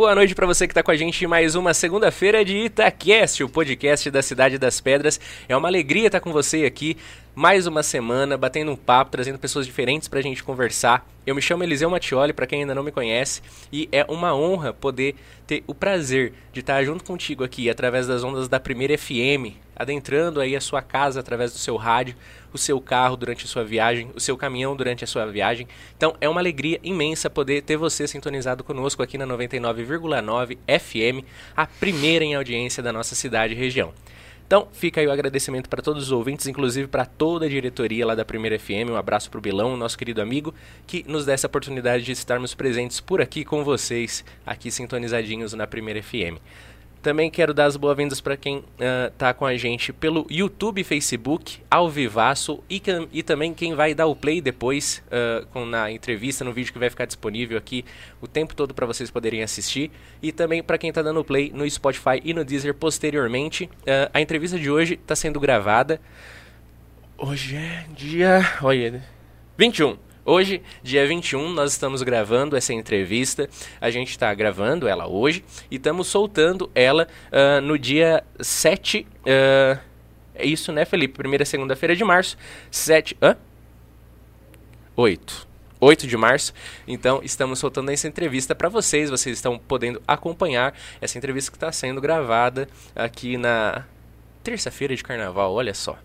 Boa noite para você que está com a gente em mais uma segunda-feira de Itacast, o podcast da Cidade das Pedras. É uma alegria estar com você aqui mais uma semana, batendo um papo, trazendo pessoas diferentes para a gente conversar. Eu me chamo Eliseu Mattioli, para quem ainda não me conhece, e é uma honra poder ter o prazer de estar junto contigo aqui através das ondas da Primeira FM, adentrando aí a sua casa através do seu rádio, o seu carro durante a sua viagem, o seu caminhão durante a sua viagem. Então é uma alegria imensa poder ter você sintonizado conosco aqui na 99,9 FM, a primeira em audiência da nossa cidade e região. Então, fica aí o agradecimento para todos os ouvintes, inclusive para toda a diretoria lá da Primeira FM. Um abraço para o Bilão, nosso querido amigo, que nos dá essa oportunidade de estarmos presentes por aqui com vocês, aqui sintonizadinhos na Primeira FM. Também quero dar as boas-vindas para quem está uh, com a gente pelo YouTube, Facebook, ao vivaço e, e também quem vai dar o play depois uh, com, na entrevista, no vídeo que vai ficar disponível aqui o tempo todo para vocês poderem assistir. E também para quem está dando play no Spotify e no Deezer posteriormente. Uh, a entrevista de hoje está sendo gravada. Hoje é dia. Olha, 21. Hoje, dia 21, nós estamos gravando essa entrevista. A gente está gravando ela hoje e estamos soltando ela uh, no dia 7. Uh, é isso, né, Felipe? Primeira segunda-feira de março. 7. Hã? 8. 8 de março. Então, estamos soltando essa entrevista para vocês. Vocês estão podendo acompanhar essa entrevista que está sendo gravada aqui na terça-feira de carnaval. Olha só.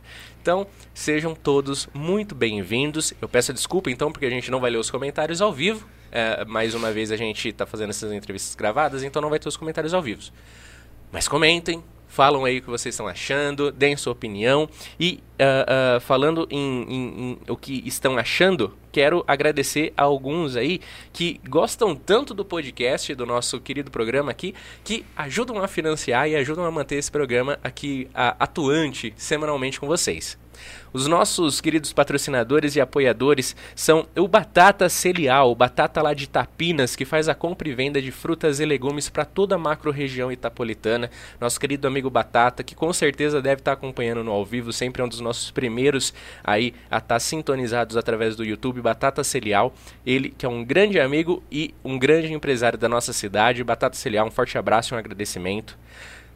Então, sejam todos muito bem-vindos. Eu peço desculpa, então, porque a gente não vai ler os comentários ao vivo. É, mais uma vez, a gente está fazendo essas entrevistas gravadas, então não vai ter os comentários ao vivo. Mas comentem, falam aí o que vocês estão achando, deem sua opinião. E uh, uh, falando em, em, em, o que estão achando, quero agradecer a alguns aí que gostam tanto do podcast, do nosso querido programa aqui, que ajudam a financiar e ajudam a manter esse programa aqui uh, atuante semanalmente com vocês. Os nossos queridos patrocinadores e apoiadores são o Batata Celial, batata lá de Tapinas, que faz a compra e venda de frutas e legumes para toda a macro-região itapolitana. Nosso querido amigo Batata, que com certeza deve estar acompanhando no ao vivo, sempre é um dos nossos primeiros aí a estar sintonizados através do YouTube, Batata Celial. Ele que é um grande amigo e um grande empresário da nossa cidade. Batata Celial, um forte abraço e um agradecimento.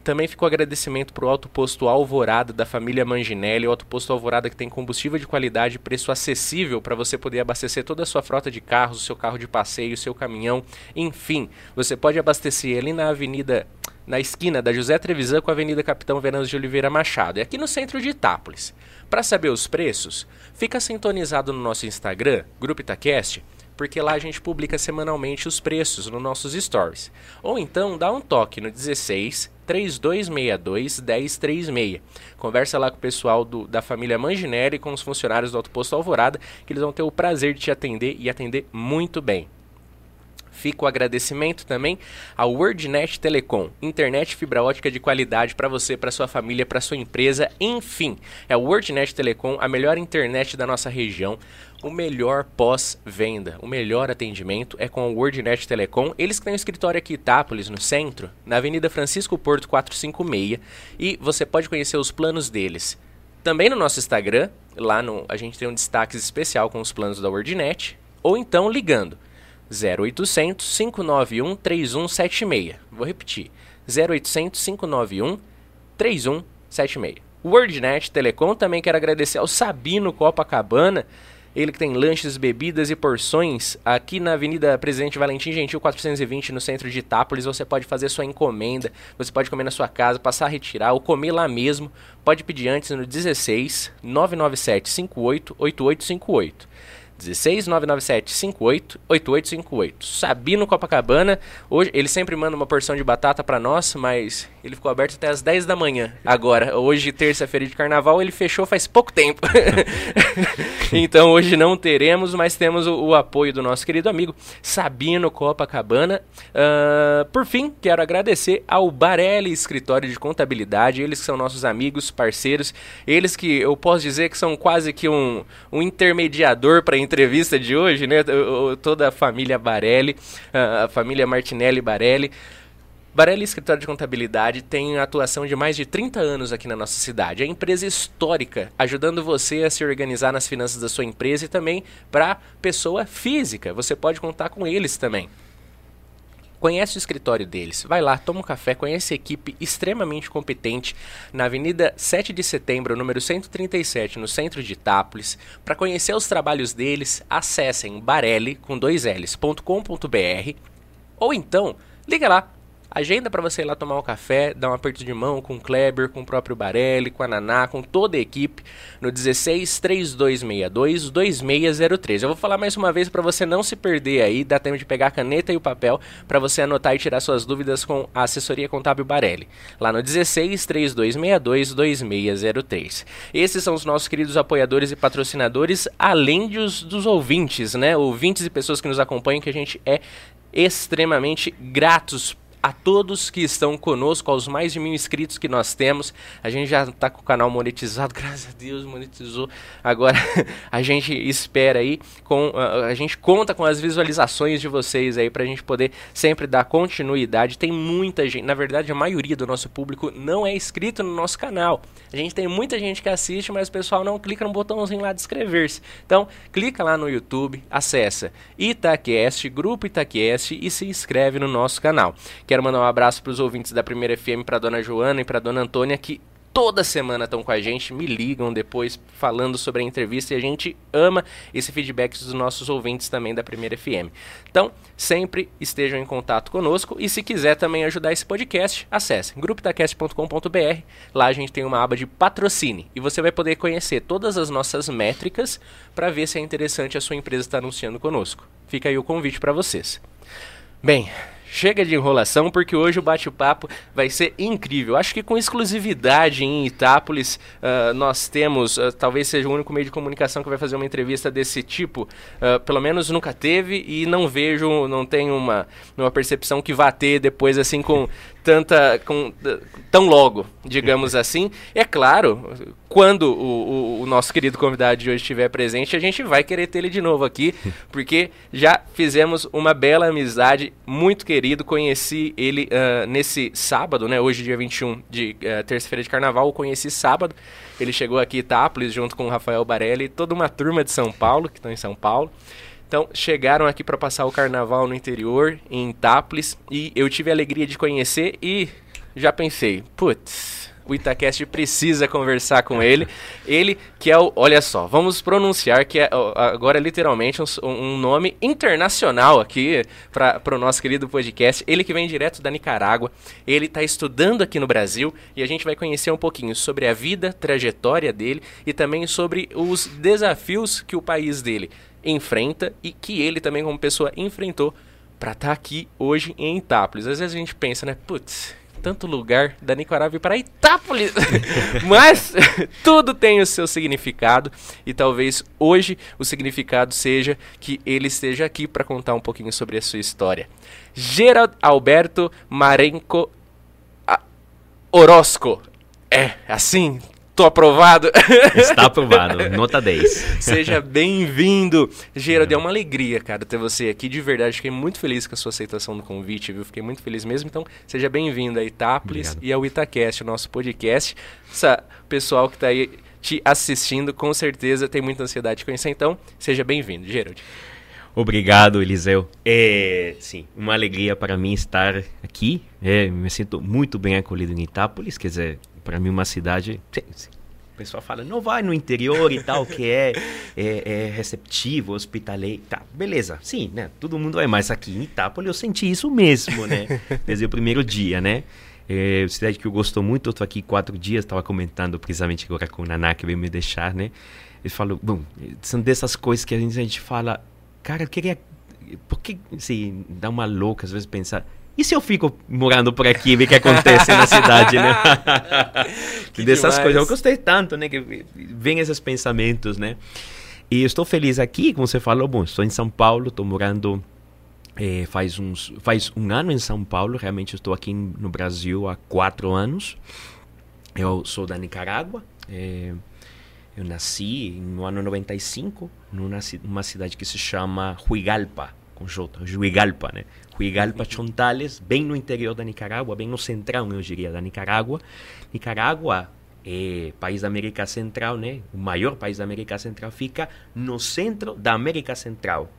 Também ficou agradecimento para o Alto Posto Alvorada da família Manginelli, o Alto Posto Alvorada que tem combustível de qualidade e preço acessível para você poder abastecer toda a sua frota de carros, o seu carro de passeio, o seu caminhão, enfim. Você pode abastecer ali na avenida, na esquina da José Trevisan com a Avenida Capitão Venâncio de Oliveira Machado, e aqui no centro de Itápolis. Para saber os preços, fica sintonizado no nosso Instagram, Grupo Itacast, porque lá a gente publica semanalmente os preços nos nossos stories. Ou então dá um toque no 16 3262 1036. Conversa lá com o pessoal do, da família Manginelli com os funcionários do Alto Posto Alvorada, que eles vão ter o prazer de te atender e atender muito bem. Fica o agradecimento também ao WordNet Telecom, internet fibra ótica de qualidade para você, para sua família, para sua empresa, enfim. É o WordNet Telecom, a melhor internet da nossa região, o melhor pós-venda, o melhor atendimento é com o WordNet Telecom. Eles têm um escritório aqui em Itápolis, no centro, na Avenida Francisco Porto 456, e você pode conhecer os planos deles. Também no nosso Instagram, lá no, a gente tem um destaque especial com os planos da WordNet, ou então ligando 0800 591 3176. Vou repetir. 0800 591 3176. WordNet Telecom também quero agradecer ao Sabino Copacabana, ele que tem lanches, bebidas e porções aqui na Avenida Presidente Valentim Gentil 420 no centro de Itápolis. Você pode fazer sua encomenda, você pode comer na sua casa, passar a retirar ou comer lá mesmo. Pode pedir antes no 16 997 58 8858. 16 997 58 8858. Sabino Copacabana, hoje ele sempre manda uma porção de batata para nós, mas ele ficou aberto até as 10 da manhã. Agora, hoje terça-feira de carnaval, ele fechou faz pouco tempo. então hoje não teremos, mas temos o, o, apoio do nosso querido amigo Sabino Copacabana. Uh, por fim, quero agradecer ao Barelli Escritório de Contabilidade, eles são nossos amigos, parceiros, eles que eu posso dizer que são quase que um, um intermediador para entrevista de hoje, né? Toda a família Barelli, a família Martinelli Barelli. Barelli Escritório de Contabilidade tem atuação de mais de 30 anos aqui na nossa cidade. É empresa histórica, ajudando você a se organizar nas finanças da sua empresa e também para pessoa física. Você pode contar com eles também. Conhece o escritório deles, vai lá, toma um café, conhece a equipe extremamente competente na Avenida 7 de Setembro, número 137, no centro de Itápolis. Para conhecer os trabalhos deles, acessem barelli com dois L's.com.br ou então liga lá Agenda para você ir lá tomar um café, dar um aperto de mão com o Kleber, com o próprio Barelli, com a Naná, com toda a equipe no 16 3262 2603. Eu vou falar mais uma vez para você não se perder aí, dá tempo de pegar a caneta e o papel para você anotar e tirar suas dúvidas com a assessoria contábil Barelli, lá no 16 3262 2603. Esses são os nossos queridos apoiadores e patrocinadores, além dos, dos ouvintes, né? Ouvintes e pessoas que nos acompanham que a gente é extremamente gratos a todos que estão conosco, aos mais de mil inscritos que nós temos. A gente já está com o canal monetizado, graças a Deus monetizou. Agora a gente espera aí, com, a, gente conta com as visualizações de vocês aí para a gente poder sempre dar continuidade. Tem muita gente, na verdade a maioria do nosso público não é inscrito no nosso canal. A gente tem muita gente que assiste, mas o pessoal não clica no botãozinho lá de inscrever-se. Então clica lá no YouTube, acessa Itaquest, Grupo Itaquest e se inscreve no nosso canal. Quero mandar um abraço para os ouvintes da Primeira FM, para dona Joana e para dona Antônia, que toda semana estão com a gente, me ligam depois falando sobre a entrevista e a gente ama esse feedback dos nossos ouvintes também da Primeira FM. Então, sempre estejam em contato conosco e se quiser também ajudar esse podcast, acesse grupitacast.com.br. Lá a gente tem uma aba de patrocine e você vai poder conhecer todas as nossas métricas para ver se é interessante a sua empresa estar anunciando conosco. Fica aí o convite para vocês. Bem, Chega de enrolação, porque hoje o bate-papo vai ser incrível. Acho que com exclusividade em Itápolis, uh, nós temos, uh, talvez seja o único meio de comunicação que vai fazer uma entrevista desse tipo. Uh, pelo menos nunca teve e não vejo, não tenho uma, uma percepção que vá ter depois, assim, com tanta com, tão logo, digamos assim. É claro, quando o, o, o, nosso querido convidado de hoje estiver presente, a gente vai querer ter ele de novo aqui, porque já fizemos uma bela amizade, muito querido. Conheci ele uh, nesse sábado, né? Hoje, dia 21 de uh, terça-feira de carnaval, o conheci sábado. Ele chegou aqui em Itápolis junto com o Rafael Barelli e toda uma turma de São Paulo, que estão em São Paulo. Então, chegaram aqui para passar o carnaval no interior, em Itápolis, e eu tive a alegria de conhecer e já pensei, putz, o Itacast precisa conversar com ele. Ele que é o, olha só, vamos pronunciar que é agora literalmente um, um nome internacional aqui para o nosso querido podcast. Ele que vem direto da Nicarágua, ele está estudando aqui no Brasil e a gente vai conhecer um pouquinho sobre a vida, trajetória dele e também sobre os desafios que o país dele enfrenta e que ele também, como pessoa, enfrentou para estar tá aqui hoje em Itápolis. Às vezes a gente pensa, né? Putz, tanto lugar da Nicarágua para Itápolis. Mas tudo tem o seu significado e talvez hoje o significado seja que ele esteja aqui para contar um pouquinho sobre a sua história. Gerald Alberto Marenco Orozco. É, assim, Tô aprovado. Está aprovado, nota 10. Seja bem-vindo. Gerald, é uma alegria, cara, ter você aqui. De verdade, fiquei muito feliz com a sua aceitação do convite, viu? Fiquei muito feliz mesmo. Então, seja bem-vindo a Itápolis Obrigado. e ao Itacast, o nosso podcast. Essa pessoal que está aí te assistindo, com certeza tem muita ansiedade de conhecer. Então, seja bem-vindo, Gerald. Obrigado, Eliseu. É, sim, uma alegria para mim estar aqui. É, me sinto muito bem acolhido em Itápolis, quer dizer, para mim uma cidade o pessoal fala não vai no interior e tal que é, é, é receptivo hospitaleiro tá beleza sim né? Todo mundo vai mas aqui em Itápolis eu senti isso mesmo né? Desde o primeiro dia né? É cidade que eu gosto muito eu estou aqui quatro dias estava comentando precisamente agora com o Naná que veio me deixar né? Ele falou bom são dessas coisas que a gente, a gente fala cara eu queria por que assim, dá uma louca às vezes pensar e se eu fico morando por aqui e ver o que acontece na cidade, né? que Dessas demais. coisas. Eu gostei tanto, né? Que vem esses pensamentos, né? E estou feliz aqui, como você falou. Bom, estou em São Paulo, estou morando é, faz, uns, faz um ano em São Paulo. Realmente estou aqui no Brasil há quatro anos. Eu sou da Nicarágua. É, eu nasci no ano 95, numa uma cidade que se chama Huigalpa, com J, Huigalpa, né? Huigalpa Chontales, bem no interior da Nicarágua, bem no central, eu diria, da Nicarágua. Nicarágua é país da América Central, né? O maior país da América Central fica no centro da América Central.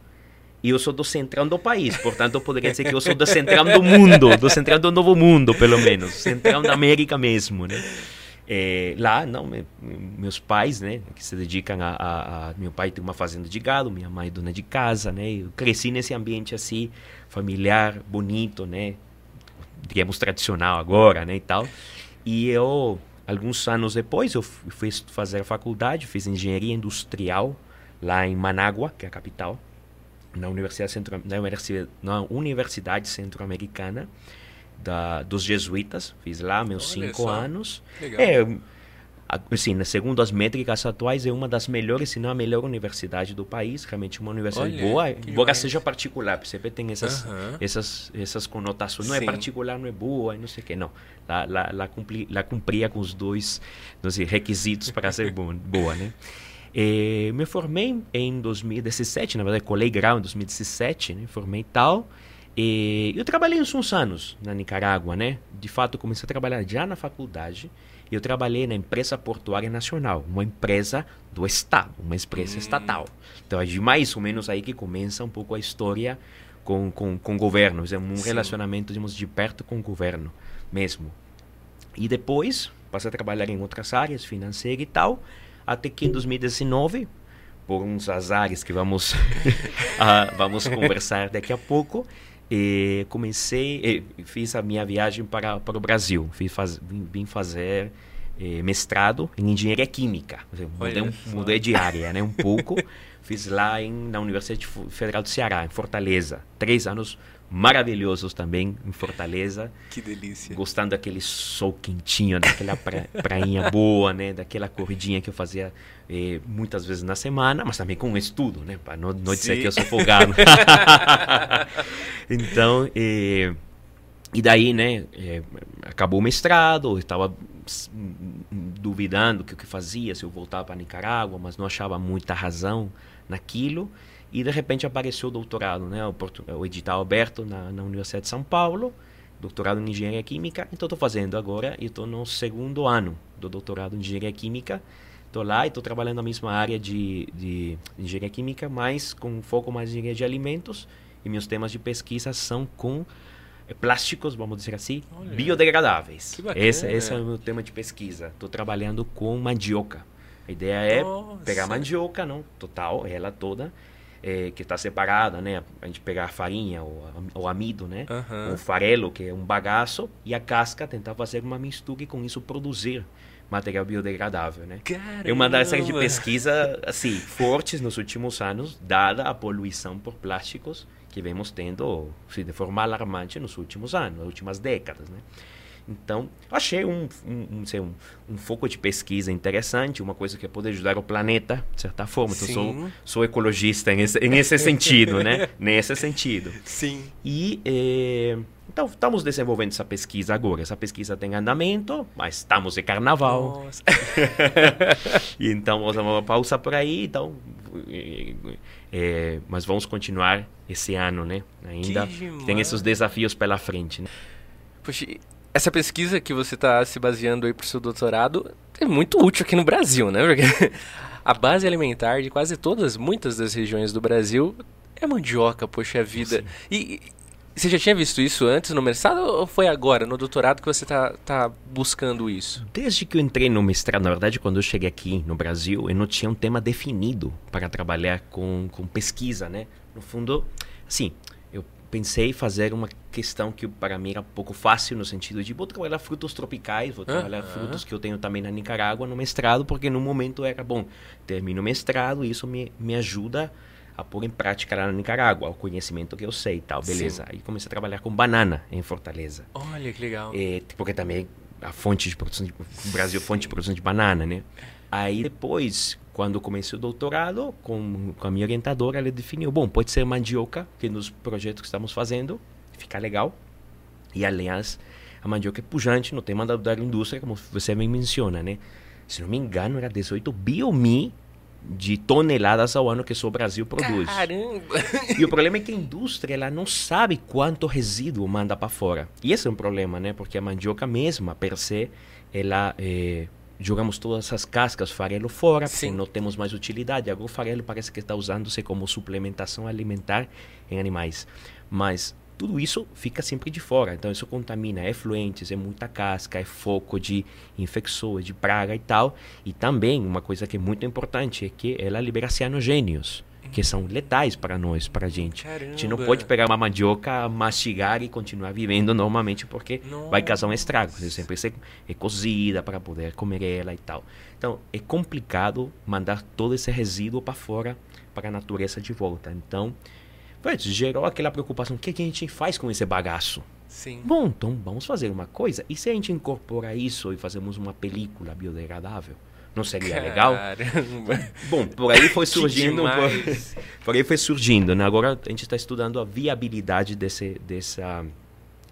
e eu sou do centrão do país, portanto eu poderia dizer que eu sou do centrão do mundo, do centrão do novo mundo, pelo menos, centrão da América mesmo, né? É, lá, não, me, meus pais, né, que se dedicam a, a, a, Meu pai tem uma fazenda de gado, minha mãe é dona de casa, né? Eu cresci nesse ambiente assim, familiar, bonito, né? Digamos, tradicional agora, né, e tal. E eu, alguns anos depois, eu fui fazer a faculdade, fiz engenharia industrial lá em Manágua, que é a capital na Universidade, Centro, na Universidade, na Universidade Centro-Americana da, dos Jesuítas. Fiz lá meus Olha cinco só. anos. Legal. É, assim, segundo as métricas atuais, é uma das melhores, se não a melhor universidade do país. Realmente uma universidade Olha, boa, embora seja particular. Você tem essas, essas, essas conotações. Não é Sim. é particular, não é boa, não sei o que. Não, lá, lá, lá, cumpri, lá cumpria com os dois sei, requisitos para ser boa, boa né? E me formei em 2017, na verdade, colei grau em 2017, né? Formei tal. E eu trabalhei uns anos na Nicarágua, né? De fato, comecei a trabalhar já na faculdade. Eu trabalhei na empresa portuária nacional, uma empresa do Estado, uma empresa hum. estatal. Então é de mais ou menos aí que começa um pouco a história com, com, com o governo. É um Sim. relacionamento, digamos, de perto com o governo mesmo. E depois passei a trabalhar em outras áreas, financeira e tal. Até que em 2019, por uns azares que vamos, uh, vamos conversar daqui a pouco, e comecei, e fiz a minha viagem para, para o Brasil. Faz, vim, vim fazer eh, mestrado em engenharia química. Mudei, um, mudei de área né, um pouco. fiz lá em, na Universidade Federal do Ceará, em Fortaleza. Três anos maravilhosos também em Fortaleza. Que delícia. Gostando daquele sol quentinho, daquela pra, prainha boa, né? Daquela corridinha que eu fazia eh, muitas vezes na semana, mas também com estudo, né? Para não, não dizer que eu sou folgado. então, eh, e daí, né? Eh, acabou o mestrado, eu estava duvidando o que, que fazia, se eu voltava para Nicarágua, mas não achava muita razão naquilo. E de repente apareceu o doutorado, né? o, o edital aberto na, na Universidade de São Paulo, doutorado em engenharia química. Então estou fazendo agora e estou no segundo ano do doutorado em engenharia química. Estou lá e estou trabalhando na mesma área de, de engenharia química, mas com foco mais em engenharia de alimentos. E meus temas de pesquisa são com eh, plásticos, vamos dizer assim, Olha, biodegradáveis. Esse, esse é o meu tema de pesquisa. Estou trabalhando com mandioca. A ideia é Nossa. pegar mandioca, não, total, ela toda, é, que está separada, né? A gente pegar a farinha, o, o amido, né? Uhum. O farelo, que é um bagaço, e a casca, tentar fazer uma mistura e com isso produzir material biodegradável, né? Caramba. É uma das séries de pesquisa, assim, fortes nos últimos anos, dada a poluição por plásticos que vemos tendo de forma alarmante nos últimos anos, nas últimas décadas, né? Então, achei um, um, um, sei, um, um foco de pesquisa interessante, uma coisa que pode ajudar o planeta, de certa forma. Então, sou, sou ecologista nesse, nesse sentido, né? Nesse sentido. Sim. E, eh, então, estamos desenvolvendo essa pesquisa agora. Essa pesquisa tem andamento, mas estamos em carnaval. Nossa. então, vamos dar uma pausa por aí. Então, é, mas vamos continuar esse ano, né? Ainda tem esses desafios pela frente, né? Puxa, essa pesquisa que você está se baseando aí para o seu doutorado é muito útil aqui no Brasil, né? Porque a base alimentar de quase todas, muitas das regiões do Brasil é mandioca, poxa vida. Sim. E você já tinha visto isso antes no mestrado ou foi agora, no doutorado, que você está tá buscando isso? Desde que eu entrei no mestrado, na verdade, quando eu cheguei aqui no Brasil, eu não tinha um tema definido para trabalhar com, com pesquisa, né? No fundo, assim, pensei em fazer uma questão que para mim era um pouco fácil no sentido de vou trabalhar frutos tropicais, vou trabalhar frutos que eu tenho também na Nicarágua no mestrado, porque no momento era bom, termino o mestrado e isso me, me ajuda a pôr em prática lá na Nicarágua, o conhecimento que eu sei e tal, beleza. Sim. Aí comecei a trabalhar com banana em Fortaleza. Olha que legal. É, porque também a fonte de produção de, o Brasil é fonte de produção de banana, né? Aí depois quando comecei o doutorado, com, com a minha orientadora, ela definiu, bom, pode ser mandioca, que nos projetos que estamos fazendo, fica legal. E, aliás, a mandioca é pujante no tema da, da indústria, como você me menciona, né? Se não me engano, era 18 biomi de toneladas ao ano que só o Brasil produz. Caramba! E o problema é que a indústria ela não sabe quanto resíduo manda para fora. E esse é um problema, né? Porque a mandioca mesma, per se, ela... É, jogamos todas as cascas, farelo fora, Sim. porque não temos mais utilidade. Agora o farelo parece que está usando-se como suplementação alimentar em animais. Mas tudo isso fica sempre de fora. Então isso contamina, é fluentes, é muita casca, é foco de infecções, de praga e tal. E também uma coisa que é muito importante é que ela libera cianogênios, que são letais para nós, para a gente. A gente não Caramba. pode pegar uma mandioca, mastigar e continuar vivendo normalmente porque vai causar um estrago. Você sempre é cozida para poder comer ela e tal. Então é complicado mandar todo esse resíduo para fora para a natureza de volta. Então Pois, gerou aquela preocupação: o que, que a gente faz com esse bagaço? Sim. Bom, então vamos fazer uma coisa. E se a gente incorpora isso e fazemos uma película biodegradável? Não seria legal? Caramba. Bom, por aí foi surgindo. Por, por aí foi surgindo. Né? Agora a gente está estudando a viabilidade desse, dessa,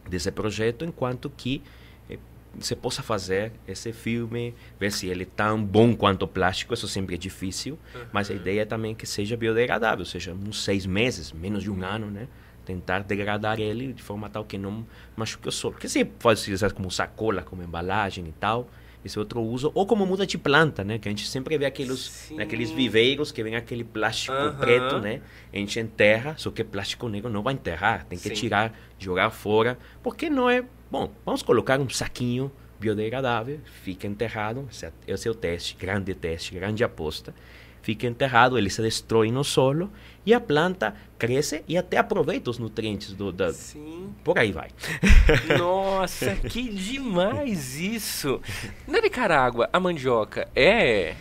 desse projeto, enquanto que eh, você possa fazer esse filme, ver se ele é tão bom quanto o plástico, isso sempre é difícil, mas a ideia é também que seja biodegradável, seja uns seis meses, menos de um ano, né? Tentar degradar ele de forma tal que não machuque o solo. Porque se pode usar como sacola, como embalagem e tal, esse outro uso. Ou como muda de planta, né? Que a gente sempre vê aqueles, Sim. naqueles viveiros que vem aquele plástico preto, né? A gente enterra, só que plástico negro não vai enterrar, tem que Sim. tirar, jogar fora, porque não é. Bom, vamos colocar um saquinho biodegradável, fica enterrado, esse é o teste, grande teste, grande aposta. Fica enterrado, ele se destrói no solo e a planta cresce e até aproveita os nutrientes do, da, Sim. por aí vai. Nossa, que demais isso! Na Nicarágua, a mandioca é.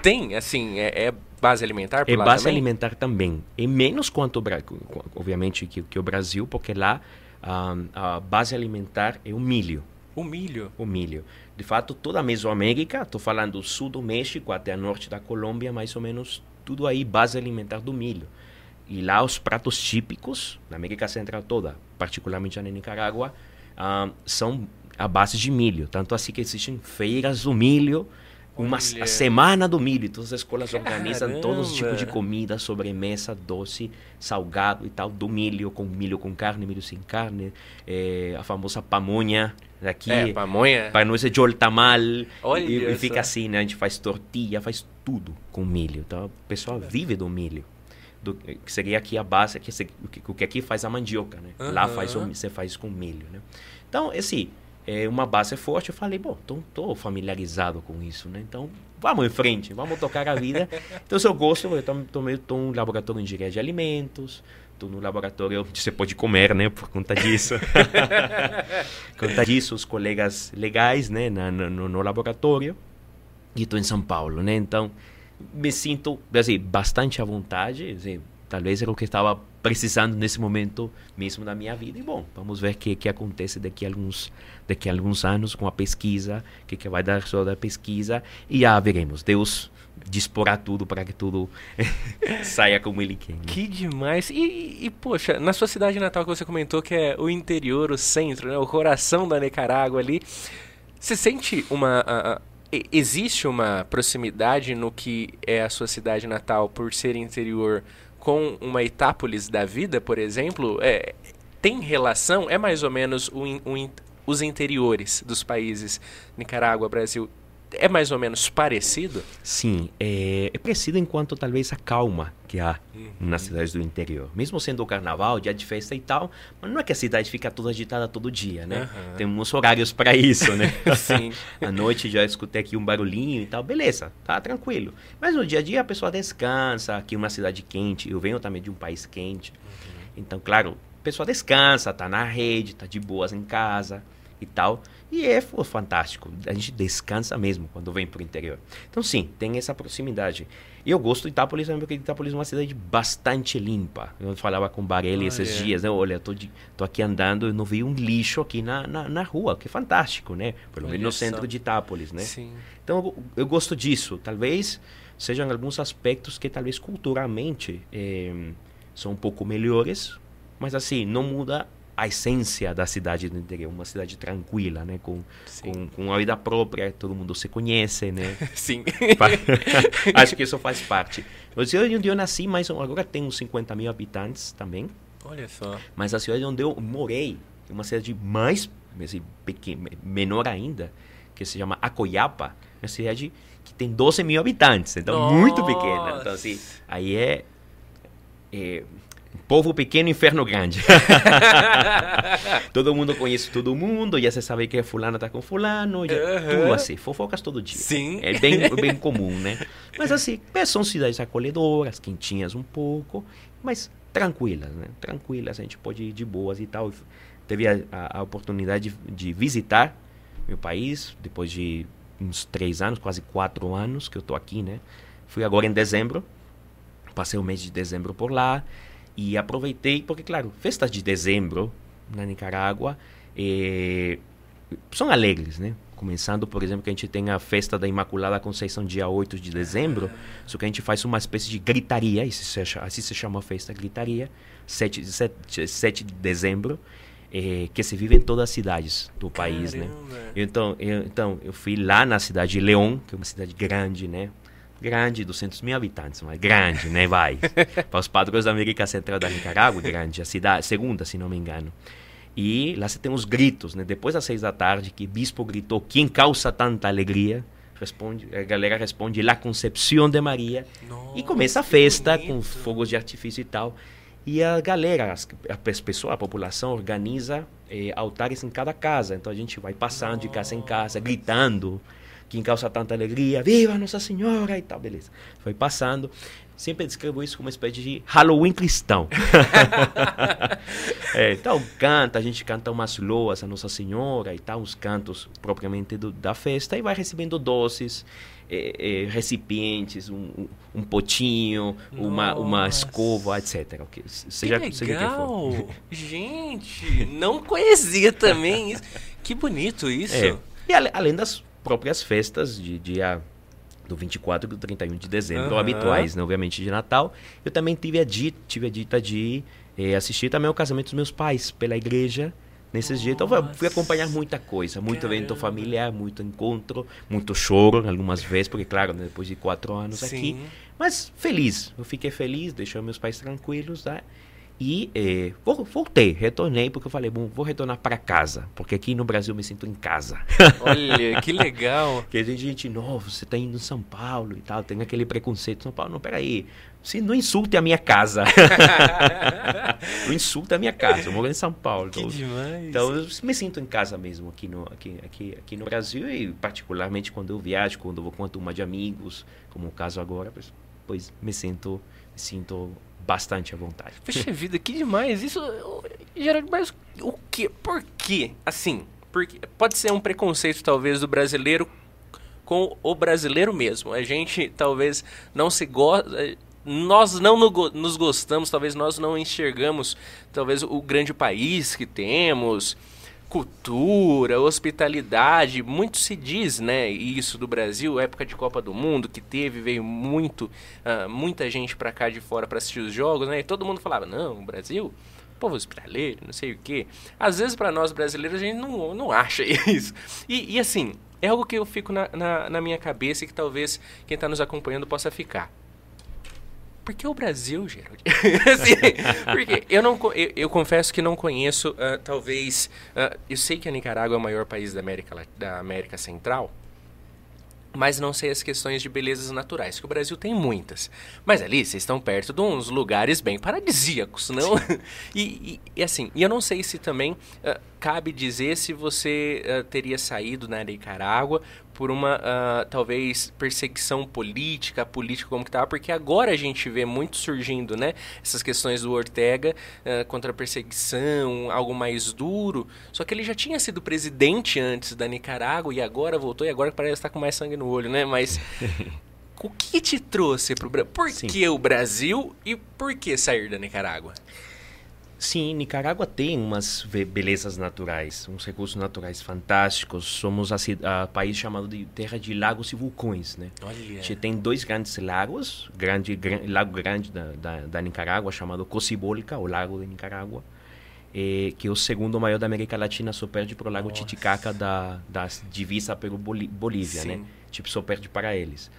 Tem, assim, é, é base alimentar por É base também? alimentar também. É menos quanto, o obviamente, que, que o Brasil, porque lá ah, a base alimentar é o milho. O milho. o milho. De fato, toda a Mesoamérica, estou falando do sul do México até a norte da Colômbia, mais ou menos tudo aí base alimentar do milho. E lá os pratos típicos, na América Central toda, particularmente na Nicarágua, ah, são a base de milho. Tanto assim que existem feiras do milho, uma Olha. semana do milho. Todas as escolas organizam todos os tipos de Caramba. comida, sobremesa, doce, salgado e tal, do milho, com milho com carne, milho sem carne, eh, a famosa pamonha daqui. É, pamonha. Para nós é joltamal. Olha E, e fica assim, né? A gente faz tortilha, faz tudo com milho. Então, o pessoal vive do milho. Do, que seria aqui a base, que, o que- aqui faz a mandioca, né? Lá Aham. faz o, você faz com milho, né? Então, esse é uma base forte. Eu falei, bom, então estou familiarizado com isso, né? Então, vamos em frente, vamos tocar a vida. então, se eu gosto, eu também estou no laboratório de engenharia de alimentos, no laboratório você pode comer, né? Por conta disso. por conta disso, os colegas legais, né? Na, no, no laboratório. E estou em São Paulo, né? Então, me sinto, assim, bastante à vontade. Assim, talvez era o que estava precisando nesse momento mesmo da minha vida. E, bom, vamos ver o que, que acontece daqui a alguns, daqui a alguns anos com a pesquisa, o que, que vai dar toda a pesquisa. E já veremos. Deus disporá tudo para que tudo saia como Ele quer. né? Que demais. E, e, poxa, na sua cidade natal que você comentou que é o interior, o centro, né, o coração da Nicarágua ali, você sente uma... existe uma proximidade no que é a sua cidade natal por ser interior com uma Itápolis da vida, por exemplo? É, tem relação? É mais ou menos o in- o in- os interiores dos países Nicarágua, Brasil, é mais ou menos parecido? Sim, é, é parecido enquanto talvez a calma que há nas cidades do interior. Mesmo sendo o carnaval, dia de festa e tal, mas não é que a cidade fica toda agitada todo dia, né? Aham. Temos horários para isso, né? Sim. à noite já escutei aqui um barulhinho e tal, beleza, tá tranquilo. Mas no dia a dia a pessoa descansa, aqui uma cidade quente, eu venho também de um país quente. Então, claro, a pessoa descansa, tá na rede, tá de boas em casa e tal. E é fantástico. A gente descansa mesmo quando vem pro interior. Então, sim, tem essa proximidade. E eu gosto de Itápolis também, porque Itápolis é uma cidade bastante limpa. Eu falava com o Barelli esses Olha. dias, né? Olha, tô, de- tô aqui andando e não vi um lixo aqui na, na, na rua, que é fantástico, né? Pelo menos no centro de Itápolis, né? Sim. Então eu, eu gosto disso. Talvez sejam alguns aspectos que talvez culturalmente eh, são um pouco melhores, mas assim, não muda a essência da cidade do interior. Uma cidade tranquila, né? Com, Sim. com, com uma vida própria, todo mundo se conhece, né? Sim. Acho que isso faz parte. A cidade onde eu nasci, mas agora tem uns 50 mil habitantes também. Olha só. Mas a cidade onde eu morei, é uma cidade mais assim, pequena, menor ainda, que se chama Acoiapa, uma cidade que tem 12 mil habitantes, então Nossa. muito pequena. Então, assim, aí é, é Povo pequeno, inferno grande. todo mundo conhece todo mundo, já se sabe que fulano tá com fulano, já, uhum. tudo assim, fofocas todo dia. Sim. É bem, bem comum, né? Mas assim, são cidades acolhedoras, quentinhas um pouco, mas tranquilas, né? Tranquilas, a gente pode ir de boas e tal. Teve a, a, a oportunidade de, de, visitar meu país, depois de uns três anos, quase quatro anos que eu tô aqui, né? Fui agora em dezembro, passei o mês de dezembro por lá, e aproveitei, porque, claro, festas de dezembro na Nicarágua eh, são alegres, né? Começando, por exemplo, que a gente tem a festa da Imaculada Conceição dia 8 de dezembro, só que a gente faz uma espécie de gritaria, assim se chama a festa, gritaria, 7, 7, 7 de dezembro, eh, que se vive em todas as cidades do país, né? Então eu, então, eu fui lá na cidade de León, que é uma cidade grande, né? Grande, 200 mil habitantes, mas grande, né? Vai. Para os padrões da América Central da Nicarágua, grande. A cidade, segunda, se não me engano. E lá você tem os gritos, né? Depois das seis da tarde, que bispo gritou, quem causa tanta alegria? Responde, a galera responde, La Concepción de Maria. Nossa, e começa a festa com fogos de artifício e tal. E a galera, as, as pessoas, a população organiza eh, altares em cada casa. Então a gente vai passando Nossa. de casa em casa, gritando quem causa tanta alegria, viva Nossa Senhora e tal, beleza. Foi passando. Sempre descrevo isso como uma espécie de Halloween cristão. é, então, canta, a gente canta umas loas a Nossa Senhora e tal, uns cantos propriamente do, da festa, e vai recebendo doces, é, é, recipientes, um, um potinho, uma, uma escova, etc. Okay. Seja, que legal! Seja que gente, não conhecia também isso. Que bonito isso. É. E além das próprias festas de dia do 24 e do 31 de dezembro, uhum. habituais, né? obviamente de Natal. Eu também tive a dita, tive a dita de eh, assistir também ao casamento dos meus pais pela igreja nesses dias. Então fui acompanhar muita coisa, muito Caramba. evento familiar, muito encontro, muito choro algumas vezes, porque claro, né, depois de quatro anos Sim. aqui. Mas feliz, eu fiquei feliz, deixou meus pais tranquilos, né? E eh, voltei, retornei, porque eu falei, bom, vou retornar para casa, porque aqui no Brasil eu me sinto em casa. Olha, que legal. Porque tem gente, não, você está indo em São Paulo e tal, tem aquele preconceito. São Paulo, não, peraí, você não insulte a minha casa. não insulta a minha casa, eu moro em São Paulo. Que então, demais. Então eu me sinto em casa mesmo aqui no, aqui, aqui, aqui no Brasil e particularmente quando eu viajo, quando eu vou com uma turma de amigos, como o caso agora, pois, pois me sinto, me sinto bastante à vontade. Poxa vida, que demais. Isso, Geraldo, mas o que? Por quê? Assim, porque pode ser um preconceito talvez do brasileiro com o brasileiro mesmo. A gente talvez não se gosta nós não nos gostamos, talvez nós não enxergamos talvez o grande país que temos, cultura, hospitalidade, muito se diz, né, isso do Brasil, época de Copa do Mundo que teve, veio muito, uh, muita gente para cá de fora para assistir os jogos, né, e todo mundo falava, não, o Brasil, povo hospitaleiro, não sei o quê. Às vezes para nós brasileiros a gente não, não acha isso. E, e assim, é algo que eu fico na, na, na minha cabeça e que talvez quem está nos acompanhando possa ficar. Por que o Brasil, Gerald? assim, porque eu, não, eu, eu, confesso que não conheço, uh, talvez. Uh, eu sei que a Nicarágua é o maior país da América, da América Central, mas não sei as questões de belezas naturais, que o Brasil tem muitas. Mas ali vocês estão perto de uns lugares bem paradisíacos, não? e, e, e, assim, e eu não sei se também uh, cabe dizer se você uh, teria saído na Nicarágua por uma uh, talvez perseguição política, política como que tá, porque agora a gente vê muito surgindo, né, essas questões do Ortega uh, contra a perseguição, algo mais duro. Só que ele já tinha sido presidente antes da Nicarágua e agora voltou e agora parece estar com mais sangue no olho, né? Mas o que te trouxe para o Brasil? Por Sim. que o Brasil e por que sair da Nicarágua? Sim, Nicarágua tem umas belezas naturais, uns recursos naturais fantásticos. Somos a, a país chamado de terra de lagos e vulcões, né? Olha. A gente tem dois grandes lagos, grande, lago grande da, da, da Nicarágua chamado Cocibolca, o lago de Nicarágua, eh, que é o segundo maior da América Latina, só perde para o lago Nossa. Titicaca da, da divisa pelo Bolívia, né? Sim. né? Tipo, só perde para eles.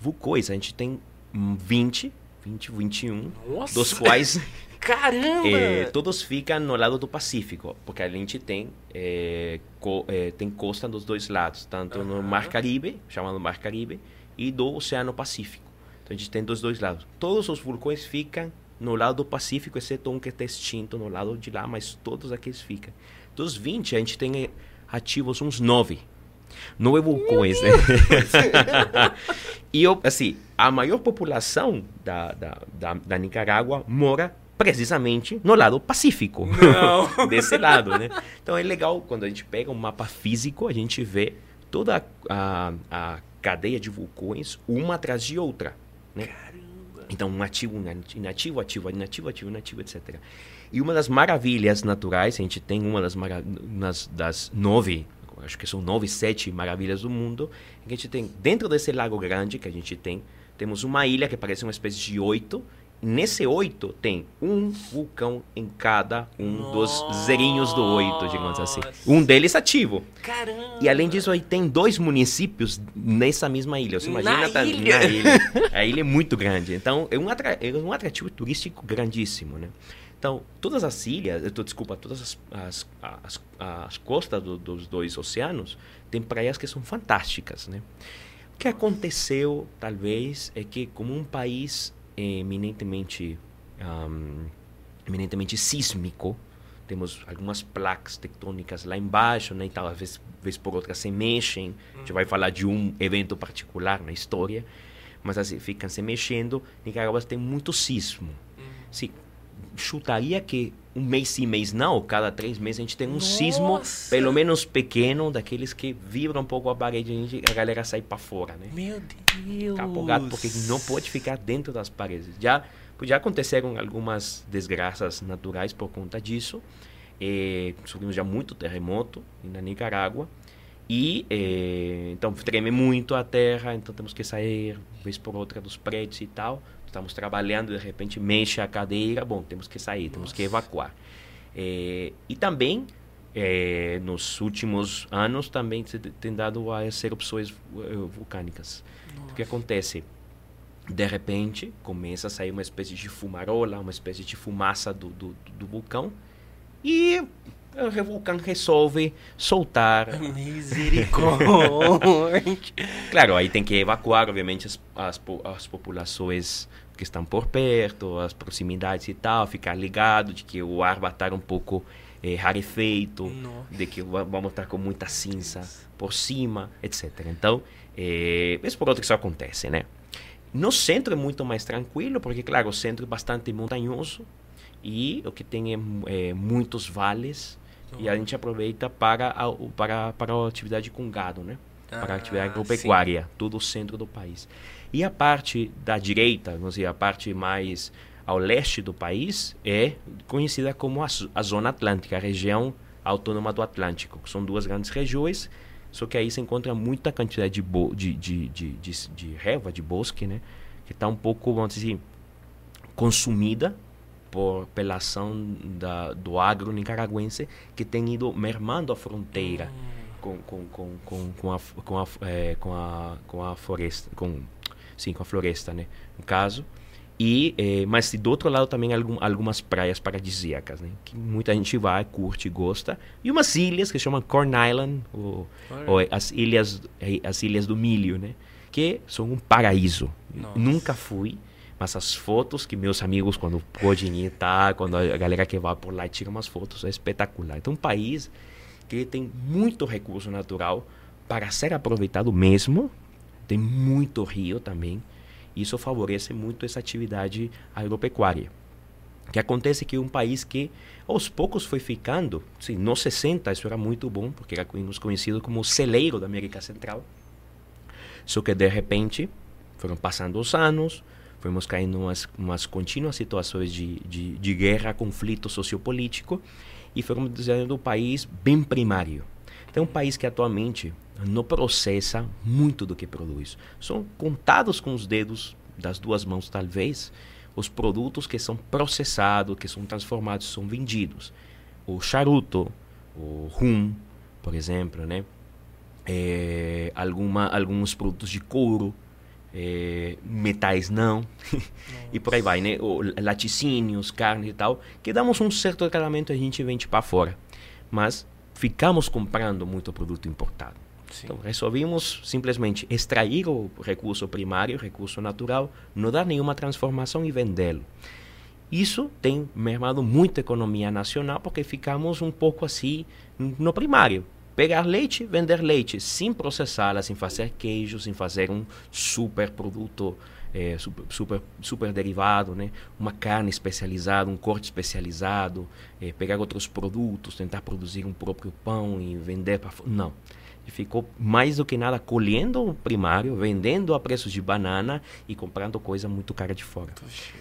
Vulcões, a gente tem 20, 20, 21, Nossa. dos quais Caramba! É, todos ficam no lado do Pacífico, porque a gente tem, é, co, é, tem costa dos dois lados, tanto uhum. no Mar Caribe, chamado Mar Caribe, e do Oceano Pacífico. Então a gente tem dos dois lados. Todos os vulcões ficam no lado do Pacífico, exceto um que está extinto no lado de lá, mas todos aqueles ficam. Dos 20, a gente tem ativos uns 9. 9 vulcões, né? e, eu, assim, a maior população da, da, da, da Nicarágua mora precisamente no lado pacífico. Desse lado, né? Então é legal quando a gente pega um mapa físico, a gente vê toda a, a cadeia de vulcões, uma atrás de outra. Né? Então, um ativo, inativo, ativo, inativo, ativo, inativo, etc. E uma das maravilhas naturais, a gente tem uma das, nas, das nove, acho que são nove, sete maravilhas do mundo, que a gente tem, dentro desse lago grande que a gente tem, temos uma ilha que parece uma espécie de oito, Nesse oito tem um vulcão em cada um Nossa. dos zerinhos do oito, digamos assim. Um deles ativo. Caramba! E além disso, aí tem dois municípios nessa mesma ilha. Você imagina na tá, ilha. na ilha. A ilha é muito grande. Então, é um, atra é um atrativo turístico grandíssimo, né? Então, todas as ilhas, desculpa, todas as, as, as, as costas do, dos dois oceanos têm praias que são fantásticas, né? O que aconteceu, talvez, é que como um país eminentemente, um, eminentemente sísmico. Temos algumas placas tectônicas lá embaixo, né, e tal, às vezes, vez por outra se mexem. A gente vai falar de um evento particular na história, mas assim, ficam se mexendo. Nicarágua tem muito sismo. Uhum. Sim, chutaria que um mês sim, mês não, cada três meses a gente tem um Nossa. sismo, pelo menos pequeno, daqueles que vibram um pouco a parede e a galera sai para fora, né? Meu Deus! Capogado, porque não pode ficar dentro das paredes. Já, já aconteceram algumas desgraças naturais por conta disso. É, sofremos já muito terremoto na Nicarágua. E é, então treme muito a terra, então temos que sair, vez por outra, dos prédios e tal estamos trabalhando, de repente mexe a cadeira, bom, temos que sair, Nossa. temos que evacuar. É, e também, é, nos últimos anos, também tem dado as erupções eh, vulcânicas. Nossa. O que acontece? De repente, começa a sair uma espécie de fumarola, uma espécie de fumaça do, do, do vulcão, e o vulcão resolve soltar. Misericórdia! claro, aí tem que evacuar, obviamente, as, as, as populações que estão por perto, as proximidades e tal, ficar ligado de que o ar vai estar um pouco é, rarefeito, Nossa. de que vamos estar com muita cinza por cima, etc. Então, é, vez por outra que isso acontece, né? No centro é muito mais tranquilo, porque, claro, o centro é bastante montanhoso e o que tem é, é muitos vales e a gente aproveita para a, para, para a atividade com gado, né? para a atividade ah, agropecuária, todo o centro do país. E a parte da direita, vamos dizer, a parte mais ao leste do país, é conhecida como a, a Zona Atlântica, a região autônoma do Atlântico. São duas grandes regiões, só que aí se encontra muita quantidade de, bo, de, de, de, de, de relva, de bosque, né? que está um pouco, vamos dizer, consumida por, pela ação da, do agro nicaragüense que tem ido mermando a fronteira com, com, com, com, com, a, com, a, é, com, a, com a floresta, com, sim, com a floresta, né, no caso. E, é, mas do outro lado também algum, algumas praias paradisíacas, né? Que muita gente vai, curte, gosta. E umas ilhas que chamam Corn Island, ou, ou as, ilhas, as Ilhas do Milho, né? Que são um paraíso. Nunca fui, mas as fotos que meus amigos, quando podem ir, tá, quando a galera que vai por lá tira umas fotos, é espetacular. Então, um país que tem muito recurso natural para ser aproveitado mesmo, tem muito rio também, isso favorece muito essa atividade agropecuária. O que acontece que um país que aos poucos foi ficando, sim, nos 60 isso era muito bom, porque era conhecido como o celeiro da América Central, só que de repente foram passando os anos, fomos caindo umas, umas contínuas situações de, de, de guerra, conflito sociopolítico e fomos desenhando um país bem primário. Então, um país que atualmente não processa muito do que produz. São contados com os dedos das duas mãos, talvez, os produtos que são processados, que são transformados, são vendidos. O charuto, o rum, por exemplo, né? É, alguma, alguns produtos de couro, é, metais não, e por aí vai, né? O, laticínios, carne e tal, que damos um certo tratamento e a gente vende para fora. Mas ficamos comprando muito produto importado. Sim. Então resolvimos simplesmente extrair o recurso primário, o recurso natural, não dar nenhuma transformação e vendê-lo. Isso tem mermado muito a economia nacional porque ficamos um pouco assim no primário pegar leite, vender leite, sem processá-la, sem fazer queijo, sem fazer um super produto, é, super, super, super, derivado, né? uma carne especializada, um corte especializado, é, pegar outros produtos, tentar produzir um próprio pão e vender para Não. Ficou mais do que nada colhendo o primário, vendendo a preços de banana e comprando coisa muito cara de fora.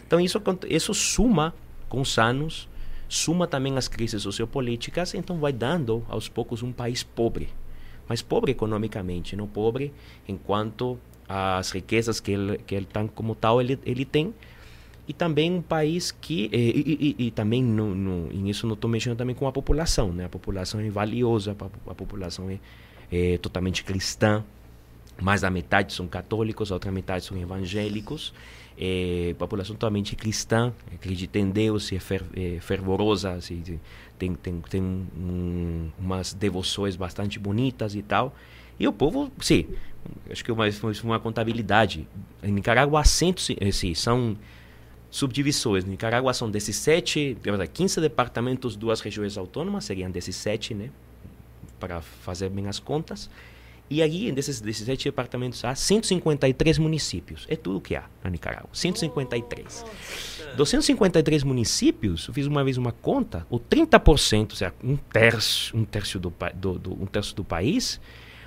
Então isso, isso suma com os anos suma também as crises sociopolíticas, então vai dando aos poucos um país pobre. Mas pobre economicamente, não pobre enquanto as riquezas que ele, que ele tem como tal ele, ele tem. E também um país que. E, e, e, e também, no, no, isso não estou mexendo também com a população. Né? A população é valiosa, a, a população é, é totalmente cristã. Mais da metade são católicos, a outra metade são evangélicos é, população totalmente cristã, acredita em Deus, é, fer, é fervorosa, assim, tem, tem, tem um, umas devoções bastante bonitas e tal. E o povo, sim, acho que uma, uma contabilidade. Em Nicarágua, cento, sim, são subdivisões. No Nicarágua são 17, 15 departamentos, duas regiões autônomas, seriam 17, né? Para fazer bem as contas. E aí, desses 17 departamentos, há 153 municípios. É tudo que há na Nicarágua. 153. Nossa. 253 municípios, eu fiz uma vez uma conta, o 30%, ou seja, um terço, um terço do, do, do um terço do país,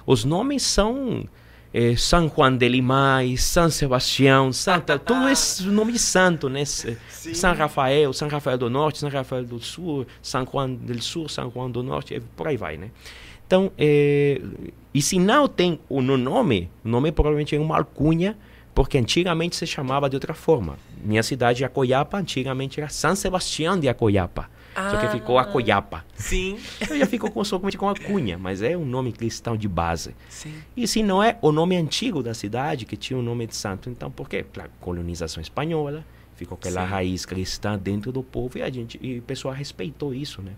os nomes são eh, San Juan de Limay, San Sebastião, Santa, tudo esse nome santo, né? Sim. San Rafael, San Rafael do Norte, San Rafael do Sul, San Juan do Sul, San Juan do Norte, por aí vai, né? Então, é, e se não tem o no nome, o nome provavelmente é uma alcunha, porque antigamente se chamava de outra forma. Minha cidade, Acoiapa, antigamente era San Sebastião de Acoiapa. Ah, só que ficou Acoiapa. Sim. Eu já ficou com, somente com Alcunha, mas é um nome cristão de base. Sim. E se não é o nome antigo da cidade, que tinha o nome de santo, então por quê? Claro, colonização espanhola, ficou aquela Sim. raiz cristã dentro do povo e a gente, e o pessoal respeitou isso, né?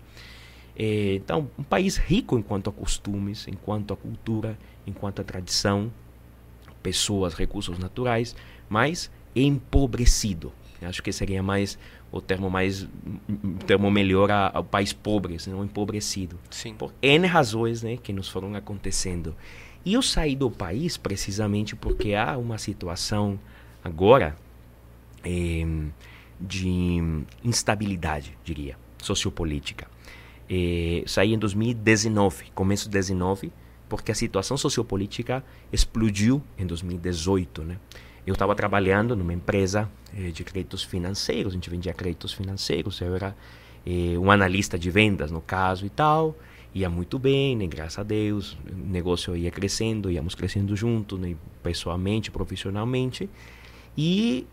É, então, um país rico enquanto a costumes, enquanto a cultura, enquanto a tradição, pessoas, recursos naturais, mas empobrecido. Acho que seria mais o termo mais o termo melhor ao país pobre, não empobrecido. Sim. Por N razões, né, que nos foram acontecendo. E eu saí do país precisamente porque há uma situação agora é, de instabilidade, diria, sociopolítica eh, saí em 2019, começo de 2019, porque a situação sociopolítica explodiu em 2018, né? Eu estava trabalhando numa empresa eh, de créditos financeiros, a gente vendia créditos financeiros, eu era eh, um analista de vendas no caso e tal, ia muito bem, né? graças a Deus, o negócio ia crescendo, íamos crescendo juntos, né? pessoalmente, profissionalmente, e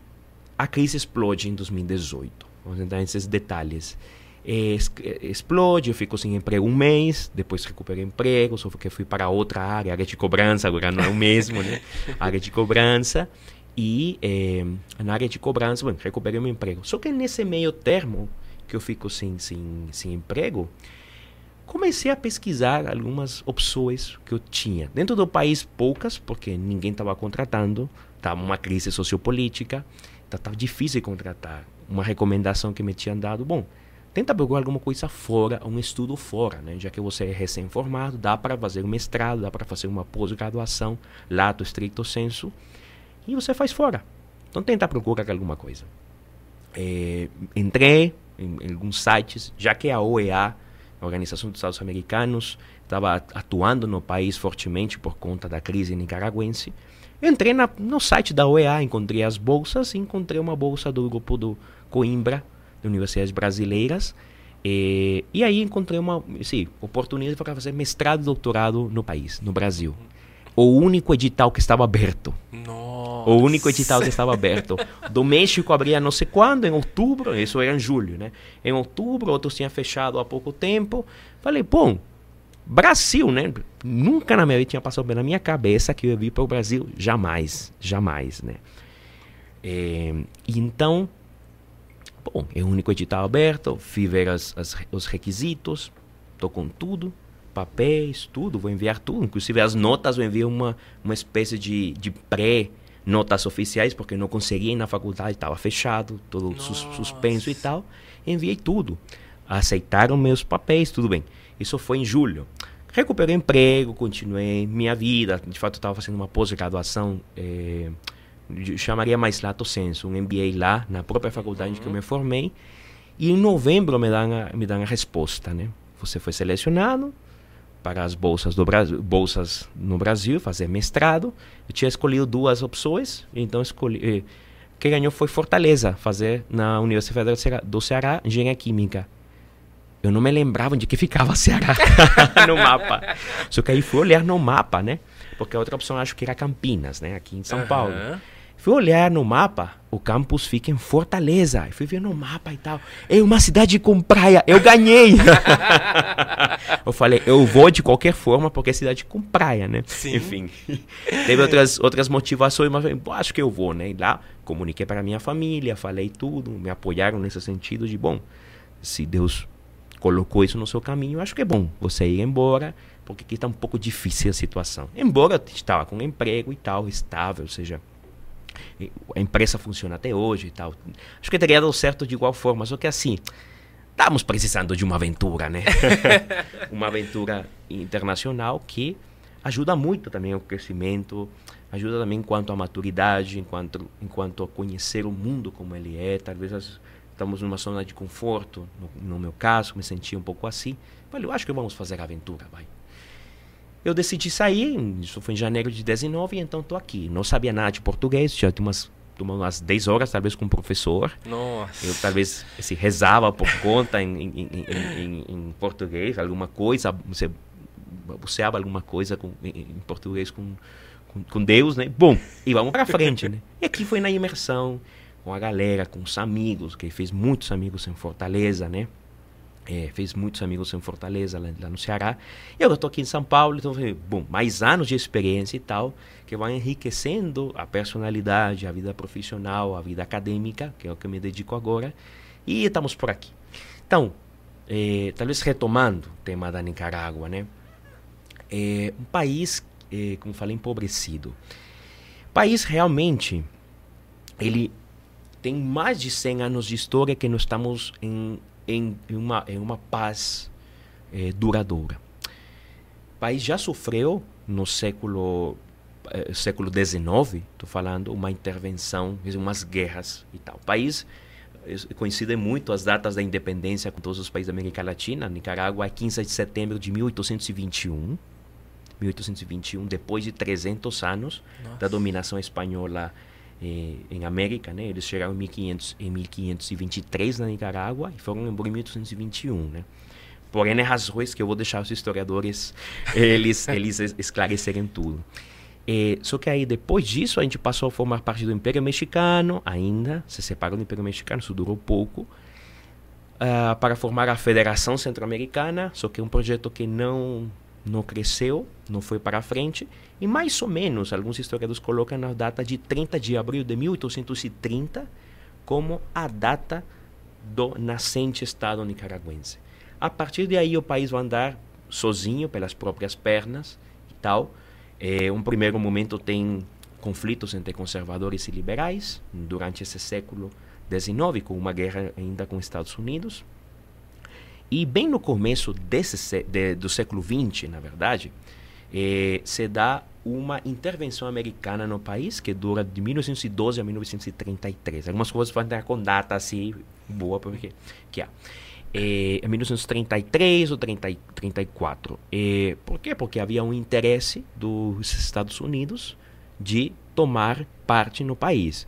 a crise explode em 2018. Vamos entrar nesses detalhes explode, eu fico sem emprego um mês, depois recupero emprego, só que fui para outra área, área de cobrança, agora não é o mesmo, né? área de cobrança. E na área de cobrança, bom, recuperei meu emprego. Só que nesse meio termo, que eu fico sem, sem, sem emprego, comecei a pesquisar algumas opções que eu tinha. Dentro do país, poucas, porque ninguém estava contratando, estava uma crise sociopolítica, estava difícil contratar. Uma recomendação que me tinham dado, bom, tenta procurar alguma coisa fora, um estudo fora, né? Já que você é recém-formado, dá para fazer um mestrado, dá para fazer uma pós-graduação, lato estricto senso, e você faz fora. Então tenta procurar alguma coisa. É, entrei em, em, alguns sites, já que a OEA, a Organização dos Estados Americanos, estava atuando no país fortemente por conta da crise nicaragüense. Entrei na, no site da OEA, encontrei as bolsas e encontrei uma bolsa do grupo do Coimbra, de universidades brasileiras. E, e aí encontrei uma sim, oportunidade para fazer mestrado e doutorado no país, no Brasil. O único edital que estava aberto. Nossa. O único edital que estava aberto. Do México abria não sei quando, em outubro, isso era em julho, né? Em outubro, outros tinham fechado há pouco tempo. Falei, bom, Brasil, né? Nunca na minha vida tinha passado pela minha cabeça que eu ia vir para o Brasil. Jamais, jamais, né? É, então, bom, é o único edital aberto, fui ver as, as, os requisitos, estou com tudo, papéis, tudo, vou enviar tudo. Inclusive as notas, eu envio uma, uma espécie de, de pré notas oficiais, porque não conseguia ir na faculdade, estava fechado, todo sus, suspenso e tal. Enviei tudo. Aceitaram meus papéis, tudo bem. Isso foi em julho. Recuperei emprego, continuei minha vida. De fato, estava fazendo uma pós-graduação, eh, chamaria mais lato senso, um MBA lá, na própria faculdade uhum. que eu me formei. E em novembro me dão a, me dão a resposta, né? Você foi selecionado, para as bolsas do Brasil, bolsas no Brasil, fazer mestrado. Eu tinha escolhido duas opções, então escolhi. Eh, quem ganhou foi Fortaleza, fazer na Universidade do Ceará engenharia química. Eu não me lembrava onde que ficava Ceará no mapa. Só que aí fui olhar no mapa, né? Porque a outra opção acho que era Campinas, né? Aqui em São uhum. Paulo. Fui olhar no mapa, o campus fica em Fortaleza. Fui ver no mapa e tal. É uma cidade com praia. Eu ganhei. eu falei, eu vou de qualquer forma porque é cidade com praia, né? Sim. Enfim. Teve outras, outras motivações, mas eu acho que eu vou, né? E lá comuniquei para minha família, falei tudo, me apoiaram nesse sentido de, bom, se Deus colocou isso no seu caminho, acho que é bom você ir embora, porque aqui está um pouco difícil a situação. Embora eu estava com um emprego e tal, estável, ou seja, a empresa funciona até hoje e tal. Acho que teria dado certo de igual forma, só que assim, estamos precisando de uma aventura, né? uma aventura internacional que ajuda muito também ao crescimento, ajuda também enquanto à maturidade, enquanto, enquanto a conhecer o mundo como ele é. Talvez estamos numa zona de conforto, no, no meu caso, me senti um pouco assim. Falei, eu acho que vamos fazer a aventura, vai. Eu decidi sair, isso foi em janeiro de 19, então estou aqui. Não sabia nada de português, já tinha umas, umas 10 horas, talvez, com o professor. Nossa. Eu talvez assim, rezava por conta em, em, em, em, português, alguma coisa, você buceava alguma coisa com, em, português com, com, com, Deus, né? Bom, e vamos para frente, né? E aqui foi na imersão, com a galera, com os amigos, que fez muitos amigos em Fortaleza, né? É, fez muitos amigos em Fortaleza, lá, lá no Ceará. E eu estou aqui em São Paulo, então, bom, mais anos de experiência e tal, que vão enriquecendo a personalidade, a vida profissional, a vida acadêmica, que é o que eu me dedico agora. E estamos por aqui. Então, é, talvez retomando o tema da Nicarágua, né? É um país, é, como falei, empobrecido. País realmente, ele tem mais de 100 anos de história que nós estamos em em, uma, em uma paz é, duradoura. O país já sofreu no século é, século XIX, estou falando, uma intervenção, umas guerras e tal. O país coincide muito as datas da independência com todos os países da América Latina. Nicarágua é 15 de setembro de 1821. 1821, depois de 300 anos Nossa. da dominação espanhola eh, em América, né? Eles chegaram em, 1500, em 1523 na Nicarágua e foram embora em 1821, né? Por N razões que eu vou deixar os historiadores eles, eles esclarecerem tudo. Eh, só que aí, depois disso, a gente passou a formar parte do Império Mexicano, ainda, se separou do Império Mexicano, isso durou pouco, uh, para formar a Federação Centro-Americana, só que é um projeto que não não cresceu, não foi para frente, e mais ou menos alguns historiadores colocam a data de 30 de abril de 1830 como a data do nascente Estado nicaragüense. A partir de aí o país vai andar sozinho pelas próprias pernas e tal. É, um primeiro momento tem conflitos entre conservadores e liberais durante esse século XIX, com uma guerra ainda com os Estados Unidos. E bem no começo desse, de, do século XX, na verdade, eh, se dá uma intervenção americana no país que dura de 1912 a 1933. Algumas coisas vão dar com data assim boa, porque que é. Eh, em 1933 ou 30, 34. Eh, por quê? Porque havia um interesse dos Estados Unidos de tomar parte no país.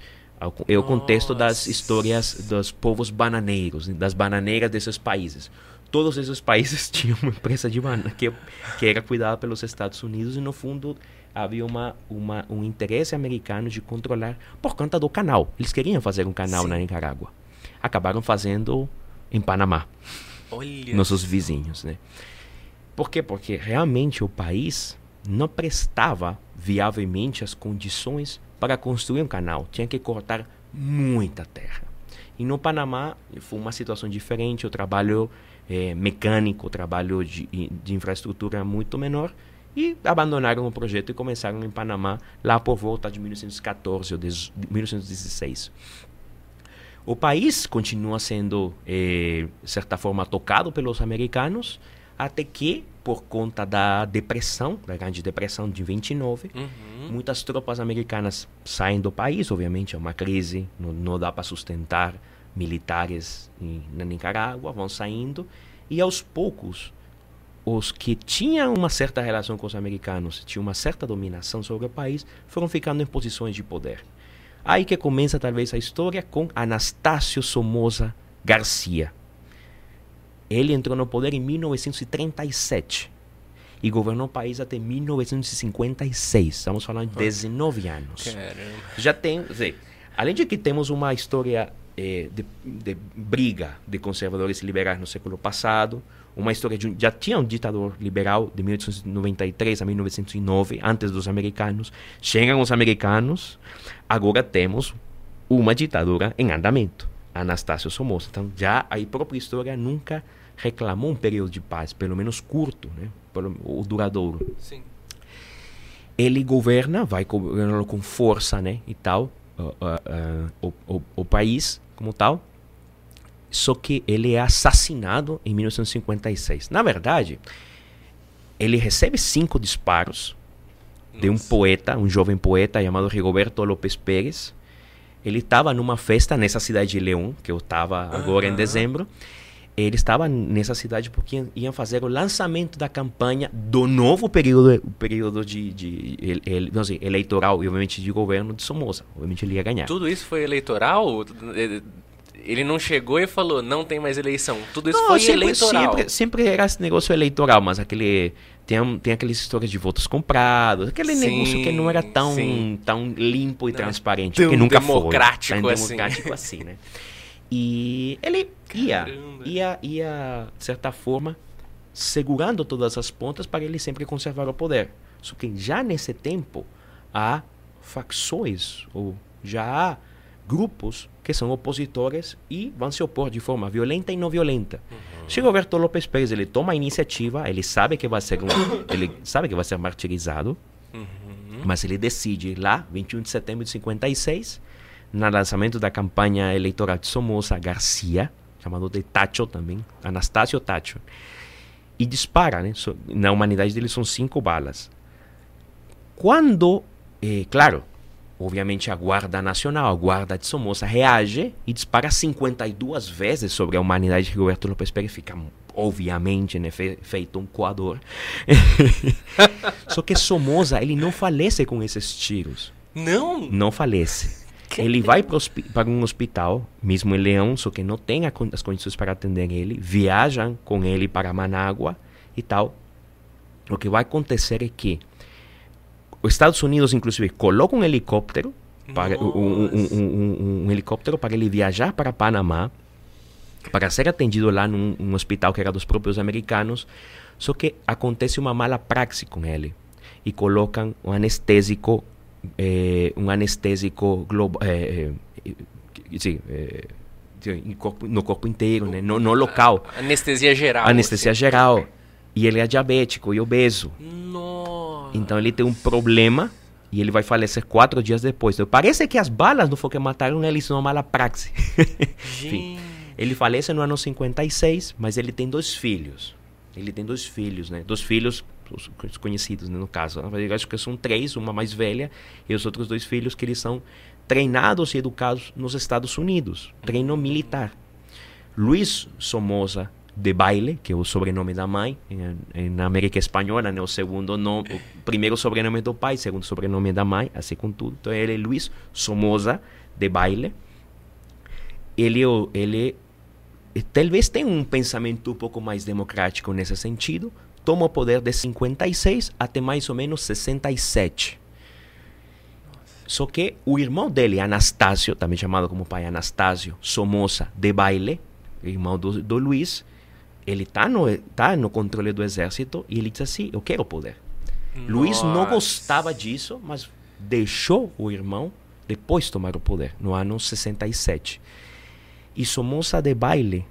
É o contexto das histórias dos povos bananeiros, das bananeiras desses países todos esses países tinham uma empresa de banana que, que era cuidada pelos Estados Unidos e no fundo havia uma, uma, um interesse americano de controlar por conta do canal. Eles queriam fazer um canal Sim. na Nicarágua. Acabaram fazendo em Panamá. Olha. Nossos vizinhos, né? Por quê? Porque realmente o país não prestava viavelmente as condições para construir um canal. Tinha que cortar muita terra. E no Panamá foi uma situação diferente. O trabalho é, mecânico, trabalho de, de infraestrutura muito menor. E abandonaram o projeto e começaram em Panamá lá por volta de 1914 ou 1916. O país continua sendo, eh, de certa forma, tocado pelos americanos, até que, por conta da depressão, da Grande Depressão de 29, uhum. muitas tropas americanas saem do país, obviamente é uma crise, não, não dá para sustentar militares em, na Nicarágua, vão saindo, e aos poucos, os que tinham uma certa relação com os americanos, tinham uma certa dominação sobre o país, foram ficando em posições de poder. Aí que começa talvez a história com Anastácio Somoza Garcia. Ele entrou no poder em 1937 e governou o país até 1956. Estamos falando de 19 anos. Caramba. Já tem, dizer, além de que temos uma história eh, de, de, briga de conservadores liberais no século passado, uma história de um, já tinha um ditador liberal de 1893 a 1909, antes dos americanos. Chegam os americanos, agora temos uma ditadura em andamento. Anastácio Somoza. Então, já a própria história nunca reclamou um período de paz, pelo menos curto, né? Pelo, ou duradouro. Sim. Ele governa, vai governando com força, né? E tal, o, o, o país como tal. Só que ele é assassinado em 1956. Na verdade, ele recebe cinco disparos Nossa. de um poeta, um jovem poeta chamado Rigoberto López Pérez. Ele estava numa festa nessa cidade de Leão, que eu estava agora em dezembro ele estava nessa cidade porque iam fazer o lançamento da campanha do novo período, período de, de ele, não sei, eleitoral e obviamente de governo de Somoza. Obviamente ele ia ganhar. Tudo isso foi eleitoral? Ele não chegou e falou, não tem mais eleição. Tudo isso não, foi sempre, eleitoral. Sempre, sempre era esse negócio eleitoral, mas aquele tem, tem aquelas histórias de votos comprados, aquele sim, negócio que não era tão, tão limpo e não, transparente, que nunca democrático foi. Tão assim. democrático assim, né? E ele ia, ia, ia, de certa forma, segurando todas as pontas para ele sempre conservar o poder. Só que já nesse tempo há facções, ou já há grupos que são opositores e vão se opor de forma violenta e não violenta. Uhum. Se Roberto López Pérez ele toma a iniciativa, ele sabe que vai ser um, ele sabe que vai ser martirizado, uhum. mas ele decide lá, 21 de setembro de 56, no lançamento da campanha eleitoral de Somoza Garcia, chamado de Tacho também, Anastácio Tacho, e dispara, né? na humanidade dele são cinco balas. Quando, eh, claro, obviamente a Guarda Nacional, a Guarda de Somoza, reage e dispara 52 vezes sobre a humanidade de Roberto López Pérez, fica obviamente né, fe feito um coador. Só que Somoza, ele não falece com esses tiros. Não? Não falece. Ele vai para um hospital, mesmo em Leão, só que não tem as condições para atender ele. Viajam com ele para Manágua e tal. O que vai acontecer é que os Estados Unidos, inclusive, colocam um helicóptero, para, um, um, um, helicóptero para ele viajar para Panamá, para ser atendido lá num um hospital que era dos próprios americanos. Só que acontece uma mala praxe com ele e colocam um anestésico eh, um anestésico global, eh, eh, sim, corpo, no corpo inteiro, né? no, no local. Anestesia geral. Anestesia assim. geral. E ele é diabético e obeso. Nossa. Então ele tem um problema e ele vai falecer quatro dias depois. Então, parece que as balas do foi que mataram ele, são uma mala praxe. Enfim, ele falece no ano 56, mas ele tem dois filhos. Ele tem dois filhos, né? Dois filhos os conhecidos, né, no caso. Acho que são três, uma mais velha e os outros dois filhos que eles são treinados e educados nos Estados Unidos, treino militar. Luiz Somoza de Baile, que é o sobrenome da mãe, na América Espanhola, né, o segundo nome, o primeiro sobrenome do pai, segundo sobrenome da mãe, assim com tudo. Então ele é Luiz Somoza de Baile. Ele, ele talvez tenha um pensamento um pouco mais democrático nesse sentido, toma o poder de 56 até mais ou menos 67. Só que o irmão dele, Anastácio, também chamado como pai Anastácio Somoza de Baile, irmão do, do Luiz, ele está no, tá no controle do exército e ele diz assim: Eu quero poder. Nossa. Luiz não gostava disso, mas deixou o irmão depois tomar o poder, no ano 67. E Somoza de Baile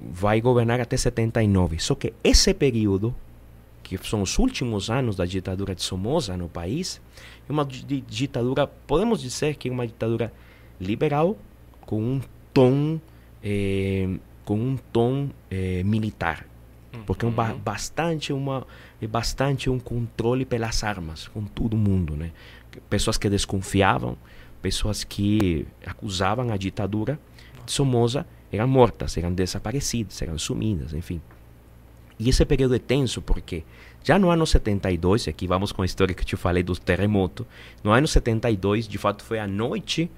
vai governar até 79. Só que esse período, que são os últimos anos da ditadura de Somoza no país, é uma ditadura, podemos dizer que é uma ditadura liberal com um tom eh, com um tom eh, militar. Porque é um ba bastante uma é bastante um controle pelas armas com todo mundo né? Pessoas que desconfiavam pessoas que acusavam a ditadura de Somoza eram mortas eram desaparecidas eram sumidas enfim e esse período é tenso porque já no ano 72 aqui vamos com a história que te falei do terremoto no ano 72 de fato foi a noite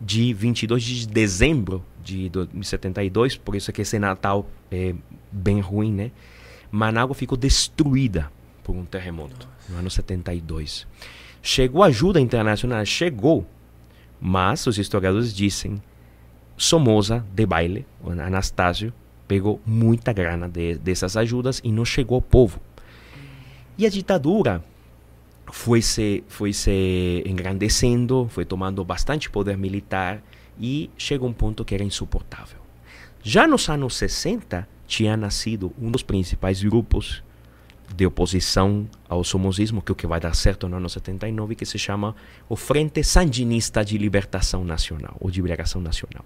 de 22 de dezembro de 72, por isso que esse Natal é bem ruim, né? Manágua ficou destruída por um terremoto Nossa. no ano 72. Chegou ajuda internacional, chegou, mas os historiadores dizem Somoza de baile, Anastácio, pegou muita grana de, dessas ajudas e não chegou ao povo. E a ditadura foi se, foi se engrandecendo, foi tomando bastante poder militar e chegou a um ponto que era insuportável. Já nos anos 60, tinha nascido um dos principais grupos de oposição ao somosismo, que é o que vai dar certo no ano 79, que se chama o Frente Sandinista de Libertação Nacional, ou de Liberação Nacional.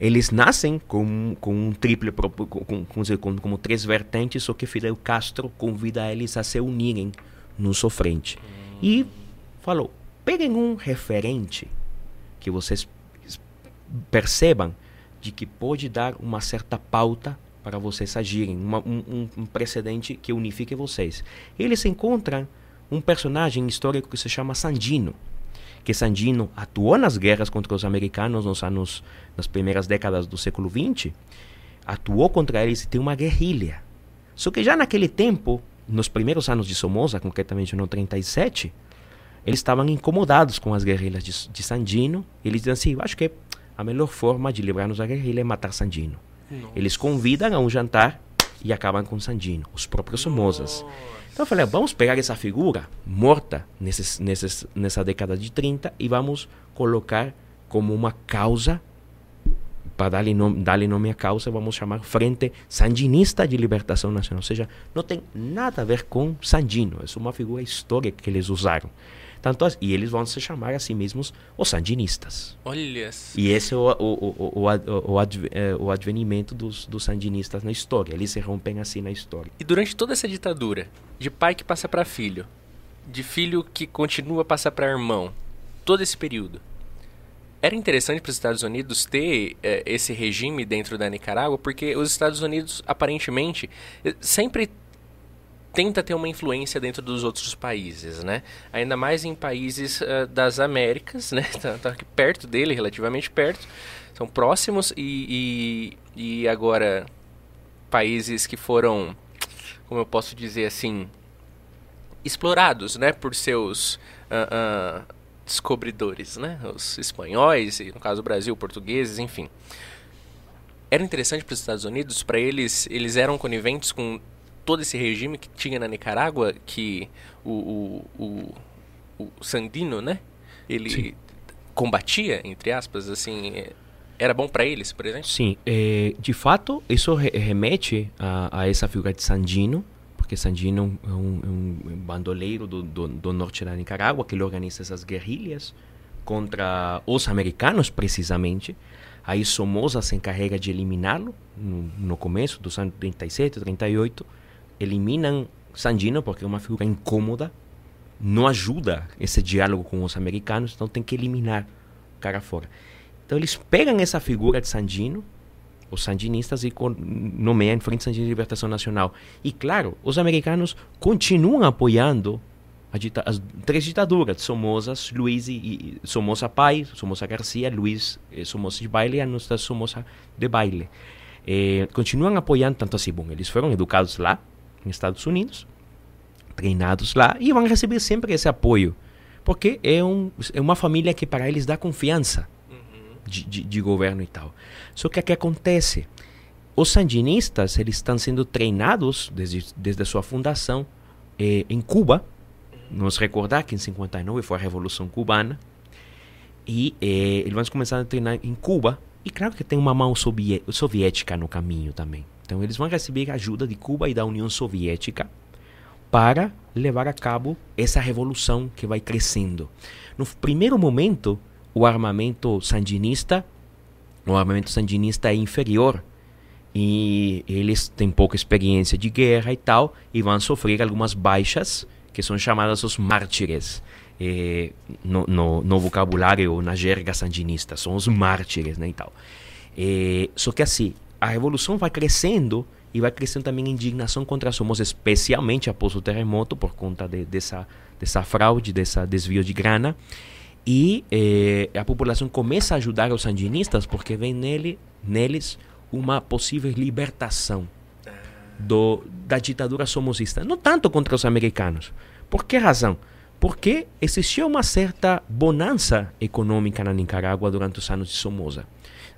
Eles nascem com, com um triple, com, com, com, como três vertentes, só que Fidel Castro convida eles a se unirem no sofrente. E falou: peguem um referente que vocês percebam de que pode dar uma certa pauta para vocês agirem, uma, um, um, precedente que unifique vocês. Eles encontram um personagem histórico que se chama Sandino, que Sandino atuou nas guerras contra os americanos nos anos, nas primeiras décadas do século XX, atuou contra eles e tem uma guerrilha. Só que já naquele tempo nos primeiros anos de Somoza, concretamente no 37, eles estavam incomodados com as guerrilhas de, de Sandino. Eles dizem assim: acho que a melhor forma de livrar-nos da guerrilha é matar Sandino. Nossa. Eles convidam a um jantar e acabam com Sandino, os próprios Somozas. Então eu falei: vamos pegar essa figura morta nesses, nesses, nessa década de 30 e vamos colocar como uma causa para dar-lhe nome, dar nome à causa, vamos chamar Frente Sandinista de Libertação Nacional. Ou seja, não tem nada a ver com Sandino, é uma figura histórica que eles usaram. Tanto as, e eles vão se chamar a si mesmos os sandinistas. Olha. E esse é o, o, o, o, o, é, o advenimento dos, dos sandinistas na história. Eles se rompem assim na história. E durante toda essa ditadura, de pai que passa para filho, de filho que continua a passar para irmão, todo esse período, era interessante para os Estados Unidos ter é, esse regime dentro da Nicarágua, porque os Estados Unidos, aparentemente, eh, sempre tenta ter uma influência dentro dos outros países, né? Ainda mais em países uh, das Américas, né? Tá, tá, perto dele, relativamente perto, são próximos e, e, e agora países que foram, como eu posso dizer assim, explorados, né? Por seus uh, uh, descobridores, né? Os espanhóis, e no caso do Brasil, portugueses, enfim. Era interessante para os Estados Unidos, para eles, eles eram coniventes com todo esse regime que tinha na Nicarágua, que o, o, o, o Sandino, né? Ele Sim. combatia, entre aspas, assim, é, era bom para eles, por exemplo? Sim, é, de fato, isso remete a, a essa figura de Sandino, porque Sandino é um, é um bandoleiro do, do, do, norte da Nicarágua que ele organiza essas guerrilhas contra os americanos, precisamente. Aí Somoza se encarrega de eliminá-lo no, no, começo dos anos 37, 38. Eliminam Sandino porque é uma figura incômoda, não ajuda esse diálogo com os americanos, então tem que eliminar o cara fora. Então eles pegam essa figura de Sandino, os sandinistas e nomeiam a Frente Sandinista de Libertação Nacional. E claro, os americanos continuam apoiando as três ditaduras, Somoza, Luiz e, Somoza pai, Somoza Garcia, Luiz eh, Somoza de Baile e a nossa Somoza de Baile. Eh, continuam apoiando tanto assim, bom, eles foram educados lá, nos Estados Unidos, treinados lá e vão receber sempre esse apoio, porque é, um, é uma família que para eles dá confiança de, de, de governo e tal. Só que o que acontece? os sandinistas eles estão sendo treinados desde, desde a sua fundação eh, em Cuba. Vamos recordar que em 59 foi a Revolução Cubana. E eh, eles vão começar a treinar em Cuba. E claro que tem uma mão soviética no caminho também. Então eles vão receber ajuda de Cuba e da União Soviética para levar a cabo essa revolução que vai crescendo. No primeiro momento, o armamento sandinista, o armamento sandinista é inferior e eles têm pouca experiência de guerra e tal e vão sofrer algumas baixas que são chamadas os mártires. Eh, no, no, no, vocabulário, na jerga sandinista, são os mártires né, e tal. Eh, só que assim, a revolução vai crescendo e vai crescendo também a indignação contra a Somoza, especialmente após o terremoto, por conta de, dessa, dessa fraude, desse desvio de grana. E eh, a população começa a ajudar os sandinistas porque vê nele, neles uma possível libertação do, da ditadura somozista. Não tanto contra os americanos. Por que razão? Porque existia uma certa bonança econômica na Nicarágua durante os anos de Somoza.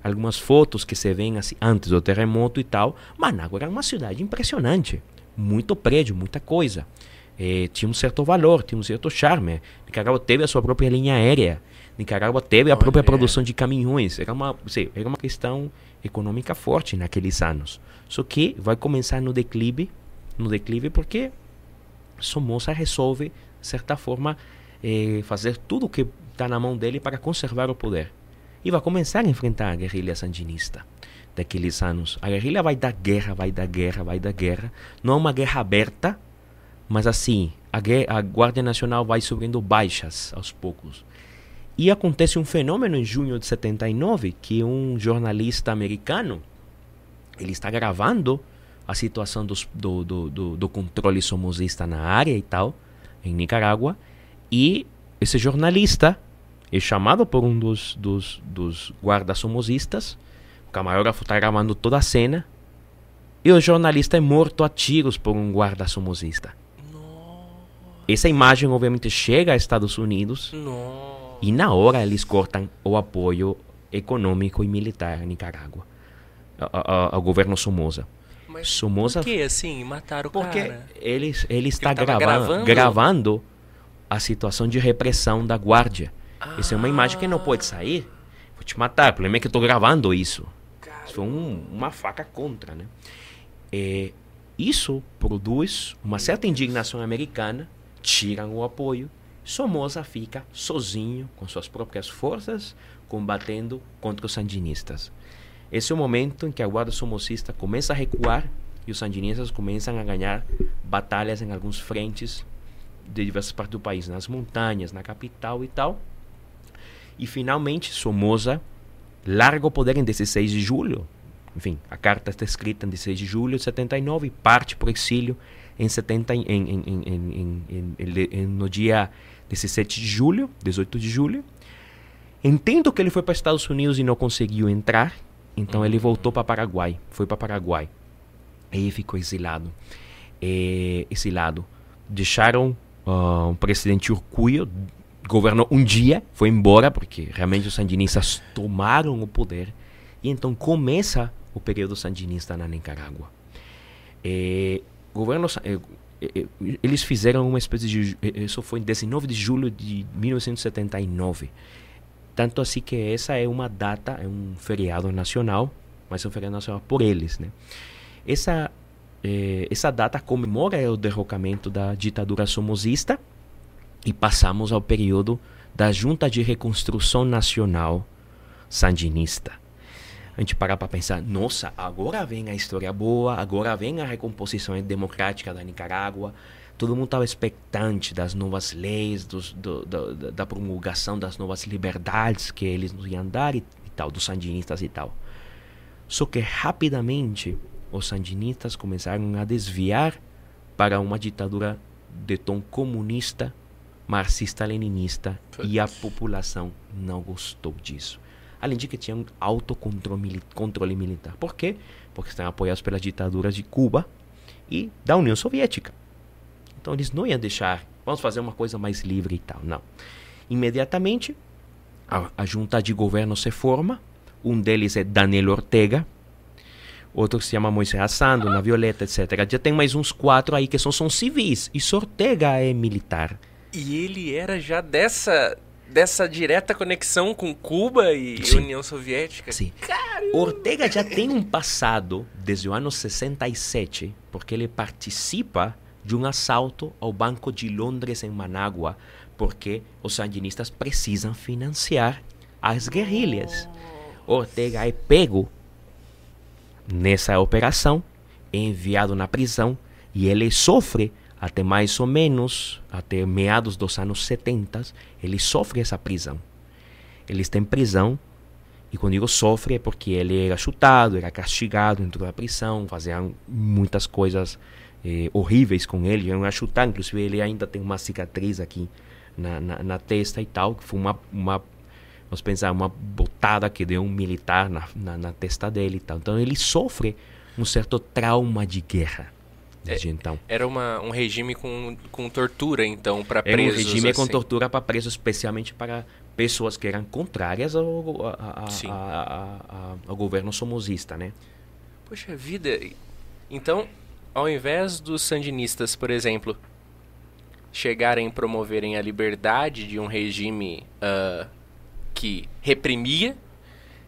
Algumas fotos que se veem assim, antes do terremoto e tal. Manágua era uma cidade impressionante. Muito prédio, muita coisa. Eh, tinha um certo valor, tinha um certo charme. Nicarágua teve a sua própria linha aérea. Nicarágua teve a própria produção de caminhões. Era uma, sei, era uma questão econômica forte naqueles anos. Só que vai começar no declive, no declive porque Somoza resolve, de certa forma, eh, fazer tudo o que está na mão dele para conservar o poder. E vai começar a enfrentar a guerrilha sandinista daqueles anos. A guerrilha vai dar guerra, vai dar guerra, vai dar guerra. Não é uma guerra aberta, mas assim, a, guerra, a Guarda Nacional vai subindo baixas aos poucos. E acontece um fenômeno em junho de 79 que um jornalista americano ele está gravando a situação dos, do, do, do, do, controle somozista na área e tal, em Nicarágua, e esse jornalista é chamado por um dos, dos, dos guardas somozistas, o camarógrafo está gravando toda a cena, e o jornalista é morto a tiros por um guarda somozista. Essa imagem obviamente chega aos Estados Unidos. E na hora eles cortam o apoio econômico e militar a Nicarágua, ao governo Somoza. Mas Somoza, por que assim? Mataram o porque cara? Porque ele, ele está gravando? gravando a situação de repressão da guarda. Ah. Essa é uma imagem que não pode sair. Vou te matar. O problema é que eu estou gravando isso. Caramba. Isso foi um, uma faca contra, né? É, isso produz uma certa indignação americana, tiram o apoio Somoza fica sozinho, com suas próprias forças, combatendo contra os sandinistas. Esse é o momento em que a guarda somocista começa a recuar e os sandinistas começam a ganhar batalhas em alguns frentes de diversas partes do país, nas montanhas, na capital e tal. E finalmente Somoza larga o poder em 16 de julho. Enfim, a carta está escrita em 16 de julho de 79 e parte para o exílio em 70, em, em, em, no dia 17 de julho, 18 de julho. Entendo que ele foi para Estados Unidos e não conseguiu entrar, então ele voltou para Paraguai, foi para Paraguai. E ficou exilado. É, exilado. Deixaram uh, o presidente Urcuyo, governou um dia, foi embora, porque realmente os sandinistas tomaram o poder. E então começa o período sandinista na Nicarágua. É, governo, é, eles fizeram uma espécie de. Isso foi em 19 de julho de 1979. Tanto assim que essa é uma data, é um feriado nacional, mas é um feriado nacional por eles. Né? Essa, eh, essa data comemora o derrocamento da ditadura somozista e passamos ao período da Junta de Reconstrução Nacional Sandinista a gente parar para pensar, nossa, agora vem a história boa, agora vem a recomposição democrática da Nicarágua. Todo mundo estava expectante das novas leis, dos, do, do, da promulgação das novas liberdades que eles nos iam dar e, e tal, dos sandinistas e tal. Só que rapidamente os sandinistas começaram a desviar para uma ditadura de tom comunista, marxista-leninista e a população não gostou disso além de que tinham autocontrole controle militar. Por quê? Porque estão apoiados pelas ditaduras de Cuba e da União Soviética. Então eles não iam deixar, vamos fazer uma coisa mais livre e tal. Não. Imediatamente, a, a junta de governo se forma. Um deles é Daniel Ortega. outro que se chama Moisés Assando, na Violeta, etc. Já tem mais uns quatro aí que são, são civis. E Ortega é militar. E ele era já dessa dessa direta conexão com Cuba e Sim. União Soviética. Sim. Ortega já tem um passado desde o ano 67, porque ele participa de um assalto ao Banco de Londres em Manágua, porque os sandinistas precisam financiar as guerrilhas. Ortega é pego nessa operação, é enviado na prisão e ele sofre até mais ou menos, até meados dos anos 70, ele sofre essa prisão. Ele está em prisão, e quando digo sofre é porque ele era chutado, era castigado dentro da prisão, faziam muitas coisas eh, horríveis com ele, iam chutar, inclusive ele ainda tem uma cicatriz aqui na, na, na, testa e tal, que foi uma, uma vamos pensar, uma botada que deu um militar na, na, na testa dele e tal. Então ele sofre um certo trauma de guerra. Desde é, então. Era uma, um regime com, com tortura, então, para presos. Era um regime assim. com tortura para presos, especialmente para pessoas que eram contrárias ao, a, a, a, ao governo somozista, né? Poxa vida. Então, ao invés dos sandinistas, por exemplo, chegarem a promoverem a liberdade de um regime uh, que reprimia,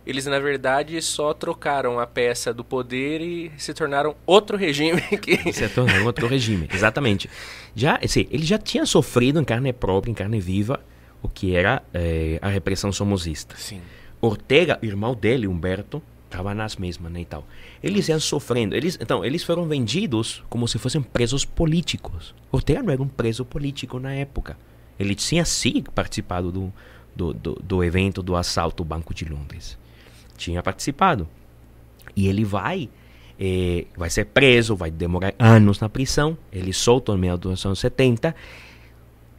eles na verdade só trocaram a peça do poder e se tornaram outro regime que se tornaram outro regime exatamente. Já assim, ele já tinha sofrido em carne própria em carne viva o que era eh, a repressão somozista. Sim. Ortega irmão dele Humberto estava nas mesmas né, e tal. Eles iam sofrendo. Eles então eles foram vendidos como se fossem presos políticos. Ortega não era um preso político na época. Ele tinha sim participado do do, do, do evento do assalto ao Banco de Londres tinha participado. E ele vai, eh, vai ser preso, vai demorar anos na prisão. Ele solta no meio dos anos 70.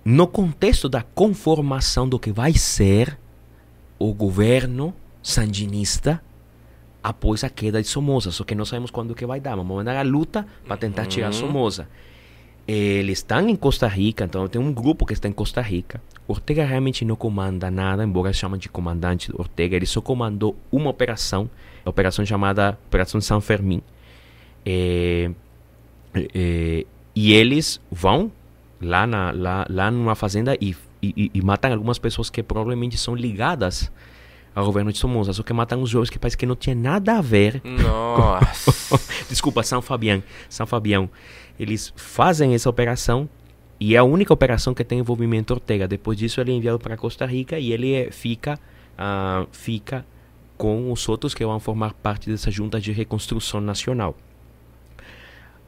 No contexto da conformação do que vai ser o governo sandinista após a queda de Somoza. Só que não sabemos quando que vai dar. Vamos mandar a luta para tentar uhum. tirar Somoza. Eles estão em Costa Rica, então tem um grupo que está em Costa Rica. Ortega realmente não comanda nada, embora chamem de comandante Ortega, ele só comandou uma operação, a operação chamada Operação San Fermín. É, é, e eles vão lá, na, lá, lá numa fazenda e, e, e, matam algumas pessoas que provavelmente são ligadas ao governo de Somoza, só que matam os jovens que parece que não tinha nada a ver. Nossa! Desculpa, São Fabião. São Fabião. Eles fazem essa operação e é a única operação que tem envolvimento Ortega. Depois disso, ele é enviado para Costa Rica e ele é, fica, uh, fica com os outros que vão formar parte dessa junta de reconstrução nacional.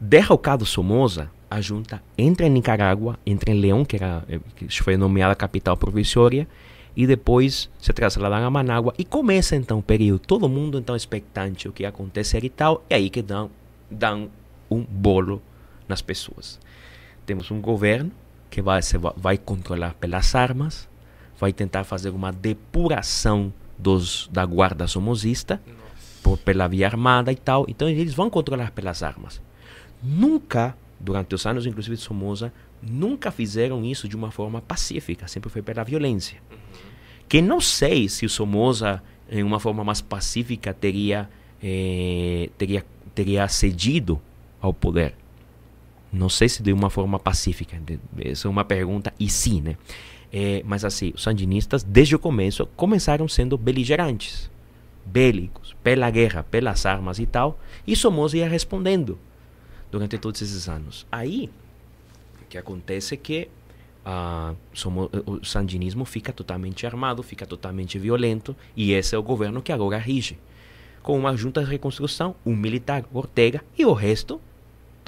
Derrocado Somoza, a junta entra em Nicarágua, entra em Leão, que, era, eh, que foi nomeada capital provisória, e depois se traslada a Manágua e começa então o período. Todo mundo então expectante o que acontecer e tal, e aí que dão, dão um bolo nas pessoas. Temos um governo que vai, vai controlar pelas armas, vai tentar fazer uma depuração dos, da guarda somosista por, pela via armada e tal. Então eles vão controlar pelas armas. Nunca, durante os anos, inclusive de Somoza, nunca fizeram isso de uma forma pacífica, sempre foi pela violência. Uhum. Que não sei se o Somoza, em uma forma mais pacífica, teria, eh, teria, teria cedido ao poder. Não sei se de uma forma pacífica. Essa é uma pergunta, e sim, né? É, mas assim, os sandinistas, desde o começo, começaram sendo beligerantes, bélicos, pela guerra, pelas armas e tal. E Somoza ia respondendo durante todos esses anos. Aí, o que acontece é que ah, somos, o sandinismo fica totalmente armado, fica totalmente violento, e esse é o governo que agora rige. Com uma junta de reconstrução, um militar, Ortega, e o resto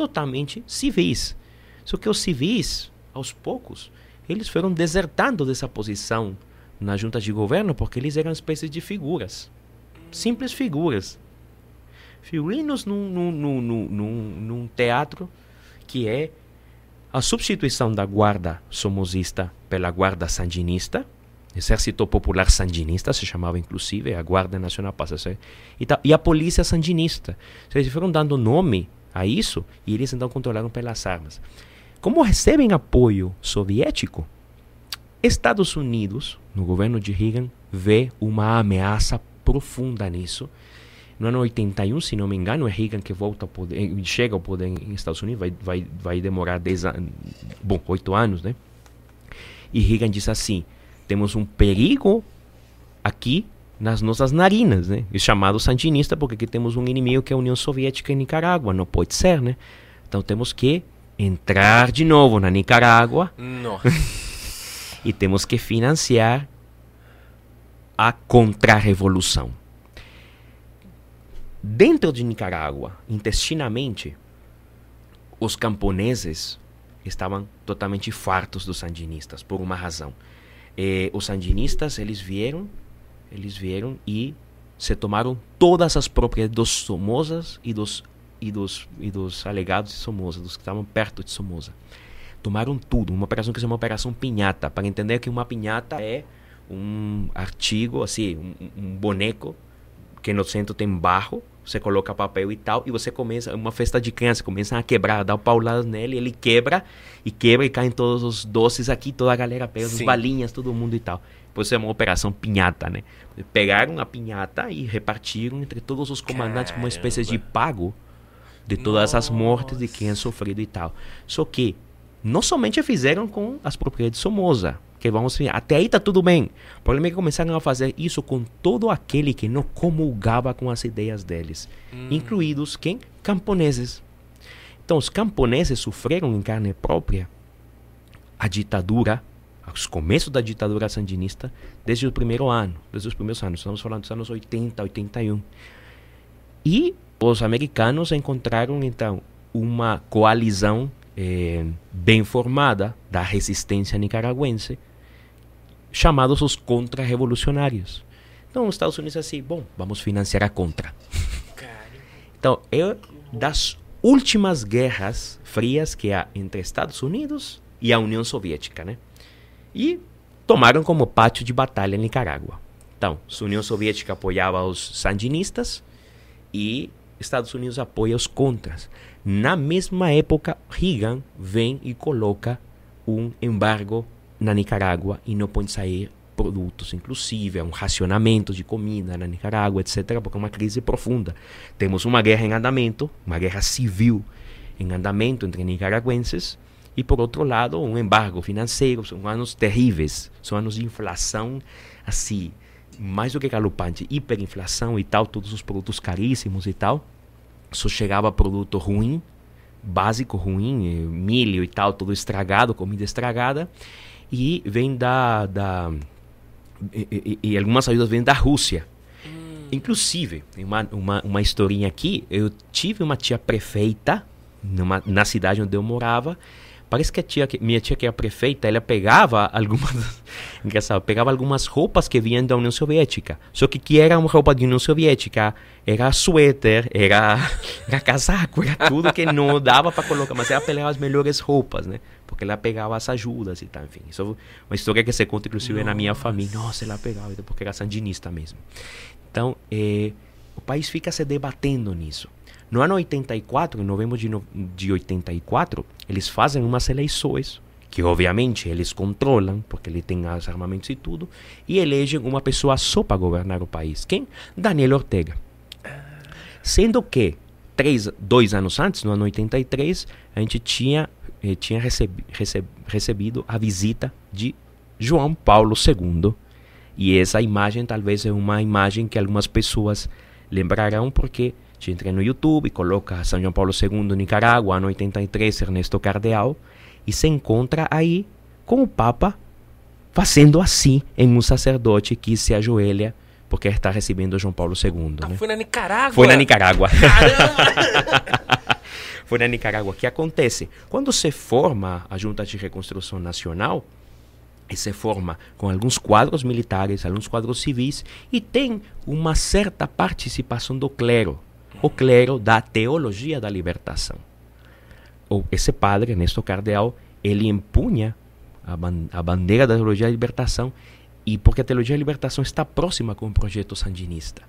totalmente civis. Só que os civis, aos poucos, eles foram desertando dessa posição na junta de governo porque eles eram espécies de figuras. Simples figuras. Figurinos num, num, num, num, num teatro que é a substituição da guarda somosista pela guarda sandinista, Exército Popular Sandinista se chamava inclusive, a Guarda Nacional passa a ser, e, e a Polícia Sandinista. Eles foram dando nome a isso e eles então controlaram pelas armas. Como recebem apoio soviético, Estados Unidos, no governo de Reagan, vê uma ameaça profunda nisso. no ano 81, se não me engano, é Reagan que volta ao poder, chega ao poder em Estados Unidos, vai, vai, vai demorar 10 anos, bom, 8 anos, né? E Reagan diz assim: temos um perigo aqui nas nossas narinas, né? E chamado sandinista, porque aqui temos um inimigo que é a União Soviética em Nicarágua, não pode ser, né? Então temos que entrar de novo na Nicarágua e temos que financiar a contra-revolução. Dentro de Nicarágua, intestinamente, os camponeses estavam totalmente fartos dos sandinistas por uma razão. Eh, os sandinistas eles vieram, eles vieram e se tomaram todas as propriedades dos Somozas e dos e dos e dos alegados de Somoza, dos que estavam perto de Somoza. Tomaram tudo, uma operação que se chama Operação Pinhata, para entender que uma pinhata é um artigo, assim, um, um boneco que no centro tem barro você coloca papel e tal, e você começa, uma festa de criança, começa a quebrar, dá um paulado nele, ele quebra, e quebra e caem todos os doces aqui, toda a galera pega as balinhas, todo mundo e tal. Depois é uma operação pinhata, né? Pegaram a pinhata e repartiram entre todos os comandantes como uma espécie de pago de todas Nossa. as mortes de quem é sofrido e tal. Só que não somente fizeram com as propriedades de Somoza, que vamos ver, até aí está tudo bem. O problema é que começaram a fazer isso com todo aquele que não comulgava com as ideias deles, hum. incluídos quem? Camponeses. Então, os camponeses sofreram em carne própria a ditadura, os começos da ditadura sandinista, desde o primeiro ano, desde os primeiros anos, estamos falando dos anos 80, 81. E os americanos encontraram, então, uma coalizão eh, bem formada da resistência nicaragüense, chamados os contra-revolucionários. Então, os Estados Unidos assim, bom, vamos financiar a contra. Então, é das últimas guerras frias que há entre Estados Unidos e a União Soviética, né? E tomaram como pátio de batalha Nicarágua. Então, a União Soviética apoiava os sandinistas e Estados Unidos apoia os contras. Na mesma época, Reagan vem e coloca um embargo na Nicarágua e não pode sair produtos, inclusive é um racionamento de comida na Nicarágua, etc., porque é uma crise profunda. Temos uma guerra em andamento, uma guerra civil em andamento entre nicaragüenses, e por outro lado, um embargo financeiro. São anos terríveis, são anos de inflação, assim, mais do que galopante, hiperinflação e tal, todos os produtos caríssimos e tal. Só chegava produto ruim, básico ruim, eh, milho e tal, tudo estragado, comida estragada e vem da, da e, e, e algumas ajudas vêm da Rússia. Hum. Inclusive, uma, uma, uma historinha aqui, eu tive uma tia prefeita numa, na cidade onde eu morava, Parece que a tia, minha tia que é prefeita, ela pegava algumas, engraçado, pegava algumas roupas que vinham da União Soviética. Só que que era uma roupa da União Soviética, era suéter, era, era casaco, era tudo que não dava para colocar, mas ela pegava as melhores roupas, né? Porque ela pegava as ajudas e tal, enfim. Isso é uma história que se conta inclusive Nossa. na minha família. Nossa, ela pegava, porque era sandinista mesmo. Então, eh, o país fica se debatendo nisso. No ano 84, em novembro de, no, de 84, eles fazem umas eleições que obviamente eles controlam, porque ele tem os armamentos e tudo, e elegem uma pessoa só para governar o país. Quem? Daniel Ortega. Sendo que, três, dois anos antes, no ano 83, a gente tinha, eh, tinha recebi, receb, recebido a visita de João Paulo II. E essa imagem talvez é uma imagem que algumas pessoas lembrarão, porque você entra no YouTube, coloca São João Paulo II, Nicarágua, ano 83, Ernesto Cardeal, e se encontra aí com o Papa fazendo assim em um sacerdote que se ajoelha porque está recebendo João Paulo II. Ah, né? Foi na Nicarágua? Foi na Nicarágua. Foi na Nicarágua. O que acontece? Quando se forma a Junta de Reconstrução Nacional, e se forma com alguns quadros militares, alguns quadros civis, e tem uma certa participação do clero o clero da teologia da libertação. O, esse padre, Ernesto Cardeal, ele empunha a, ban a bandeira da teologia da libertação e porque a teologia da libertação está próxima com o projeto sandinista.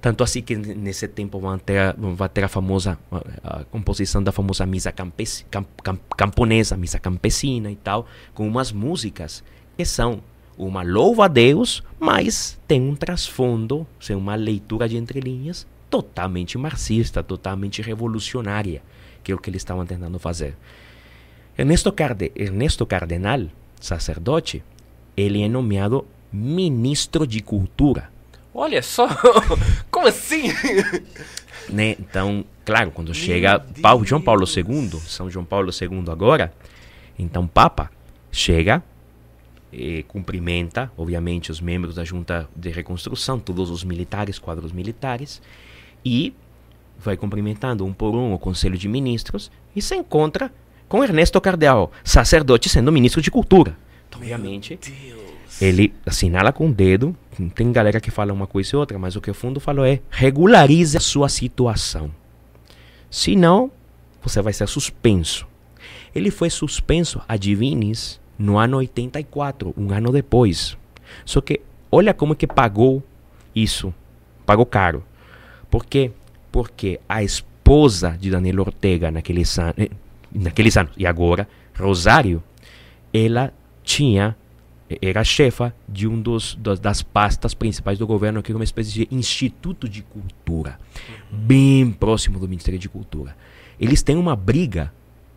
Tanto assim que nesse tempo vão ter, vai ter a famosa a, composição da famosa missa camp, camp, camponesa, missa campesina e tal, com umas músicas que são uma louva a Deus, mas tem um trasfondo, uma leitura de entrelinhas totalmente marxista, totalmente revolucionária, que é o que eles estavam tentando fazer. Ernesto, Carde, Ernesto Cardenal, sacerdote, ele é nomeado ministro de cultura. Olha só, como assim? Né? Então, claro, quando chega Paulo, João Paulo II, São João Paulo II agora, então Papa chega e cumprimenta, obviamente, os membros da Junta de Reconstrução, todos os militares, quadros militares, e vai cumprimentando um por um o Conselho de Ministros e se encontra com Ernesto Cardeal, sacerdote sendo ministro de Cultura. Então, obviamente, ele assinala com o dedo. Tem galera que fala uma coisa e outra, mas o que o fundo falou é regularize a sua situação. Se não, você vai ser suspenso. Ele foi suspenso, adivines, no ano 84, um ano depois. Só que olha como que pagou isso. Pagou caro. Por quê? Porque a esposa de Daniel Ortega naqueles, an eh, naqueles anos, e agora, Rosário, ela tinha era chefa de um dos, das pastas principais do governo, que é uma espécie de instituto de cultura, bem próximo do Ministério de Cultura. Eles têm uma briga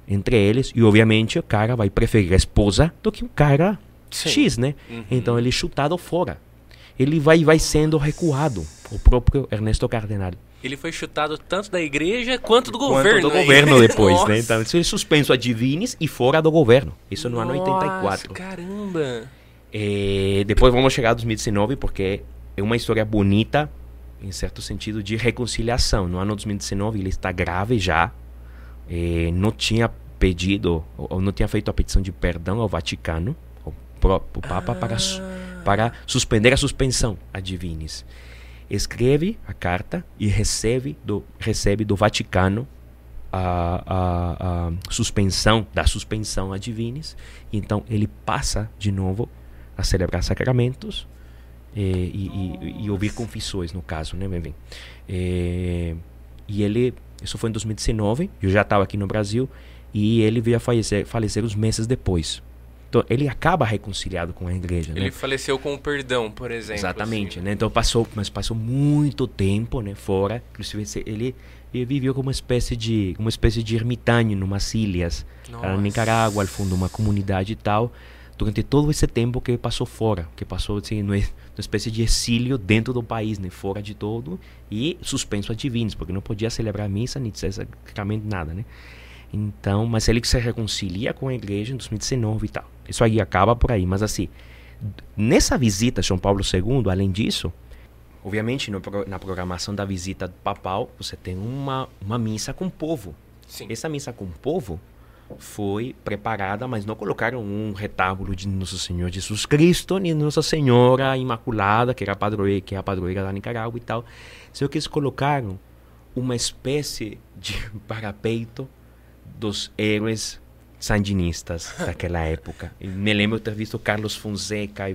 entre eles e, obviamente, o cara vai preferir a esposa do que o cara Sim. X, né? Uhum. Então ele é chutado fora. Ele vai, vai sendo recuado, o próprio Ernesto Cardenal. Ele foi chutado tanto da igreja quanto do quanto governo. do governo depois, né? Então, ele é suspenso a divines e fora do governo. Isso no Nossa, ano 84. Caramba! É, depois vamos chegar a 2019, porque é uma história bonita, em certo sentido, de reconciliação. No ano 2019 ele está grave já, é, não tinha pedido, ou não tinha feito a petição de perdão ao Vaticano, o próprio Papa, ah. para, para suspender a suspensão a Divinis. Escreve a carta e recebe do, recebe do Vaticano a, a, a suspensão da suspensão a Divinis. Então ele passa de novo a celebrar sacramentos e, e, e, ouvir confissões, no caso, né, bem, bem. E, e ele, isso foi em 2019, eu já estava aqui no Brasil, e ele veio a falecer, falecer uns meses depois. Então, ele acaba reconciliado com a igreja. Ele né? faleceu com o perdão, por exemplo. Exatamente, assim. né? Então passou, mas passou muito tempo, né, fora. Inclusive ele, ele viveu como uma espécie de, uma espécie de ermitaño, numas ilhas, na Nicarágua, ao fundo, uma comunidade e tal durante todo esse tempo que passou fora, que passou assim, numa espécie de exílio dentro do país, né, fora de todo, e suspenso a divinos, porque não podia celebrar missa nem sacramento, nada, né? Então, mas ele se reconcilia com a igreja em 2019 e tal. Isso aí acaba por aí, mas assim, nessa visita a São Paulo II, além disso, obviamente no, na programação da visita papal, você tem uma, uma missa com o povo. Sim. Essa missa com o povo foi preparada, mas não colocaram um retábulo de Nosso Senhor Jesus Cristo, nem Nossa Senhora Imaculada, que era a padroeira, que é a padroeira da Nicarágua e tal. Só que eles colocaram uma espécie de parapeito dos heróis sandinistas daquela época. Eu me lembro de ter visto Carlos Fonseca,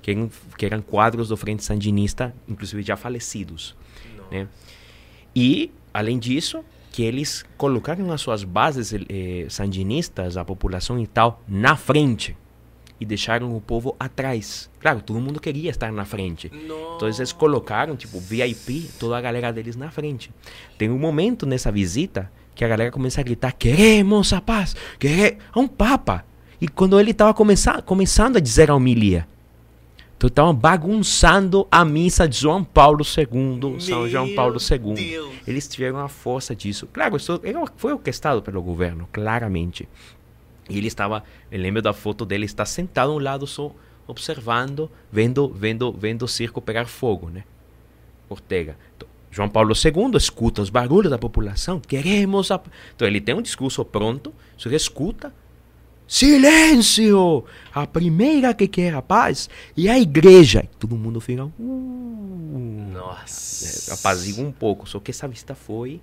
que eram, que eram quadros do Frente Sandinista, inclusive já falecidos. Né? E, além disso, que eles colocaram as suas bases eh, sandinistas, a população e tal, na frente e deixaram o povo atrás. Claro, todo mundo queria estar na frente. Nossa. Então eles colocaram, tipo, VIP, toda a galera deles na frente. Tem um momento nessa visita que a galera começa a gritar: queremos a paz, queremos um papa. E quando ele estava começando, começando a dizer a homilia, então estavam bagunçando a missa de João Paulo II, Meu São João Paulo II. Deus. Eles tiveram a força disso. Claro, isso foi orquestrado pelo governo, claramente. E ele estava, eu lembro da foto dele, está sentado a um lado só, observando, vendo, vendo, vendo o circo pegar fogo, né? Ortega. Então, João Paulo II escuta os barulhos da população, queremos a... Então ele tem um discurso pronto, só escuta, Silêncio! A primeira que quer a paz e a igreja. E todo mundo fica. Uh, Nossa! É, apazigua um pouco. Só que essa vista foi.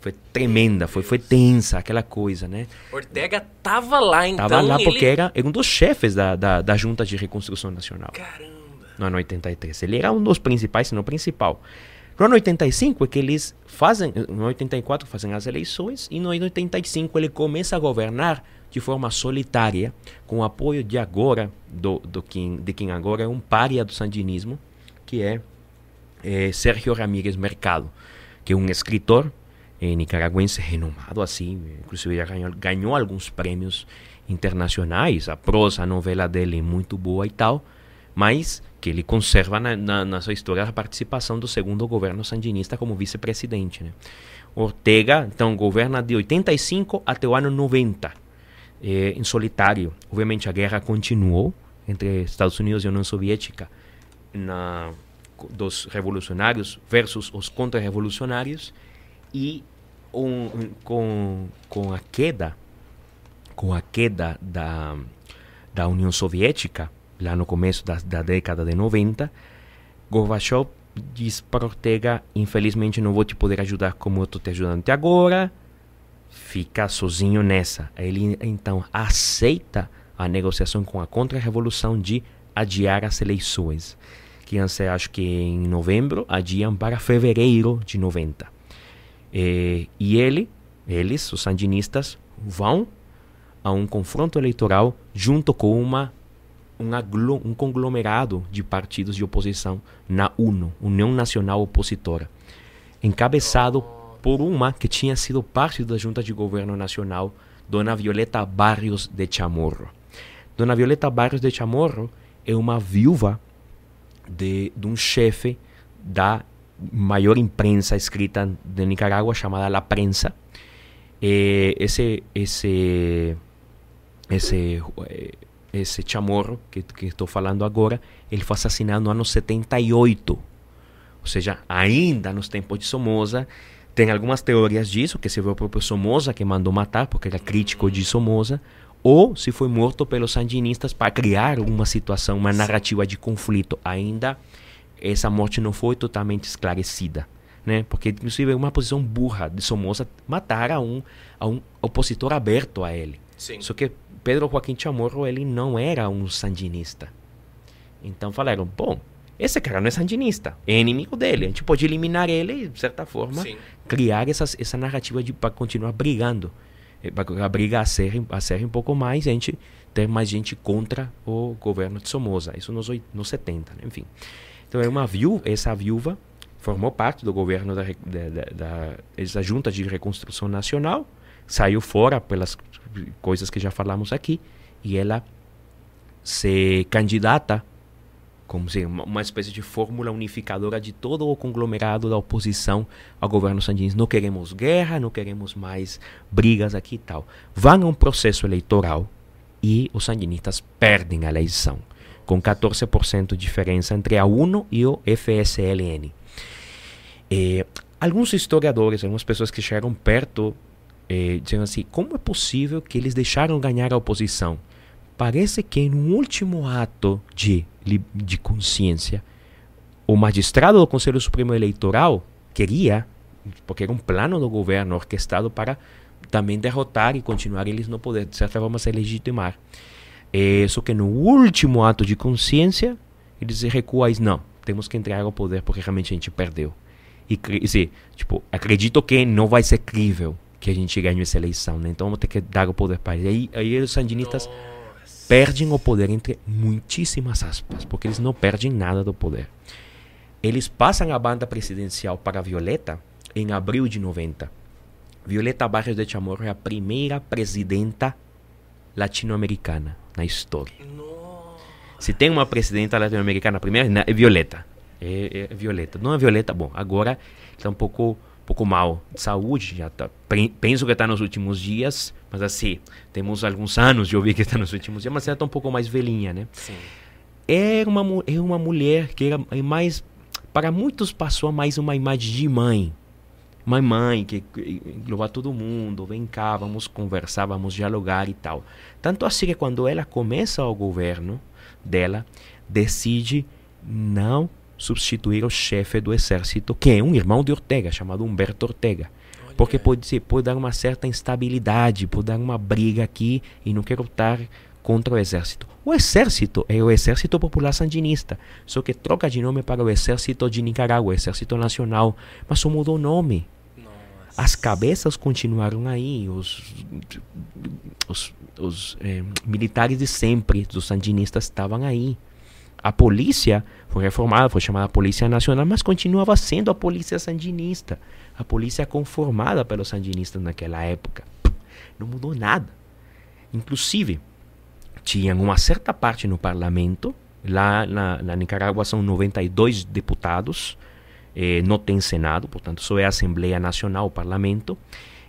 Foi tremenda, foi, foi tensa, aquela coisa, né? Ortega tava lá, então. Tava lá porque era, era um dos chefes da, da, da Junta de Reconstrução Nacional. Caramba! No ano 83. Ele era um dos principais, se não principal. No ano 85 é que eles fazem, no 84 fazem as eleições e no ano 85 ele começa a governar de forma solitária, com o apoio de agora, do, do quem, de quem agora é um pária do sandinismo, que é, é Sérgio Ramírez Mercado. que é um escritor eh, nicaragüense renomado assim, inclusive já ganhou, ganhou alguns prêmios internacionais, a prosa, a novela dele é muito boa e tal, mas que ele conserva na, na, na sua história a participação do segundo governo sandinista como vice-presidente. Né? Ortega, então, governa de 85 até o ano 90, eh, em solitário. Obviamente, a guerra continuou entre Estados Unidos e União Soviética na, dos revolucionários versus os contra-revolucionários e um, com, com a queda com a queda da, da União Soviética, lá no começo da, da década de 90, Gorbachev diz para Ortega: infelizmente não vou te poder ajudar como eu estou te ajudando até agora, fica sozinho nessa. Ele então aceita a negociação com a contra-revolução de adiar as eleições, que ser, acho que em novembro, adiam para fevereiro de 90. E, e ele, eles, os sandinistas, vão a um confronto eleitoral junto com uma um, um conglomerado de partidos de oposição na UNO, União Nacional Opositora, encabeçado por uma que tinha sido parte da Junta de Governo Nacional, Dona Violeta Barrios de Chamorro. Dona Violeta Barrios de Chamorro é uma viúva de, de um chefe da maior imprensa escrita de Nicarágua chamada La Prensa. Esse esse esse eh, esse chamorro que, estou falando agora, ele foi assassinado no ano 78. Ou seja, ainda nos tempos de Somoza, tem algumas teorias disso, que se foi o próprio Somoza que mandou matar, porque era crítico de Somoza, ou se foi morto pelos sandinistas para criar uma situação, uma narrativa de conflito. Ainda essa morte não foi totalmente esclarecida. Né? Porque, inclusive, é uma posição burra de Somoza matar a um, a um opositor aberto a ele. Sim. Só que Pedro Joaquim Chamorro ele não era um sandinista. Então falaram, bom, esse cara não é sandinista, é inimigo dele. A gente pode eliminar ele e, de certa forma, Sim. criar essas, essa narrativa para continuar brigando. Eh, para a briga a ser, a ser um pouco mais, a gente ter mais gente contra o governo de Somoza. Isso nos, nos 70, né? enfim. Então é uma viúva, essa viúva formou parte do governo da, da, da, da junta de reconstrução nacional, saiu fora pelas coisas que já falamos aqui, e ela se candidata como se uma espécie de fórmula unificadora de todo o conglomerado da oposição ao governo sandinista. Não queremos guerra, não queremos mais brigas aqui e tal. Vão a um processo eleitoral e os sandinistas perdem a eleição, com 14% de diferença entre a UNO e o FSLN. E, alguns historiadores, algumas pessoas que chegaram perto eh, dizendo assim: como é possível que eles deixaram ganhar a oposição? Parece que no último ato de, de consciência, o magistrado do Conselho Supremo Eleitoral queria, porque era um plano do governo orquestrado para também derrotar e continuar eles no poder, de certa forma se legitimar. É, só que no último ato de consciência, eles recuam e não, temos que entregar o poder porque realmente a gente perdeu. E, e tipo, acredito que não vai ser crível que a gente ganhou essa eleição, né? Então vamos ter que dar o poder para eles. Aí, aí os sandinistas Nossa. perdem o poder entre muitíssimas aspas, porque eles não perdem nada do poder. Eles passam a banda presidencial para Violeta em abril de 90. Violeta Barrios de Chamorro é a primeira presidenta latino-americana na história. Nossa. Se tem uma presidenta latino-americana primeira, é Violeta. É, é, Violeta. Não é Violeta, bom, agora está um pouco pouco mal de saúde, já tá, penso que está nos últimos dias, mas assim, temos alguns anos de ouvir que está nos últimos dias, mas ela está um pouco mais velhinha, né? Sim. É uma, é uma mulher que era mais, para muitos passou mais uma imagem de mãe, uma mãe que engloba todo mundo, vem cá, vamos conversar, vamos dialogar e tal. Tanto assim que quando ela começa o governo dela, decide não substituir o chefe do exército, que é um irmão de Ortega, chamado Humberto Ortega. Porque pode, ser, pode dar uma certa instabilidade, pode dar uma briga aqui e não quero estar contra o exército. O exército é o exército popular sandinista, só que troca de nome para o exército de Nicarágua, exército nacional, mas só mudou o nome. Nossa. As cabeças continuaram aí, os, os, os eh, militares de sempre, dos sandinistas estavam aí. A polícia foi reformada, foi chamada Polícia Nacional, mas continuava sendo a polícia sandinista. A polícia conformada pelos sandinistas naquela época. Não mudou nada. Inclusive, tinha uma certa parte no parlamento, lá na, na Nicarágua são 92 deputados, eh, não tem Senado, portanto só é a Assembleia Nacional, o parlamento.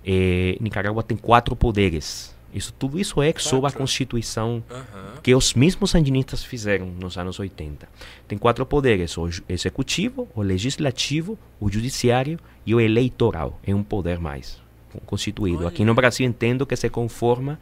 Eh, Nicarágua tem quatro poderes. Isso, tudo isso é sob a Constituição uhum. que os mesmos sandinistas fizeram nos anos 80. Tem quatro poderes: o executivo, o legislativo, o judiciário e o eleitoral. É um poder mais constituído. Olha. Aqui no Brasil entendo que se conforma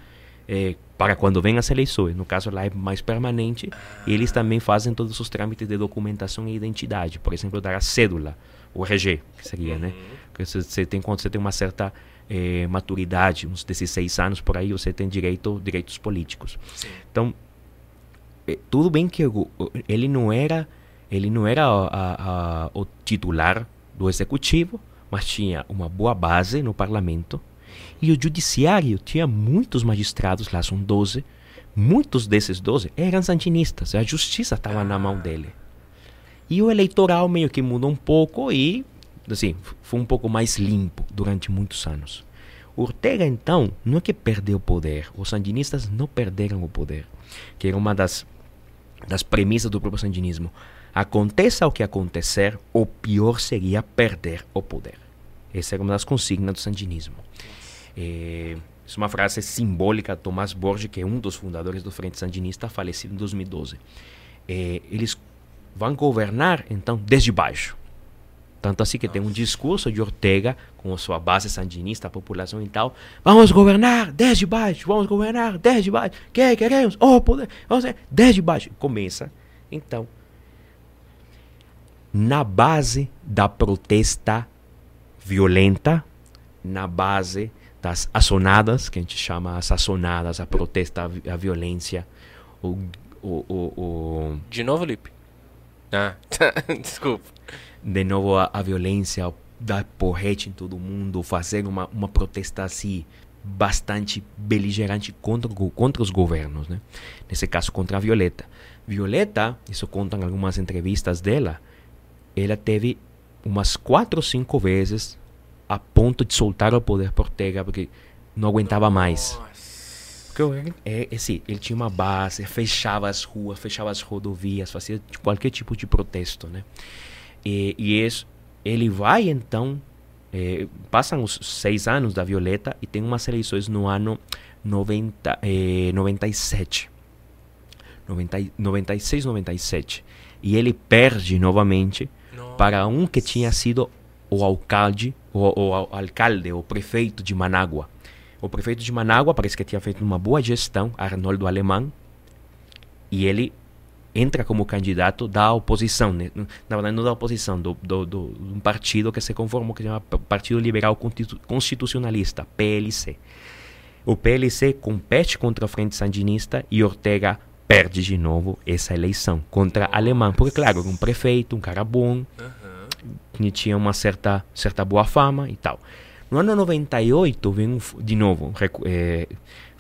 é, para quando vem as eleições. No caso lá é mais permanente. E eles também fazem todos os trâmites de documentação e identidade. Por exemplo, dar a cédula, o RG, que seria, né? uhum. né? Porque você tem, quando você tem uma certa é, maturidade, uns 16 anos por aí, você tem direito, direitos políticos. Sim. Então, é, tudo bem que ele não era, ele não era a, a, a, o titular do executivo, mas tinha uma boa base no parlamento e o judiciário tinha muitos magistrados, lá são 12. Muitos desses 12 eram sandinistas. A justiça estava na mão dele. E o eleitoral meio que mudou um pouco e, assim, foi um pouco mais limpo durante muitos anos. Ortega, então, não é que perdeu o poder. Os sandinistas não perderam o poder. Que era uma das, das premissas do próprio sandinismo. Aconteça o que acontecer, o pior seria perder o poder. Essa era uma das consignas do sandinismo. É, isso é uma frase simbólica de Tomás Borges, que é um dos fundadores do Frente Sandinista, falecido em 2012. É, eles vão governar, então, desde baixo. Tanto assim que tem um discurso de Ortega com sua base sandinista, a população e tal. Vamos governar desde baixo, vamos governar desde baixo. Que queremos? Oh, poder, vamos desde baixo. Começa, então, na base da protesta violenta, na base das assonadas, que a gente chama as assonadas, a protesta, a, violência. O, o, o, o... De novo, Lipe? Ah, desculpa. De novo, a, a violência, dar porrete em todo mundo, fazer uma, uma protesta assim bastante beligerante contra, contra os governos, né? Nesse caso, contra a Violeta. Violeta, isso contam algumas entrevistas dela, ela teve umas quatro ou cinco vezes a ponto de soltar o poder por Ortega porque não aguentava mais. Porque é, é, assim, ele tinha uma base, fechava as ruas, fechava as rodovias, fazia qualquer tipo de protesto, né? E, e isso, ele vai então, é, passam os seis anos da Violeta e tem umas eleições no ano 90, é, 97. 90, 96, 97. E ele perde novamente Nossa. para um que tinha sido o alcalde, o, o, o, alcalde, o prefeito de Manágua. O prefeito de Manágua parece que tinha feito uma boa gestão, Arnoldo Alemão, e ele entra como candidato da oposição, né? na verdade não da oposição, do, do, do, um partido que se conformou, que se chama Partido Liberal Constitucionalista, PLC. O PLC compete contra a Frente Sandinista e Ortega perde de novo essa eleição contra Alemão, porque claro, um prefeito, um cara bom, uhum que tinha uma certa, certa boa fama e tal. No ano 98, vem um, de novo, é,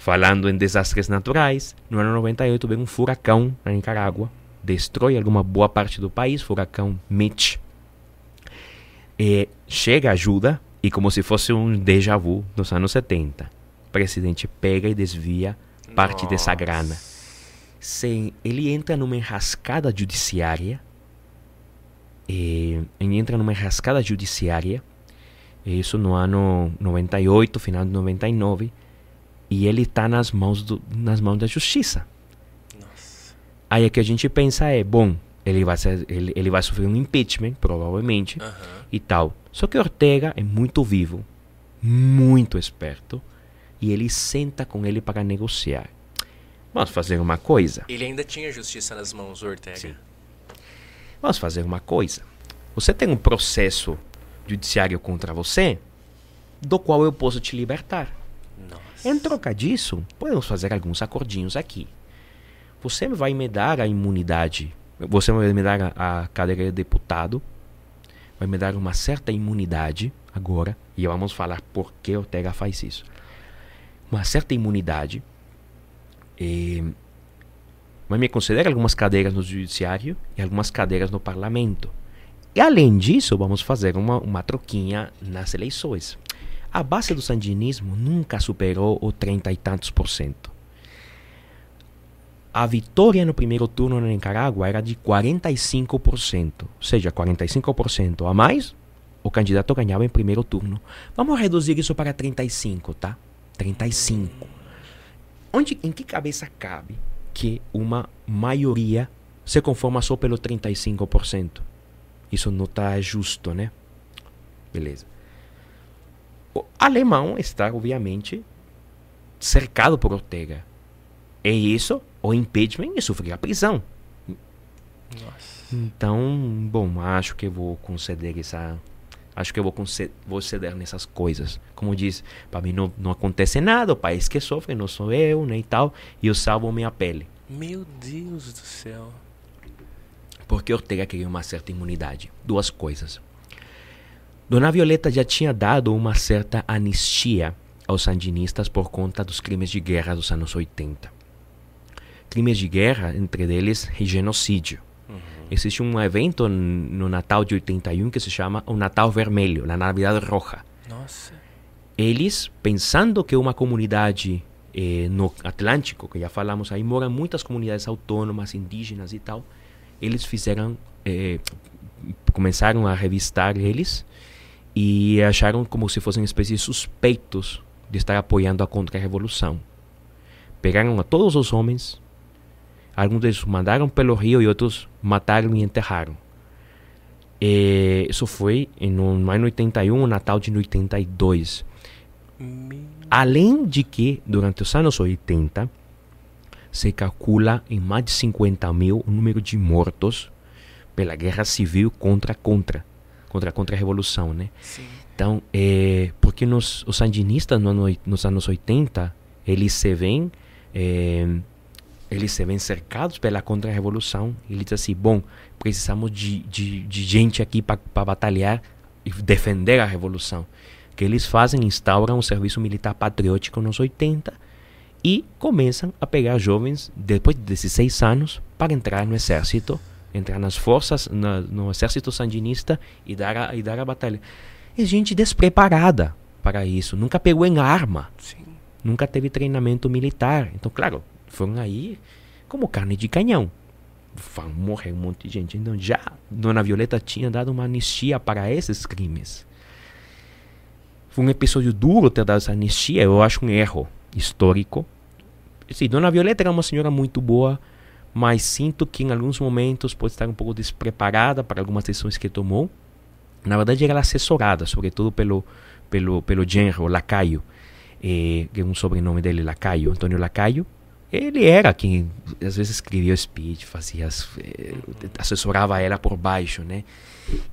falando em desastres naturais, no ano 98 vem um furacão na Nicarágua, destrói alguma boa parte do país, furacão Mitch. É, chega ajuda e como se fosse um déjà vu dos anos 70. O presidente pega e desvia parte Nossa. dessa grana. Sem, ele entra numa enrascada judiciária e, ele entra numa rascada judiciária, isso no ano 98, final de 99, e ele está nas mãos do, nas mãos da justiça. Nossa. Aí o que a gente pensa é, bom, ele vai ser, ele, ele vai sofrer um impeachment, provavelmente, uhum. e tal. Só que Ortega é muito vivo, muito esperto, e ele senta com ele para negociar. Vamos fazer uma coisa. Ele ainda tinha justiça nas mãos, Ortega. Sim. Vamos fazer uma coisa. Você tem um processo judiciário contra você, do qual eu posso te libertar. Em troca disso, podemos fazer alguns acordinhos aqui. Você vai me dar a imunidade, você vai me dar a, a cadeira de deputado, vai me dar uma certa imunidade agora, e vamos falar por que Ortega faz isso. Uma certa imunidade. E mas me concederam algumas cadeiras no judiciário e algumas cadeiras no parlamento. E além disso, vamos fazer uma, uma troquinha nas eleições. A base do sandinismo nunca superou o 30 e tantos por cento. A vitória no primeiro turno na Nicarágua era de 45%, ou seja, 45% a mais, o candidato ganhava em primeiro turno. Vamos reduzir isso para 35, tá? 35. Onde, em que cabeça cabe que uma maioria se conforma só pelo 35%? Isso não está justo, né? Beleza. O alemão está, obviamente, cercado por Ortega. É isso, o impeachment e sofrer a prisão. Nossa. Então, bom, acho que vou conceder essa. Acho que eu vou, conceder, vou ceder nessas coisas. Como diz, para mim não, não acontece nada, o país que sofre não sou eu, nem né, tal, e eu salvo minha pele. Meu Deus do céu. Porque Ortega queria uma certa imunidade. Duas coisas. Dona Violeta já tinha dado uma certa anistia aos sandinistas por conta dos crimes de guerra dos anos 80. Crimes de guerra, entre eles, genocídio. Uhum. Existe um evento no Natal de 81 que se chama o Natal Vermelho, a Navidade Roja. Nossa. Eles, pensando que uma comunidade eh, no Atlântico, que já falamos aí, moram muitas comunidades autônomas, indígenas e tal, eles fizeram, eh, começaram a revistar eles e acharam como se fossem espécies suspeitos de estar apoiando a contra-revolução. Pegaram a todos os homens, alguns deles mandaram pelo rio e outros mataram e enterraram. E isso foi no ano 81, Natal de 82. Além de que, durante os anos 80, se calcula em mais de 50 mil o número de mortos pela guerra civil contra contra contra a contra-revolução, né? Sim. Então, é, porque nos, os sandinistas no, no, nos anos 80, eles se veem é, eles se veem cercados pela contra-revolução. Eles dizem assim, bom, precisamos de, de, de gente aqui para batalhar e defender a revolução. O que eles fazem, instauram um serviço militar patriótico nos 80 e começam a pegar jovens depois de 16 anos para entrar no exército entrar nas forças, na, no exército sandinista e dar, a, e dar a batalha. É gente despreparada para isso, nunca pegou em arma, Sim. nunca teve treinamento militar. Então, claro, foram aí como carne de canhão. Vão morrer um monte de gente. Então, já Dona Violeta tinha dado uma anistia para esses crimes. Foi um episódio duro ter dado essa anistia, eu acho um erro histórico. Sim, Dona Violeta era uma senhora muito boa, mas sinto que em alguns momentos pode estar um pouco despreparada para algumas decisões que tomou. Na verdade, era assessorada, sobretudo pelo, pelo, pelo genro, Lacaio, eh, que é um sobrenome dele, Lacaio, Antônio Lacaio. Ele era quem às vezes escrevia speech, fazia, eh, assessorava ela por baixo, né?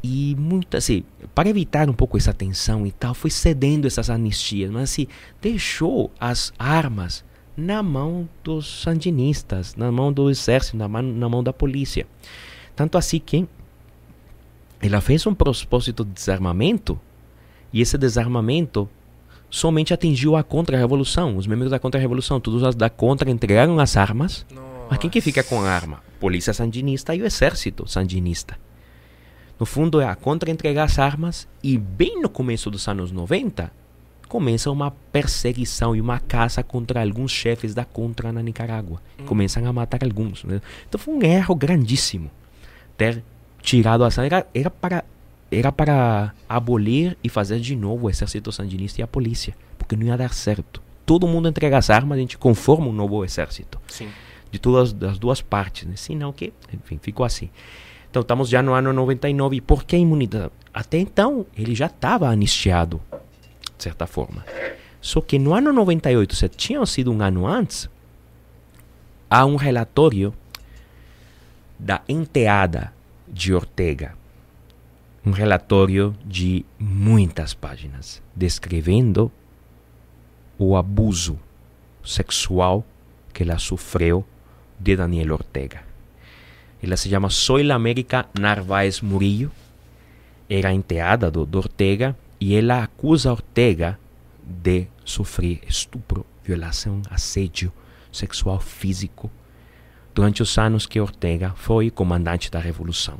E muito assim, para evitar um pouco essa tensão e tal, foi cedendo essas anistias, mas assim, deixou as armas na mão dos sandinistas, na mão do exército, na mão, na mão da polícia. Tanto assim que ela fez um propósito de desarmamento e esse desarmamento somente atingiu a contra-revolução. Os membros da contra-revolução, todos os da contra entregaram as armas. Nossa. Mas quem que fica com a arma? Polícia sandinista e o exército sandinista. No fundo é a contra entregar as armas e bem no começo dos anos 90, começa uma perseguição e uma caça contra alguns chefes da Contra na Nicarágua. Hum. Começam a matar alguns. Né? Então foi um erro grandíssimo ter tirado a ação. Era, para, era para abolir e fazer de novo o exército sandinista e a polícia, porque não ia dar certo. Todo mundo entrega as armas, a gente conforma um novo exército. Sim. De todas as duas partes. Né? Senão que, enfim, ficou assim. Então estamos já no ano 99. E por que a imunidade? Até então, ele já estava anistiado certa forma. Só que no ano 98, se tinha sido um ano antes, há um relatório da enteada de Ortega. Um relatório de muitas páginas, descrevendo o abuso sexual que ela sofreu de Daniel Ortega. Ela se chama Soil América Narváez Murillo, era enteada do, do Ortega e ela acusa Ortega de sofrer estupro, violação, assédio sexual físico durante os anos que Ortega foi comandante da Revolução.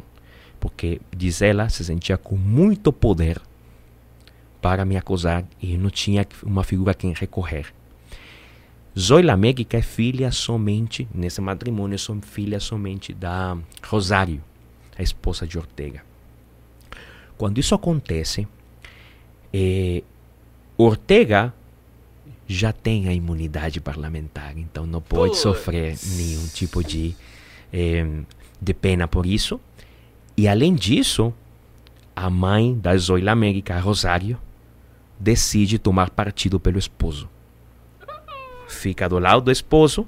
Porque, diz ela, se sentia com muito poder para me acusar e não tinha uma figura a quem recorrer. Zoila Médica é filha somente, nesse matrimônio, são filha somente da Rosário, a esposa de Ortega. Quando isso acontece, eh, Ortega já tem a imunidade parlamentar, então não pode sofrer nenhum tipo de, eh, de pena por isso. E além disso, a mãe da Zoila América, Rosário, decide tomar partido pelo esposo. Fica do lado do esposo.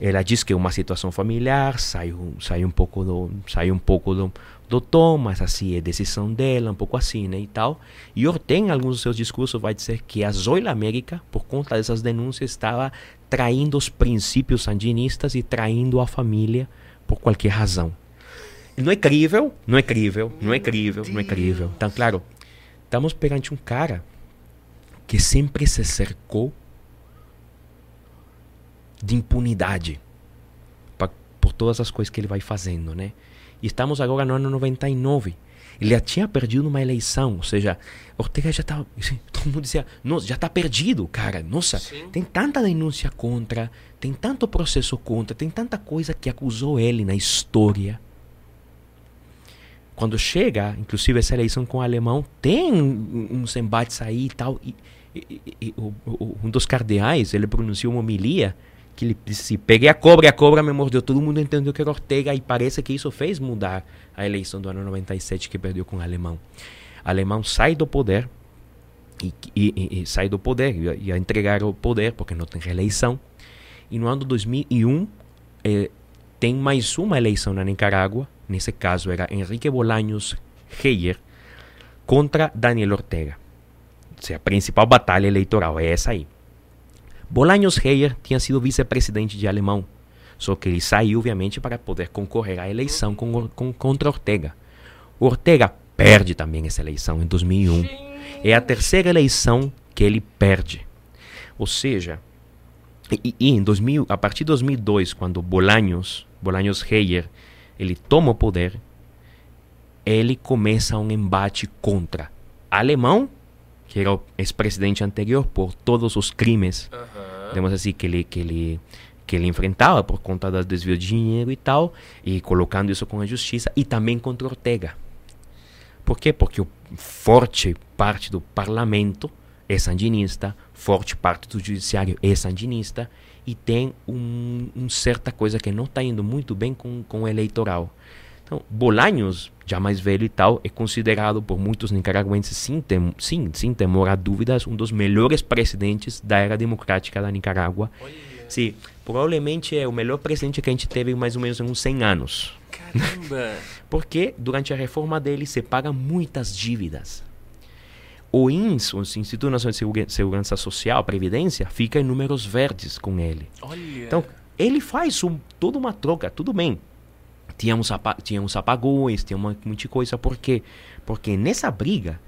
Ela diz que é uma situação familiar, sai, sai um pouco do, sai um pouco do, do tom, mas assim é decisão dela, um pouco assim, né, e tal. E Ortega, em alguns dos seus discursos, vai dizer que a Zoila América, por conta dessas denúncias, estava traindo os princípios sandinistas e traindo a família por qualquer razão. Não é crível, não é crível, não é crível, não é crível. Então, claro, estamos perante um cara que sempre se cercou de impunidade pra, por todas as coisas que ele vai fazendo, né? E estamos agora no ano 99. Ele já tinha perdido uma eleição, ou seja, Ortega já estava. Todo mundo dizia, nossa, já está perdido, cara. Nossa, Sim. tem tanta denúncia contra, tem tanto processo contra, tem tanta coisa que acusou ele na história. Quando chega, inclusive essa eleição com o alemão, tem uns embates aí e tal. E, e, e o, o, um dos cardeais, ele pronunciou uma homilia que ele disse: Peguei a cobra e a cobra me mordeu. Todo mundo entendeu que era Ortega e parece que isso fez mudar a eleição do ano 97 que perdeu com o alemão. O alemão sai do poder e, e, e sai do poder, e a entregar o poder porque não tem reeleição. E no ano 2001 eh, tem mais uma eleição na Nicarágua. Nesse caso era Henrique Bolaños Heyer contra Daniel Ortega. Ou seja, a principal batalha eleitoral é essa aí. Bolaños Heyer tinha sido vice-presidente de alemão, só que ele saiu, obviamente, para poder concorrer à eleição com, com, contra Ortega. Ortega perde também essa eleição em 2001. É a terceira eleição que ele perde. Ou seja, e, e em 2000, a partir de 2002, quando Bolaños, Bolaños Heyer, ele toma o poder, ele começa um embate contra alemão que era o ex-presidente anterior, por todos os crimes. Digamos assim, que ele, que ele que ele enfrentava por conta das desvio de dinheiro e tal, e colocando isso com a justiça, e também contra Ortega. Por quê? Porque o forte parte do parlamento é sandinista, forte parte do judiciário é sandinista, e tem um, um certa coisa que não está indo muito bem com, com o eleitoral. Então, Bolaños, já mais velho e tal, é considerado por muitos nicaragüenses, sem, tem, sim, sem temor a dúvidas, um dos melhores presidentes da era democrática da Nicarágua. Sim, provavelmente é o melhor presidente que a gente teve mais ou menos em uns 100 anos. Caramba! Porque durante a reforma dele se paga muitas dívidas. O INS, o Instituto Nacional de Segurança Social, Previdência, fica em números verdes com ele. Olha. Então, ele faz um, toda uma troca, tudo bem tínhamos, tínhamos apagões, tinha uma, muita coisa. Por quê? Porque nessa briga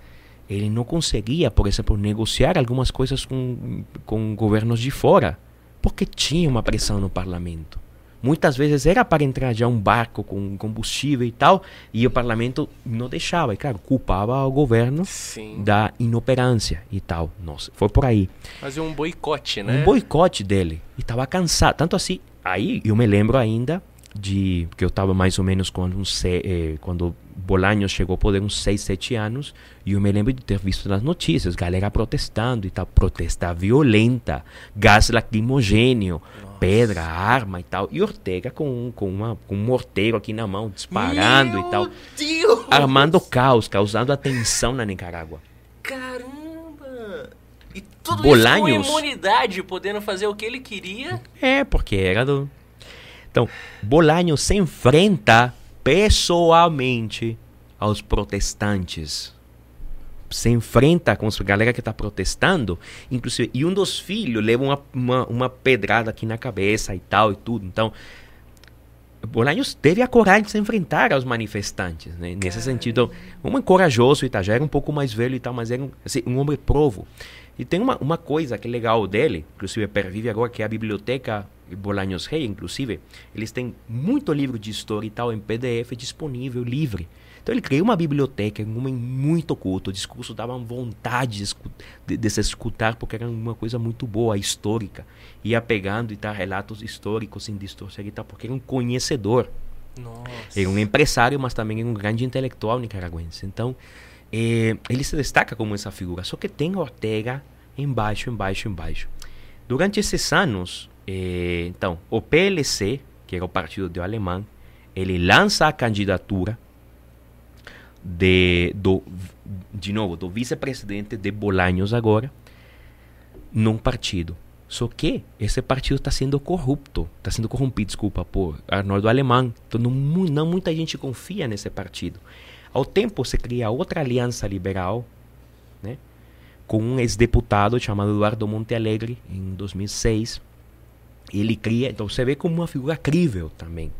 ele não conseguia, por exemplo, negociar algumas coisas com, com governos de fora, porque tinha uma pressão no parlamento. Muitas vezes era para entrar já um barco com combustível e tal, e o parlamento não deixava, e claro, culpava o governo Sim. da inoperância e tal. Nossa, foi por aí. Fazia um boicote, né? Um boicote dele. E estava cansado. Tanto assim, aí eu me lembro ainda de que eu estava mais ou menos quando, um, eh, quando Bolanhos chegou ao poder, uns 6, 7 anos, e eu me lembro de ter visto nas notícias, galera protestando e tal, protesta violenta, gás lacrimogêneo, Nossa. pedra, arma e tal, e Ortega com, com, uma, com um morteiro aqui na mão, disparando Meu e tal, Deus. armando caos, causando atenção na Nicarágua. Caramba! E tudo Bolanhos, isso com imunidade, podendo fazer o que ele queria? É, porque era do então, Bolanho se enfrenta pessoalmente aos protestantes. Se enfrenta com a galera que está protestando, inclusive, e um dos filhos leva uma, uma, uma, pedrada aqui na cabeça e tal e tudo. Então, Bolanhos teve a coragem de se enfrentar aos manifestantes, né? nesse sentido. Um homem corajoso e tal, já era um pouco mais velho e tal, mas era um, assim, um homem provo. E tem uma, uma coisa que é legal dele, inclusive pervive agora, que é a biblioteca Bolanhos Rey, inclusive, eles têm muito livro de história e tal em PDF disponível, livre. Então ele criou uma biblioteca, um homem muito culto, o discurso dava vontade de, de, de, se escutar, porque era uma coisa muito boa, histórica. Ia pegando e tal, relatos históricos sem distorcer e tal, porque era um conhecedor. Nossa. Era um empresário, mas também era um grande intelectual nicaragüense. Então, eh, ele se destaca como essa figura. Só que tem Ortega embaixo, embaixo, embaixo. Durante esses anos, eh, então, o PLC, que era o partido do alemão, ele lança a candidatura de, do, de novo, do vice-presidente de Bolanhos agora, num partido. Só que esse partido está sendo corrupto, está sendo corrompido, desculpa, por Arnoldo Alemão. Então não, não muita gente confia nesse partido. Ao tempo se cria outra aliança liberal, né, com um ex-deputado chamado Eduardo Monte Alegre, em 2006. Ele cria, então você vê como uma figura crível também,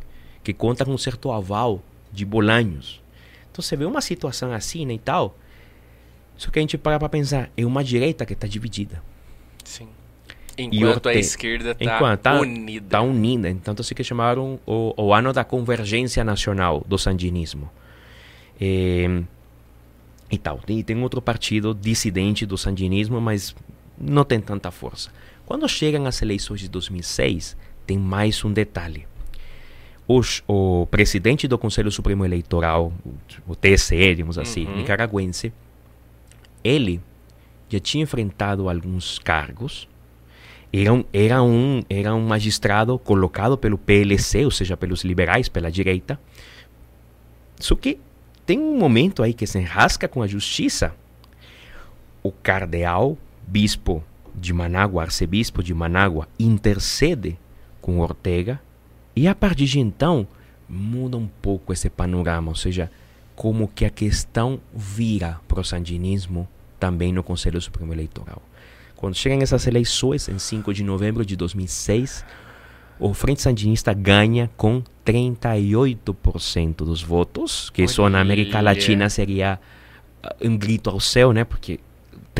que conta com um certo aval de Bolanhos. Então você vê uma situação assim né, e tal. Só que a gente para para pensar, é uma direita que está dividida. Sim. Enquanto a esquerda está tá unida. Está unida. Então, isso que chamaram o, o, ano da convergência nacional do sandinismo. É, e tal. E tem outro partido dissidente do sandinismo, mas não tem tanta força. Quando chegam as eleições de 2006, tem mais um detalhe os, o presidente do Conselho Supremo Eleitoral, o TSE, digamos assim, uhum. nicaragüense, ele já tinha enfrentado alguns cargos. Era um, era, um, era um magistrado colocado pelo PLC, ou seja, pelos liberais, pela direita. Só que tem um momento aí que se enrasca com a justiça. O cardeal, bispo de Manágua, arcebispo de Manágua, intercede com Ortega e a partir de então, muda um pouco esse panorama, ou seja, como que a questão vira para o sandinismo também no Conselho Supremo Eleitoral. Quando chegam essas eleições, em 5 de novembro de 2006, o Frente Sandinista ganha com 38% dos votos, que isso na América Latina seria ah, um grito ao céu, né? Porque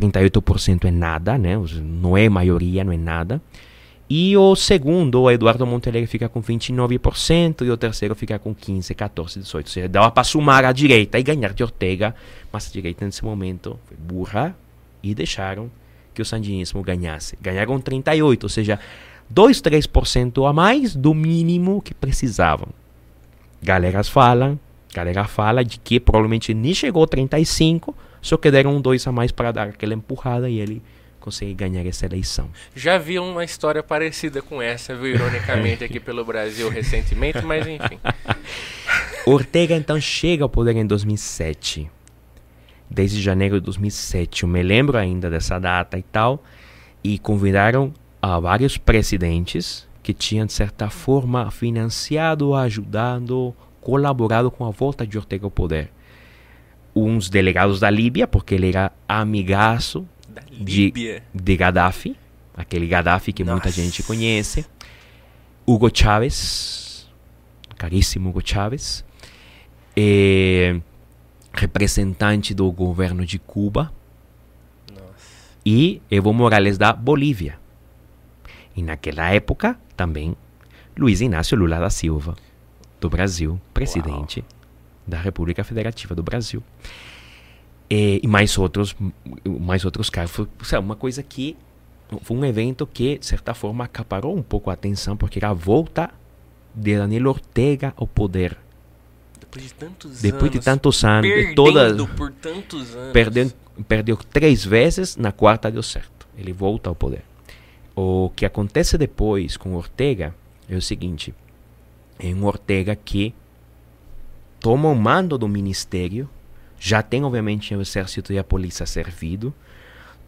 38% é nada, né? Não é maioria, não é nada. E o segundo, o Eduardo Montenegro, fica com 29% e o terceiro fica com 15, 14, 18. Ou seja, dava para somar a direita e ganhar de Ortega, mas a direita nesse momento foi burra e deixaram que o sandinismo ganhasse. Ganharam 38, ou seja, 2, 3% a mais do mínimo que precisavam. Galeras falam, galera fala de que provavelmente nem chegou a 35, só que deram um 2 a mais para dar aquela empurrada e ele conseguir ganhar essa eleição. Já vi uma história parecida com essa, viu, ironicamente, aqui pelo Brasil recentemente, mas enfim. Ortega então chega ao poder em 2007. Desde janeiro de 2007, eu me lembro ainda dessa data e tal, e convidaram a vários presidentes que tinham, de certa forma, financiado, ajudado, colaborado com a volta de Ortega ao poder. Uns delegados da Líbia, porque ele era amigaço de, de Gaddafi, aquele Gaddafi que Nossa. muita gente conhece. Hugo Chávez, caríssimo Hugo Chávez, é, representante do governo de Cuba, Nossa. e Evo Morales da Bolívia. E naquela época também Luiz Inácio Lula da Silva, do Brasil, presidente Uau. Da República Federativa do Brasil. E, e mais outros, mais outros casos. Foi sabe, uma coisa que foi um evento que, de certa forma, acaparou um pouco a atenção, porque era a volta de Daniel Ortega ao poder. Depois de tantos Depois anos. de tantos anos. Perdendo de todas, por tantos anos. Perdeu, perdeu três vezes, na quarta deu certo. Ele volta ao poder. O que acontece depois com Ortega é o seguinte: é um Ortega que toma o mando do ministério já tem, obviamente, o exército e a polícia servido.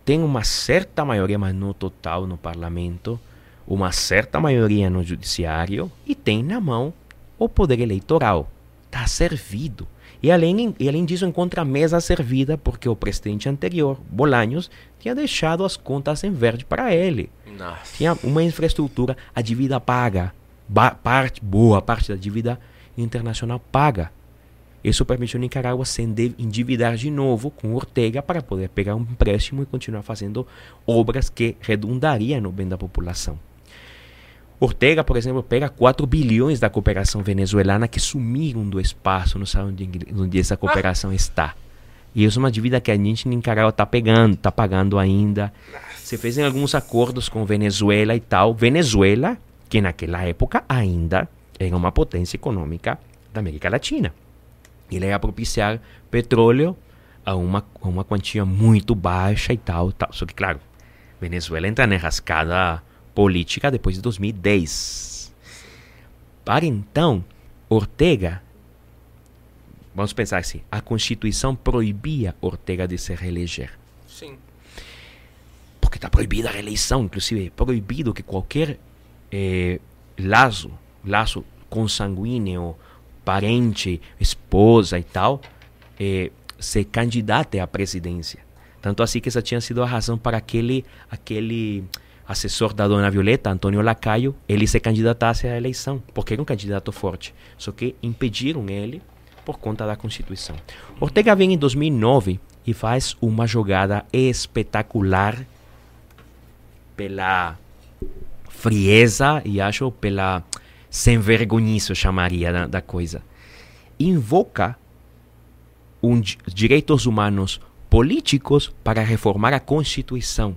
Tem uma certa maioria, mas não total, no parlamento. Uma certa maioria no judiciário. E tem na mão o poder eleitoral. Está servido. E além, e além disso, encontra a mesa servida porque o presidente anterior, Bolanhos, tinha deixado as contas em verde para ele. Nossa. Tinha uma infraestrutura, a dívida paga. Ba parte, boa parte da dívida internacional paga. Isso permitiu Nicarágua se endividar de novo com Ortega para poder pegar um empréstimo e continuar fazendo obras que redundariam no bem da população. Ortega, por exemplo, pega 4 bilhões da cooperação venezuelana que sumiram do espaço, não sabe onde, onde essa cooperação ah. está. E isso é uma dívida que a gente em Nicarágua está pegando, está pagando ainda. Você fez alguns acordos com Venezuela e tal. Venezuela, que naquela época ainda era uma potência econômica da América Latina. Ele ia propiciar petróleo a uma, a uma quantia muito baixa e tal, tal. Só que, claro, Venezuela entra na rascada política depois de 2010. Para então, Ortega, vamos pensar assim, a Constituição proibia Ortega de se reeleger. Sim. Porque está proibida a reeleição, inclusive é proibido que qualquer eh, laço, laço consanguíneo, parente, esposa e tal, eh, se candidate à presidência. Tanto assim que essa tinha sido a razão para aquele, aquele assessor da dona Violeta, Antônio Lacaio, ele se candidatasse à eleição, porque era um candidato forte. Só que impediram ele por conta da Constituição. Ortega vem em 2009 e faz uma jogada espetacular pela frieza e acho pela sem vergonhice, eu chamaria da, da coisa. Invoca um, direitos humanos políticos para reformar a Constituição.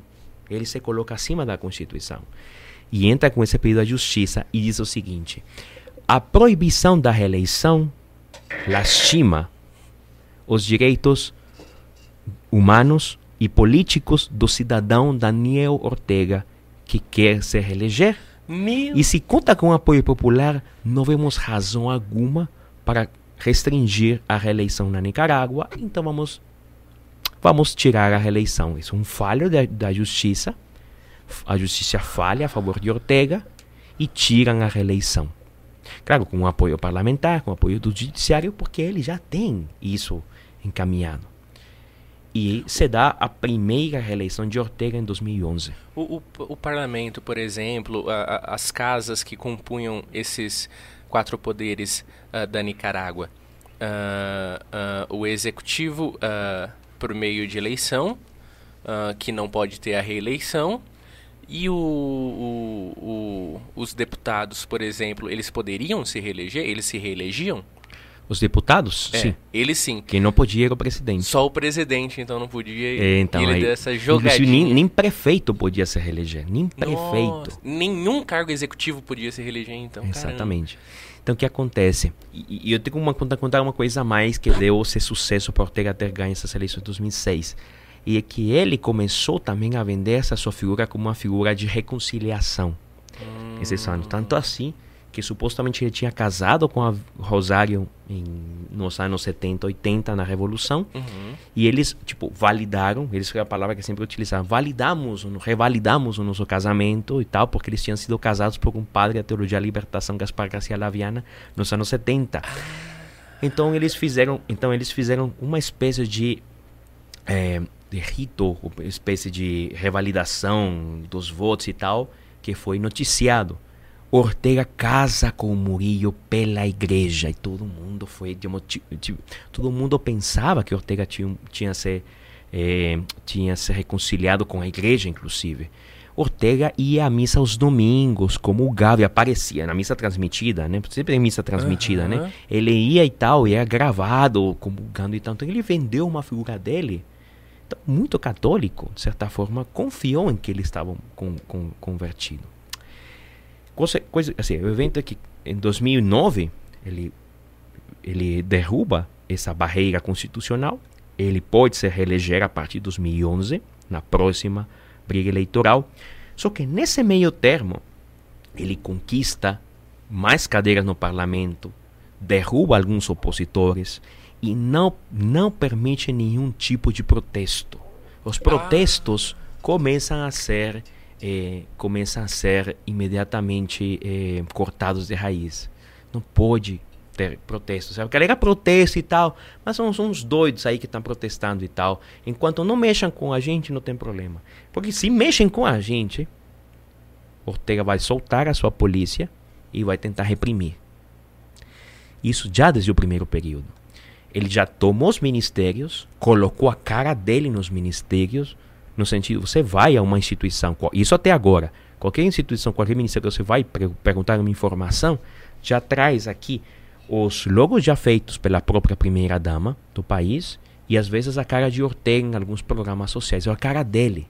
Ele se coloca acima da Constituição. E entra com esse pedido à justiça e diz o seguinte: a proibição da reeleição lastima os direitos humanos e políticos do cidadão Daniel Ortega que quer se reeleger. E se conta com apoio popular, não vemos razão alguma para restringir a reeleição na Nicarágua, então vamos vamos tirar a reeleição. Isso é um falho da, da justiça. A justiça falha a favor de Ortega e tiram a reeleição. Claro, com apoio parlamentar, com apoio do judiciário, porque ele já tem isso encaminhado. E se dá a primeira reeleição de Ortega em 2011. O, o, o parlamento, por exemplo, a, a, as casas que compunham esses quatro poderes uh, da Nicarágua. Uh, uh, o executivo por meio de eleição, que não pode ter a reeleição, e o, o, os deputados, por exemplo, eles poderiam se reeleger? Eles se reelegiam? Os deputados? É, sim. Ele sim. Quem não podia era o presidente. Só o presidente, então, não podia. É, então, ele aí, deu essa jogadinha. Nem, nem, prefeito podia se reeleger. Nem prefeito. Nossa, nenhum cargo executivo podia se reeleger, então. Exatamente. Caramba. Então, o que acontece? E, e eu tenho uma contar uma coisa a mais que deu esse sucesso para Ortega ter ganho essas eleições de 2006. E é que ele começou também a vender essa sua figura como uma figura de reconciliação. Hum. Esses anos. Tanto assim que supostamente ele tinha casado com a Rosário em, nos anos 70, 80, na Revolução. Uhum. E eles, tipo, validaram, eles foi a palavra que sempre utilizavam, validamos, revalidamos o nosso casamento e tal, porque eles tinham sido casados por um padre da Teologia da Libertação, Gaspar Garcia Laviana, nos anos 70. Então eles fizeram, então eles fizeram uma espécie de, é, de rito, uma espécie de revalidação dos votos e tal, que foi noticiado. Ortega casa com Murillo pela igreja. E todo mundo foi todo mundo pensava que Ortega tinha, tinha se eh, tinha se reconciliado com a igreja inclusive. Ortega ia à missa aos domingos como o Gavi aparecia na missa transmitida né? Sempre missa transmitida uhum. né ele ia e tal e era gravado comungando e tal. Então ele vendeu uma figura dele então, muito católico de certa forma confiou em que ele estava com, com, convertido coisa, coisa assim, o evento é que em 2009 ele ele derruba essa barreira constitucional, ele pode se reeleger a partir de 2011 na próxima briga eleitoral. Só que nesse meio termo ele conquista mais cadeiras no parlamento, derruba alguns opositores e não não permite nenhum tipo de protesto. Os protestos começam a ser eh, começam a ser imediatamente eh, cortados de raiz. Não pode ter protestos. A galera protesta e tal, mas são uns doidos aí que estão protestando e tal. Enquanto não mexam com a gente, não tem problema. Porque se mexem com a gente, Ortega vai soltar a sua polícia e vai tentar reprimir. Isso já desde o primeiro período. Ele já tomou os ministérios, colocou a cara dele nos ministérios, no sentido, você vai a uma instituição, isso até agora, Qualquer instituição, qualquer ministério que você vai perguntar uma informação, já traz aqui os logos já feitos pela própria primeira dama do país e às vezes a cara de Ortega em alguns programas sociais, é a cara dele.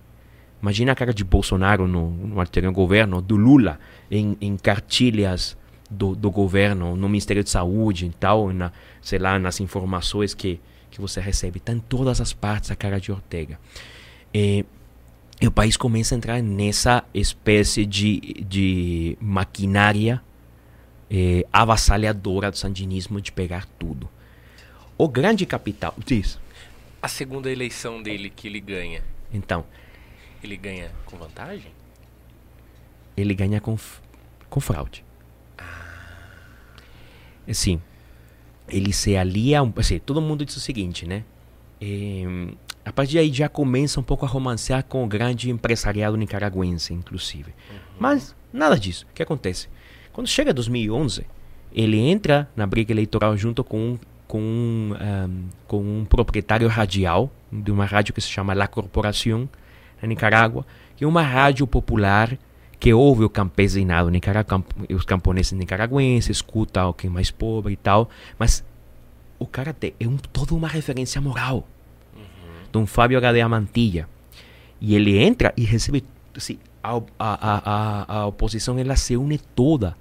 Imagina a cara de Bolsonaro no, no anterior governo, do Lula em, em cartilhas do, do, governo, no Ministério de Saúde e tal, na, sei lá, nas informações que, que você recebe. Está em todas as partes a cara de Ortega. O país começa a entrar nessa espécie de, de maquinária eh, avassaladora do sandinismo de pegar tudo. O grande capital. Diz. A segunda eleição dele que ele ganha. Então. Ele ganha com vantagem? Ele ganha com, com fraude. Ah. Assim, ele se alia. Assim, todo mundo diz o seguinte, né? Eh, a partir daí já começa um pouco a romancear com o grande empresariado nicaragüense, inclusive. Uhum. Mas nada disso. O que acontece? Quando chega 2011, ele entra na briga eleitoral junto com um, com um, um, com um proprietário radial de uma rádio que se chama La Corporación, na Nicarágua, que é uma rádio popular que ouve o campesinado os camponeses nicaragüenses, escuta o que é mais pobre e tal, mas o cara é um, toda uma referência moral. Dom Fábio HD Mantilla. E ele entra e recebe assim, a, a, a, a oposição se une toda.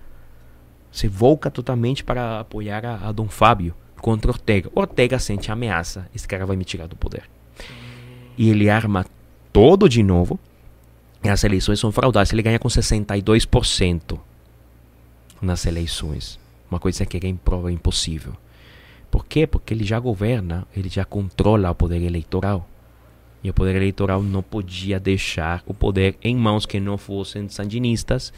Se volta totalmente para apoiar a, a Dom Fábio contra Ortega. Ortega sente ameaça. Esse cara vai me tirar do poder. E ele arma todo de novo. As eleições são fraudadas. Ele ganha com 62% nas eleições. Uma coisa que é impossível. Por quê? Porque ele já governa, ele já controla o poder eleitoral. E o poder eleitoral não podia deixar o poder em mãos que não fossem sandinistas,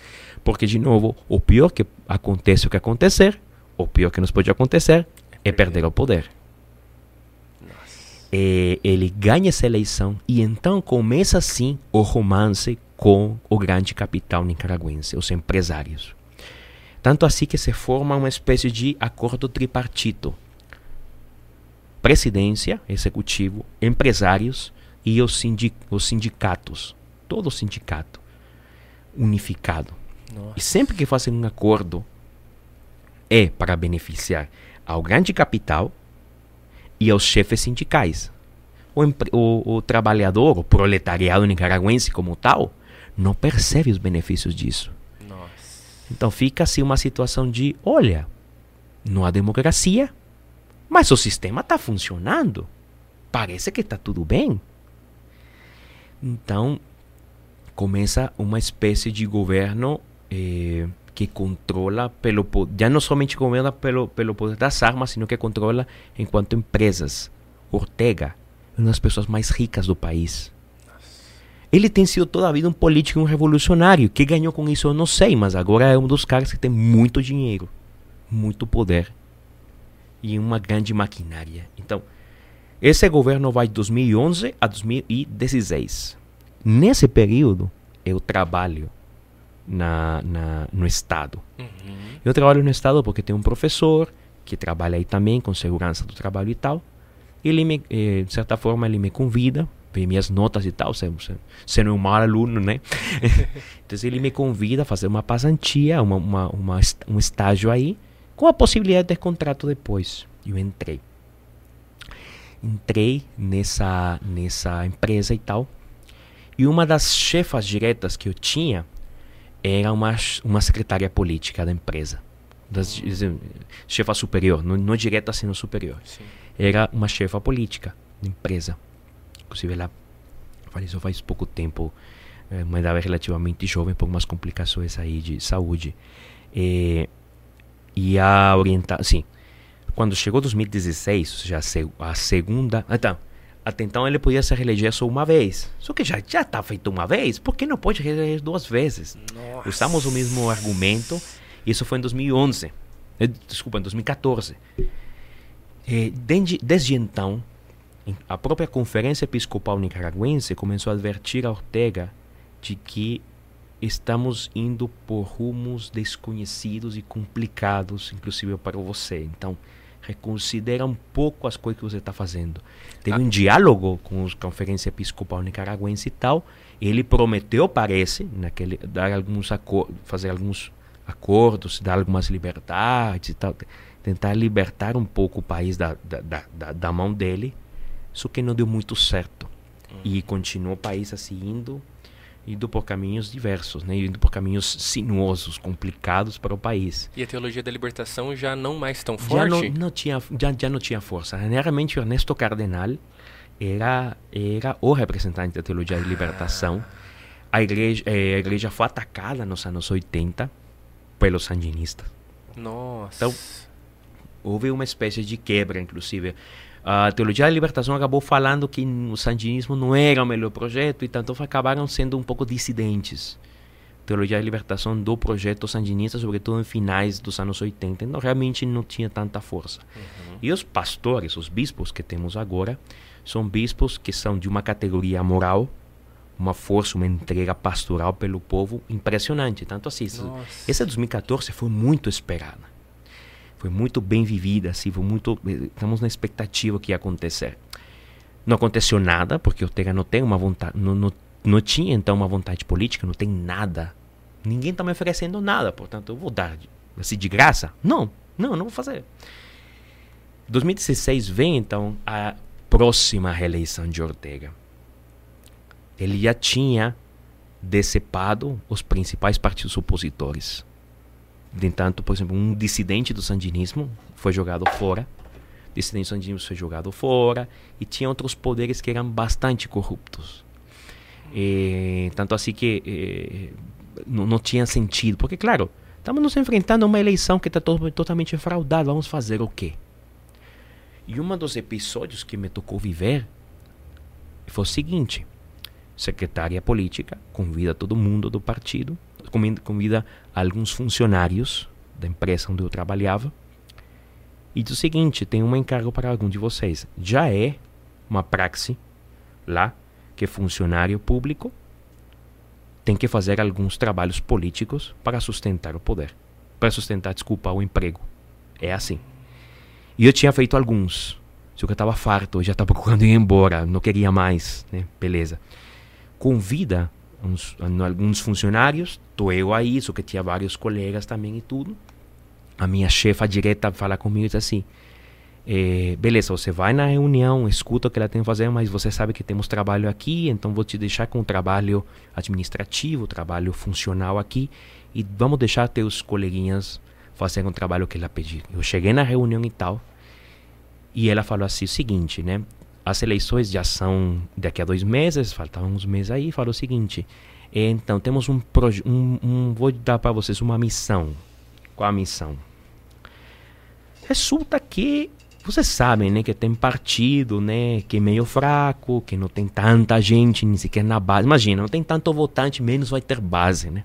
porque, de novo, o pior que acontece o que acontecer, o pior que nos pode acontecer é perder o poder. E ele ganha essa eleição e então começa assim o romance com o grande capital nicaragüense, os empresários. Tanto assim que se forma uma espécie de acordo tripartito. Presidência, executivo, empresários e os, sindic os sindicatos, todo o sindicato unificado. Nossa. E sempre que fazem um acordo é para beneficiar ao grande capital e aos chefes sindicais. O, o, o trabalhador, o proletariado nicaragüense como tal, não percebe os benefícios disso. Nossa. Então fica assim uma situação de, olha, não há democracia, mas o sistema está funcionando. Parece que está tudo bem. Então, começa uma espécie de governo eh, que controla pelo já não somente governa pelo pelo poder das armas, sino que controla enquanto empresas. Ortega uma das pessoas mais ricas do país. Ele tem sido toda a vida um político, um revolucionário. Que ganhou com isso eu não sei, mas agora é um dos caras que tem muito dinheiro, muito poder e uma grande maquinária. Então, esse governo vai de 2011 a 2016. Nesse período, eu trabalho na, na no Estado. Uhum. Eu trabalho no Estado porque tem um professor que trabalha aí também com segurança do trabalho e tal. Ele, me, eh, de certa forma, ele me convida, vê minhas notas e tal, sendo, sendo um mau aluno, né? então ele me convida a fazer uma passantia, uma, uma, uma, um estágio aí, com a possibilidade de contrato depois. Eu entrei entrei nessa, nessa empresa e tal. E uma das chefas diretas que eu tinha era uma, uma secretária política da empresa. Das, chefa superior, não, não direta, sino superior. Sim. Era uma chefa política da empresa. Inclusive, ela faleceu faz pouco tempo, é, uma idade relativamente jovem, por umas complicações aí de saúde. E, e a orientar, sim, quando chegou 2016, já a segunda. Então, até então ele podia se reeleger só uma vez. Só que já já está feito uma vez, por que não pode reeleger duas vezes? Nossa. Usamos o mesmo argumento. Isso foi em 2011. Eh, desculpa, em 2014. E desde, desde então, a própria Conferência Episcopal Nicaragüense começou a advertir a Ortega de que estamos indo por rumos desconhecidos e complicados, inclusive para você. Então, reconsidera um pouco as coisas que você está fazendo. Teve ah. um diálogo com a Conferência Episcopal Nicaragüense e tal. Ele prometeu, parece, naquele, dar alguns fazer alguns acordos, dar algumas liberdades e tal, tentar libertar um pouco o país da, da, da, da mão dele. Só que não deu muito certo. Hum. E continuou o país assim indo indo por caminhos diversos, né? indo por caminhos sinuosos, complicados para o país. E a teologia da libertação já não mais tão forte? Já não, não tinha, já, já não tinha força. Realmente, Ernesto Cardenal era, era o representante da teologia da libertação. A igreja, eh, a igreja foi atacada nos anos 80 pelos sandinistas. Nossa. Então, houve uma espécie de quebra, inclusive. A teologia da libertação acabou falando que o sandinismo não era o melhor projeto e tanto acabaram sendo um pouco dissidentes. Teologia da libertação do projeto sandinista, sobretudo em finais dos anos 80, então realmente não tinha tanta força. Uhum. E os pastores, os bispos que temos agora, são bispos que são de uma categoria moral, uma força, uma entrega pastoral pelo povo impressionante. Tanto assim, Nossa. essa 2014 foi muito esperada foi muito bem vivida, assim, foi muito, estamos na expectativa que ia acontecer. Não aconteceu nada, porque Ortega não tem uma vontade, não, não, não tinha então uma vontade política, não tem nada. Ninguém está me oferecendo nada, portanto eu vou dar assim de graça? Não, não, não vou fazer. 2016 vem então a próxima reeleição de Ortega. Ele já tinha decepado os principais partidos opositores. De entanto, por exemplo, um dissidente do sandinismo foi jogado fora. Dissidente do sandinismo foi jogado fora. E tinha outros poderes que eram bastante corruptos. E, tanto assim que eh, não, não, tinha sentido. Porque, claro, estamos nos enfrentando a uma eleição que está to totalmente fraudada. Vamos fazer o quê? E um dos episódios que me tocou viver foi o seguinte: secretária política convida todo mundo do partido convida alguns funcionários da empresa onde eu trabalhava e diz o seguinte: tem um encargo para algum de vocês. Já é uma praxe lá que funcionário público tem que fazer alguns trabalhos políticos para sustentar o poder, para sustentar, desculpa, o emprego. É assim. E eu tinha feito alguns. Só que eu estava farto, eu já estava procurando ir embora, não queria mais, né? Beleza. Convida uns, alguns funcionários, estou eu aí, só que tinha vários colegas também e tudo. A minha chefa direta fala comigo e diz assim: é, beleza, você vai na reunião, escuta o que ela tem a fazer, mas você sabe que temos trabalho aqui, então vou te deixar com o trabalho administrativo, trabalho funcional aqui, e vamos deixar teus coleguinhas fazer um trabalho que ela pedir. Eu cheguei na reunião e tal, e ela falou assim o seguinte, né? As eleições já são daqui a dois meses, faltavam uns meses aí, falou o seguinte, então temos um, um, um vou dar para vocês uma missão. Qual a missão? Resulta que vocês sabem, né, que tem partido, né, que é meio fraco, que não tem tanta gente, nem sequer na base. Imagina, não tem tanto votante, menos vai ter base, né?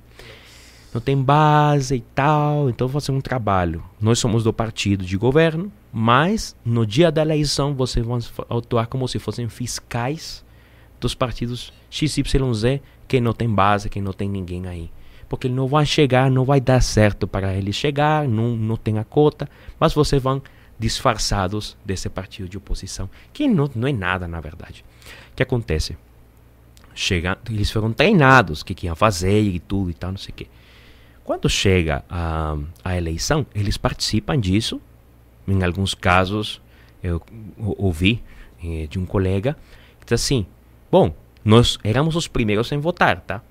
Não tem base e tal, então fazer um trabalho. Nós somos do partido de governo, mas no dia da eleição vocês vão atuar como se fossem fiscais dos partidos XYZ que não tem base, que não tem ninguém aí. Porque não vai chegar, não vai dar certo para ele chegar, não, não tem a cota, mas vocês vão disfarçados desse partido de oposição, que não, não é nada na verdade. O que acontece? Chega, eles foram treinados, o que, que iam fazer e tudo e tal, não sei o quê. Quando chega a, a eleição, eles participam disso em alguns casos, eu ouvi eh, de um colega que disse assim: Bom, nós éramos os primeiros em votar, tá?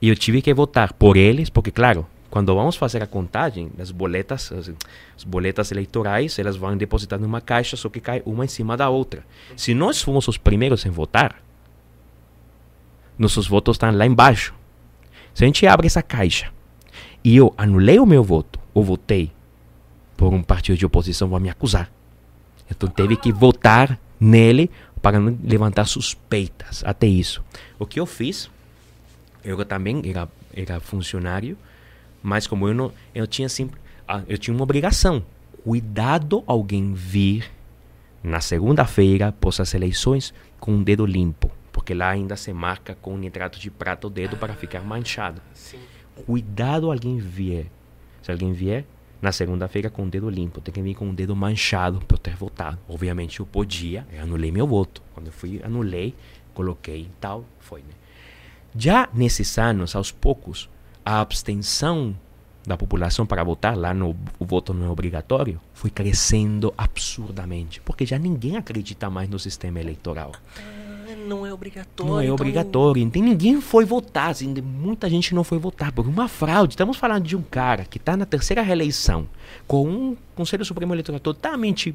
E eu tive que votar por eles, porque, claro, quando vamos fazer a contagem das boletas, as, as boletas eleitorais, elas vão depositar numa caixa, só que cai uma em cima da outra. Se nós fomos os primeiros em votar, nossos votos estão lá embaixo. Se a gente abre essa caixa e eu anulei o meu voto, ou votei por um partido de oposição vai me acusar. Então teve que votar nele para não levantar suspeitas. Até isso. O que eu fiz, eu também era, era funcionário, mas como eu não, eu tinha sempre, eu tinha uma obrigação. Cuidado alguém vir na segunda-feira, após as eleições, com um dedo limpo, porque lá ainda se marca com nitrato de prata o dedo para ficar manchado. Sim. Cuidado alguém vier. Se alguém vier, na segunda-feira com o dedo limpo. Tem que vir com o dedo manchado para eu ter votado. Obviamente eu podia, eu anulei meu voto. Quando eu fui, anulei, coloquei e tal, foi, né? Já nesses anos, aos poucos, a abstenção da população para votar, lá no o voto não é obrigatório, foi crescendo absurdamente, porque já ninguém acredita mais no sistema eleitoral. Não é obrigatório. Não é então obrigatório. Então ninguém foi votar, assim, muita gente não foi votar por uma fraude. Estamos falando de um cara que está na terceira reeleição, com um Conselho Supremo Eleitoral totalmente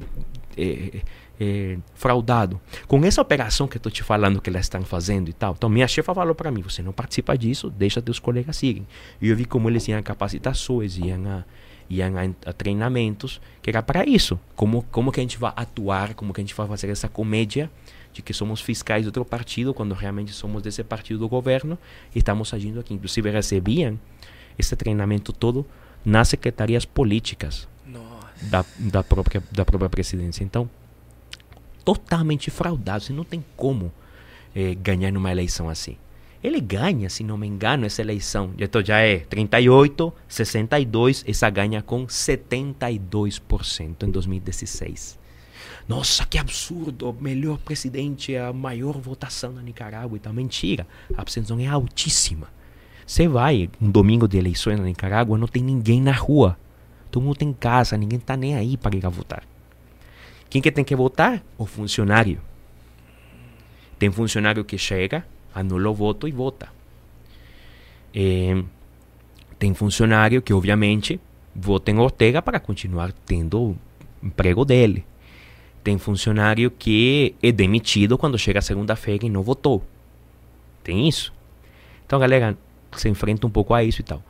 é, é, fraudado. Com essa operação que eu estou te falando que elas estão fazendo e tal. Então, minha chefa falou para mim: você não participa disso, deixa teus colegas seguirem. E eu vi como eles iam a capacitações, iam a, iam a, a treinamentos, que era para isso. Como, como que a gente vai atuar, como que a gente vai fazer essa comédia de que somos fiscais de outro partido, quando realmente somos desse partido do governo e estamos agindo aqui. Inclusive, recebiam esse treinamento todo nas secretarias políticas da, da, própria, da própria presidência. Então, totalmente fraudado. Você não tem como é, ganhar numa eleição assim. Ele ganha, se não me engano, essa eleição. Então já é 38, 62, essa ganha com 72% em 2016. Nossa, que absurdo! O melhor presidente, a maior votação na Nicarágua e tal. Mentira, a abstenção é altíssima. Você vai um domingo de eleições na Nicarágua, não tem ninguém na rua. Todo mundo tem casa, ninguém está nem aí para ir a votar. Quem que tem que votar? O funcionário. Tem funcionário que chega, anula o voto e vota. É, tem funcionário que, obviamente, vota em Ortega para continuar tendo o emprego dele. Tem funcionário que é demitido quando chega segunda-feira e não votou. Tem isso. Então, galera, se enfrenta um pouco a isso e tal.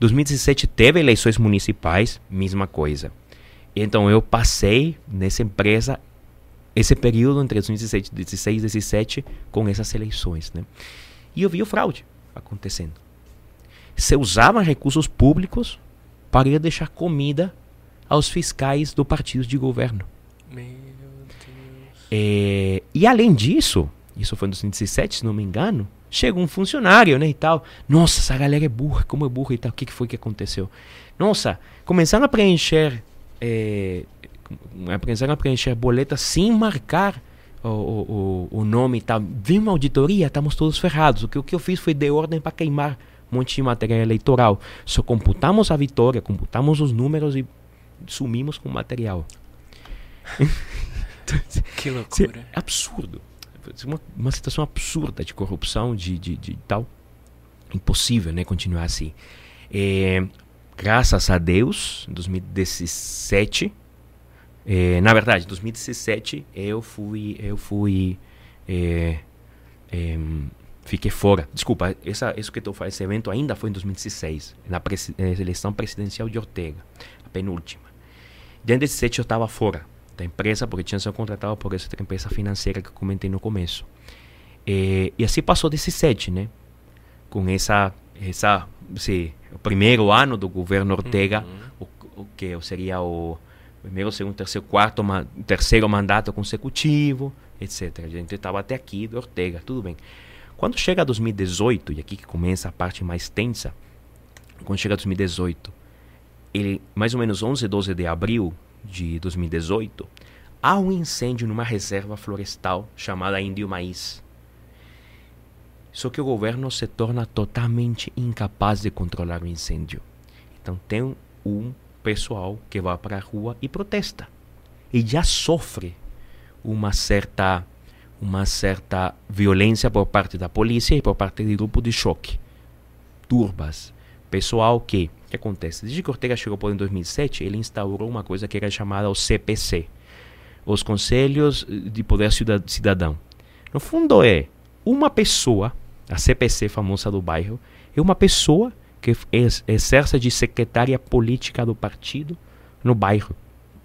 2017 teve eleições municipais, mesma coisa. Então eu passei nessa empresa esse período entre 2016 e 2017 com essas eleições, né? E eu vi o fraude acontecendo. Se usavam recursos públicos para deixar comida aos fiscais do partido de governo. Meu. É, e além disso, isso foi em 2017, se não me engano, chega um funcionário, né, e tal. Nossa, essa galera é burra, como é burra e tal. O que, que foi que aconteceu? Nossa, começaram a preencher é, começaram a preencher boletas sem marcar o, o, o nome e tal. Vem uma auditoria, estamos todos ferrados. O que, o que eu fiz foi de ordem para queimar um monte de material eleitoral. Só computamos a vitória, computamos os números e sumimos com o material. que loucura. É absurdo. Uma, uma situação absurda de corrupção, de, de, de tal. Impossível né, continuar assim. É, graças a Deus, em 2017, é, na verdade, em 2017 eu fui, eu fui, é, é, fiquei fora. Desculpa, essa, isso que eu fazendo, esse evento ainda foi em 2016, na eleição presidencial de Ortega, a penúltima. Em 2017 eu estava fora da empresa porque tinha sido contratado por essa empresa financeira que eu comentei no começo. e assim passou 17, né? Com essa, essa, se o primeiro ano do governo Ortega, uhum. o, o, que seria o primeiro, segundo, terceiro, quarto, terceiro mandato consecutivo, etc. A gente estava até aqui do Ortega, tudo bem. Quando chega 2018, e aqui que começa a parte mais tensa, quando chega 2018, ele, mais ou menos 11, 12 de abril de 2018, há um incêndio numa reserva florestal chamada Índio Maíz. Só que o governo se torna totalmente incapaz de controlar o incêndio. Então tem um pessoal que vai para a rua e protesta. E já sofre uma certa uma certa violência por parte da polícia e por parte do grupo de choque. Turbas. Pessoal que, que acontece? Desde que Ortega chegou por em 2007, ele instaurou uma coisa que era chamada o CPC, os Conselhos de Poder Cidadão. No fundo é uma pessoa a CPC famosa do bairro, é uma pessoa que exerce de secretária política do partido no bairro.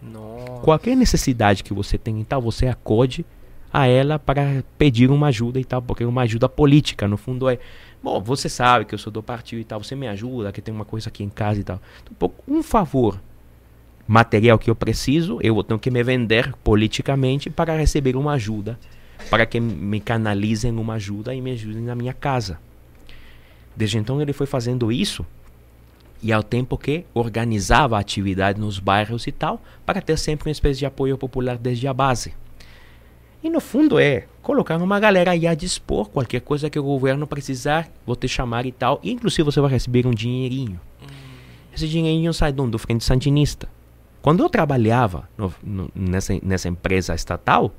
Nossa. Qualquer necessidade que você tem e tal, você acode a ela para pedir uma ajuda e tal, porque é uma ajuda política, no fundo é, bom, você sabe que eu sou do partido e tal, você me ajuda, que tem uma coisa aqui em casa e tal. Então, um favor material que eu preciso, eu tenho que me vender politicamente para receber uma ajuda para que me canalizem uma ajuda e me ajudem na minha casa. Desde então ele foi fazendo isso e ao tempo que organizava atividade nos bairros e tal, para ter sempre uma espécie de apoio popular desde a base. E no fundo é colocar uma galera aí a dispor qualquer coisa que o governo precisar, vou te chamar e tal, e inclusive você vai receber um dinheirinho. Esse dinheirinho sai do, do Frente Sandinista. Quando eu trabalhava no, no, nessa, nessa empresa estatal,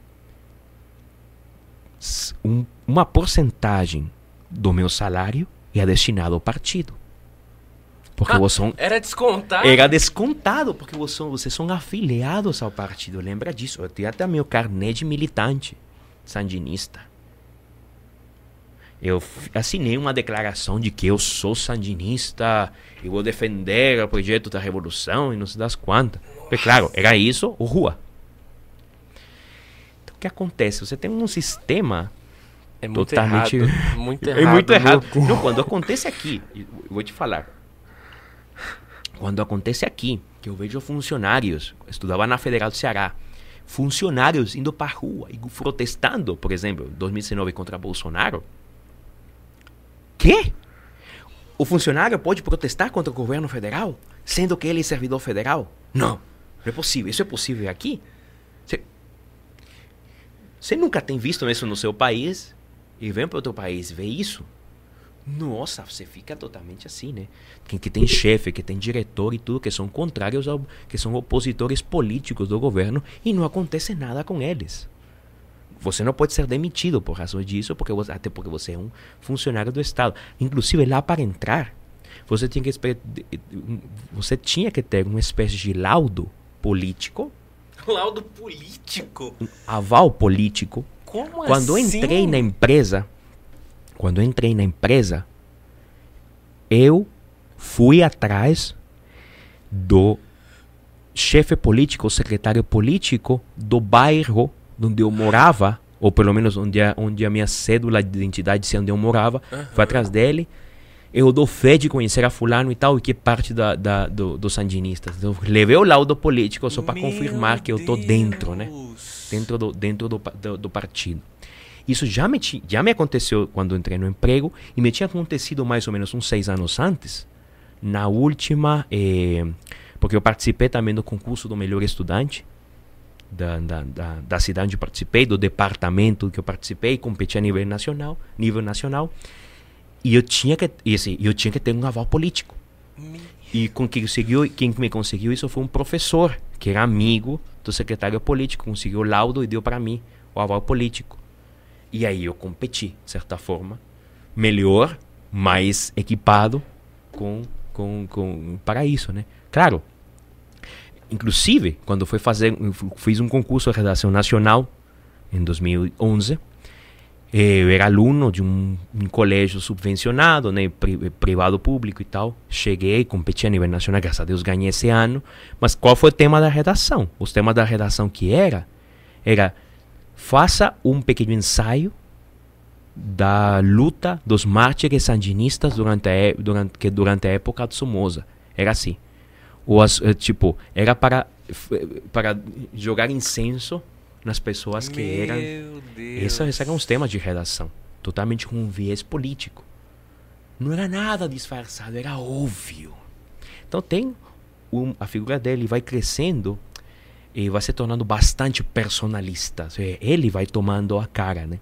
um, uma porcentagem do meu salário era destinado ao partido. Porque ah, você era descontado? Era descontado, porque você, vocês são afiliados ao partido. Lembra disso? Eu tenho até meu carnet de militante sandinista. Eu assinei uma declaração de que eu sou sandinista e vou defender o projeto da revolução e não sei das quantas. Porque, claro, era isso ou rua. Então, o que acontece? Você tem um sistema é muito totalmente... errado. Muito errado. É muito errado. Não, quando acontece aqui, eu vou te falar. Quando acontece aqui, que eu vejo funcionários, estudava na Federal do Ceará, funcionários indo para a rua e protestando, por exemplo, 2019 contra Bolsonaro. Que? O funcionário pode protestar contra o governo federal, sendo que ele é servidor federal? Não, não é possível. Isso é possível aqui? Você nunca tem visto isso no seu país e vem para outro país ver isso? Nossa, você fica totalmente assim, né? Que, que tem chefe, que tem diretor e tudo, que são contrários ao. que são opositores políticos do governo e não acontece nada com eles. Você não pode ser demitido por razão disso, porque você, até porque você é um funcionário do Estado. Inclusive, lá para entrar, você tinha que, você tinha que ter uma espécie de laudo político. Laudo político? Um aval político. Como Quando assim? eu entrei na empresa, quando eu entrei na empresa, eu fui atrás do chefe político, secretário político do bairro onde eu morava, ou pelo menos onde a, onde a minha cédula de identidade dizia onde eu morava, uhum. fui atrás dele. Eu dou fé de conhecer a fulano e tal, e que parte da, da do, dos sandinistas. Então, levei o laudo político só para confirmar que eu tô dentro, né? Dentro do, dentro do, do, do partido. Isso já me, já me aconteceu quando entrei no emprego e me tinha acontecido mais ou menos uns seis anos antes, na última, eh, porque eu participei também do concurso do melhor estudante da, da, da, da, cidade onde participei, do departamento que eu participei, competi a nível nacional, nível nacional, e eu tinha que, e assim, eu tinha que ter um aval político. E com quem, conseguiu, quem me conseguiu isso foi um professor, que era amigo do secretário político, conseguiu o laudo e deu para mim o aval político. E aí eu competi, de certa forma, melhor, mais equipado com, com, com, para isso, né? Claro, inclusive, quando foi fazer, fiz um concurso de redação nacional em 2011, eu era aluno de um, um colégio subvencionado, né, privado público e tal. Cheguei, competi a nível nacional, graças a Deus ganhei esse ano. Mas qual foi o tema da redação? O tema da redação que era, era faça um pequeno ensaio da luta dos mártires sandinistas durante a, durante, que durante a época de Somoza. Era assim. Ou as, eh, tipo, era para, para jogar incenso nas pessoas que Meu eram. Deus. Esses eram os temas de redação. Totalmente com um viés político. Não era nada disfarçado, era óbvio. Então tem um, a figura dele vai crescendo e vai se tornando bastante personalista. Ele vai tomando a cara, né?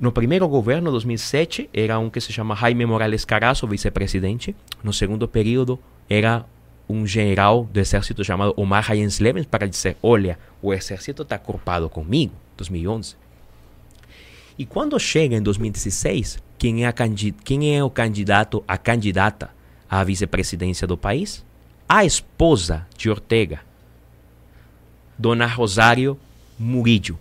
No primeiro governo, 2007, era um que se chama Jaime Morales Carazo, vice-presidente. No segundo período, era um general do exército chamado Omar Hayens Levens para dizer: Olha, o exército está culpado comigo, 2011. E quando chega em 2016, quem é, quem é o candidato, a candidata à vice-presidência do país? A esposa de Ortega, Dona Rosário Murillo.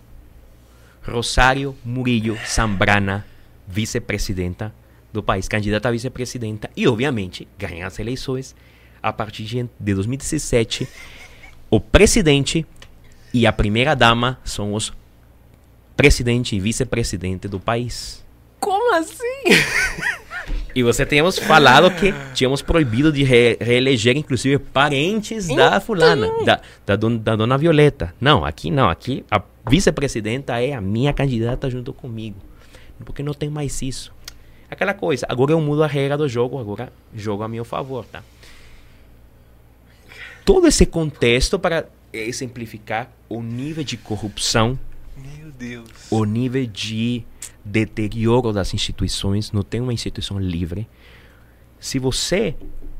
Rosário Murillo Zambrana, vice-presidenta do país, candidata a vice-presidenta e, obviamente, ganha as eleições a partir de 2017. O presidente e a primeira-dama são os presidente e vice-presidente do país. Como assim? E você tínhamos falado que tínhamos proibido de re reeleger, inclusive, parentes então... da fulana, da, da, don, da, dona Violeta. Não, aqui não. Aqui a vice-presidenta é a minha candidata junto comigo. Porque não tem mais isso. Aquela coisa. Agora eu mudo a regra do jogo, agora jogo a meu favor, tá? todo esse contexto para exemplificar o nível de corrupção, Meu Deus. o nível de deterioro das instituições. Não tem uma instituição livre. Se você,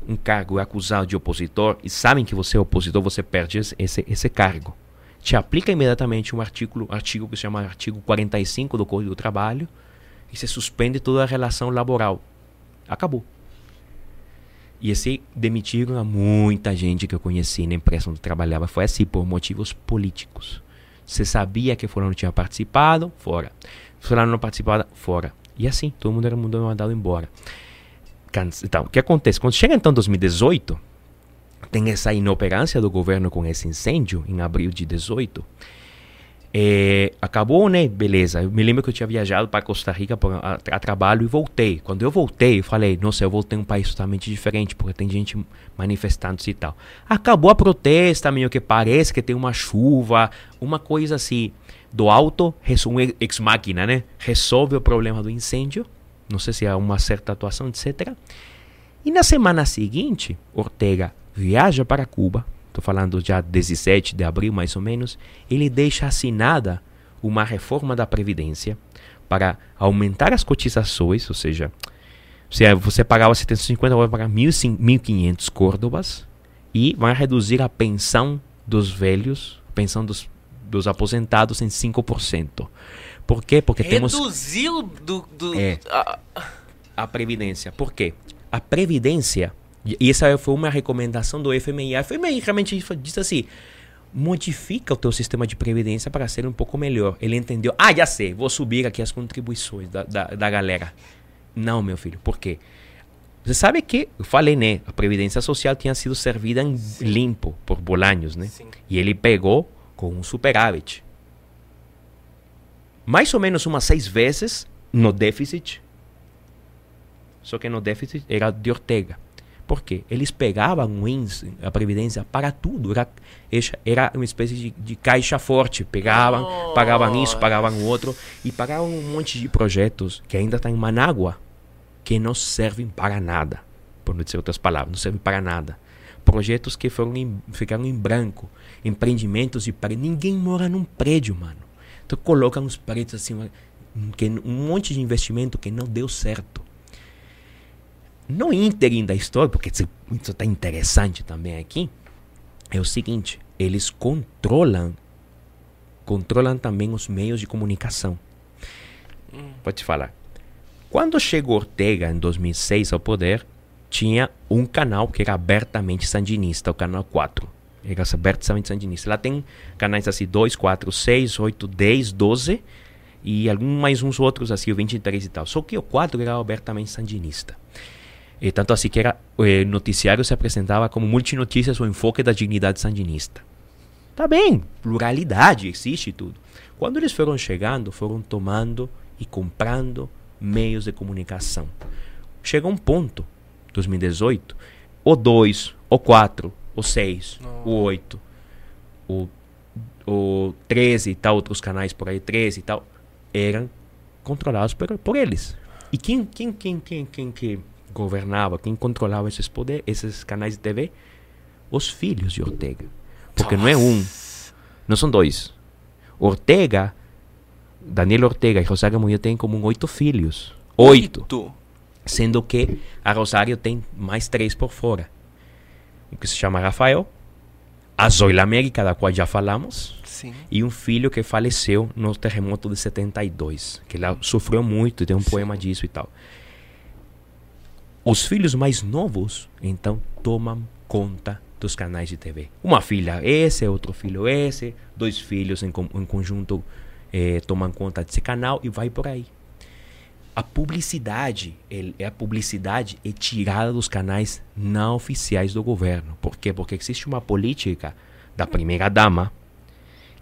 um cargo, é acusado de opositor e sabem que você é opositor, você perde esse, esse cargo. Te aplica imediatamente um artigo, artigo que se chama artigo 45 do Código do Trabalho e se suspende toda a relação laboral. Acabou. E assim demitiram a muita gente que eu conheci na empresa onde trabalhava. Foi assim, por motivos políticos. Você sabia que fulano tinha participado? Fora. Fulano não participava? Fora. E assim, todo mundo era mandado embora. Então, o que acontece? Quando chega então 2018, tem essa inoperância do governo com esse incêndio, em abril de 18. É, acabou, né? Beleza. Eu me lembro que eu tinha viajado para Costa Rica pra, a, a, trabalho e voltei. Quando eu voltei, eu falei, nossa, eu voltei um país totalmente diferente, porque tem gente manifestando-se e tal. Acabou a protesta, meio que parece que tem uma chuva, uma coisa assim, do alto, um ex-máquina, né? Resolve o problema do incêndio. Não sei se há uma certa atuação, etc. E na semana seguinte, Ortega viaja para Cuba, estou falando já 17 de abril mais ou menos, ele deixa assinada uma reforma da Previdência para aumentar as cotizações, ou seja, se você pagava 750, vai pagar 1.500 córdobas e vai reduzir a pensão dos velhos, a pensão dos, dos aposentados em 5%. Por quê? Porque Reduziu temos... do... do é, a... a Previdência. Por quê? A Previdência e essa foi uma recomendação do FMI. A FMI realmente disse assim: modifica o teu sistema de previdência para ser um pouco melhor. Ele entendeu: ah, já sei, vou subir aqui as contribuições da, da, da galera. Não, meu filho, por quê? Você sabe que, eu falei, né? A Previdência Social tinha sido servida em limpo por Bolanhos, né? Sim. E ele pegou com um superávit. Mais ou menos umas seis vezes no déficit. Só que no déficit era de Ortega. Por quê? Eles pegavam wins, a Previdência, para tudo. Era, era uma espécie de, de caixa forte. Pegavam, pagavam isso, pagavam o outro. E pagavam um monte de projetos que ainda estão em Manágua, que não servem para nada. Por não dizer outras palavras, não servem para nada. Projetos que foram em, ficaram em branco. Empreendimentos e prédios. Ninguém mora num prédio, mano. Então colocam os prédios assim, que, um monte de investimento que não deu certo no ínterim da história, porque isso está interessante também aqui, é o seguinte: eles controlam, controlam também os meios de comunicação. Hum. Pode falar. Quando chegou Ortega em 2006 ao poder, tinha um canal que era abertamente sandinista, o canal 4. Era abertamente sandinista. Lá tem canais assim 2, 4, 6, 8, 10, 12 e algum mais uns outros assim, o 23 e tal. Só que o 4 era abertamente sandinista. E tanto assim que era, o eh, noticiário se apresentava como multinotícias o enfoque da dignidade sandinista. Tá bem, pluralidade, existe tudo. Quando eles foram chegando, foram tomando e comprando meios de comunicação. Chega um ponto, 2018, o 2, o 4, o 6, o 8, o, o 13 e tal, outros canais por aí, 13 e tal, eram controlados por, por eles. E quem, quem, quem, quem, quem, quem governava, quem controlava esses poderes, esses canais de TV? Os filhos de Ortega. Porque Nossa. não é um, não são dois. Ortega, Daniel Ortega e Rosário Murillo têm como oito filhos. Oito. oito. Sendo que a Rosário tem mais três por fora. Que se chama Rafael, a Zoila América, da qual já falamos, Sim. e um filho que faleceu no terremoto de 72, que ela sofreu muito, tem um Sim. poema disso e tal. Os filhos mais novos, então, tomam conta dos canais de TV. Uma filha esse, outro filho esse, dois filhos em, em conjunto eh, tomam conta desse canal e vai por aí. A publicidade, é a publicidade é tirada dos canais não oficiais do governo. Por quê? Porque existe uma política da primeira dama,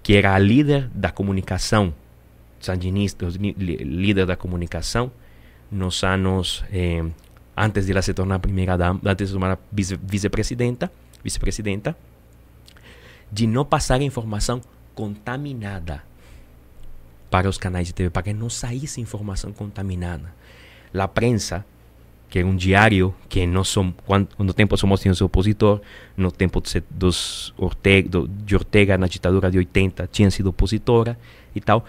que era a líder da comunicação sandinista, líder da comunicação nos anos eh, antes de ela se tornar primeira dama, antes de vice, vice-presidenta, vice-presidenta, de não passar informação contaminada para os canais de TV, para que não saísse informação contaminada. A prensa que é um diário que não som, quando, no tempo Somos tinha seu opositor, no tempo dos Ortega, do, de Ortega na ditadura de 80 tinha sido opositora e tal.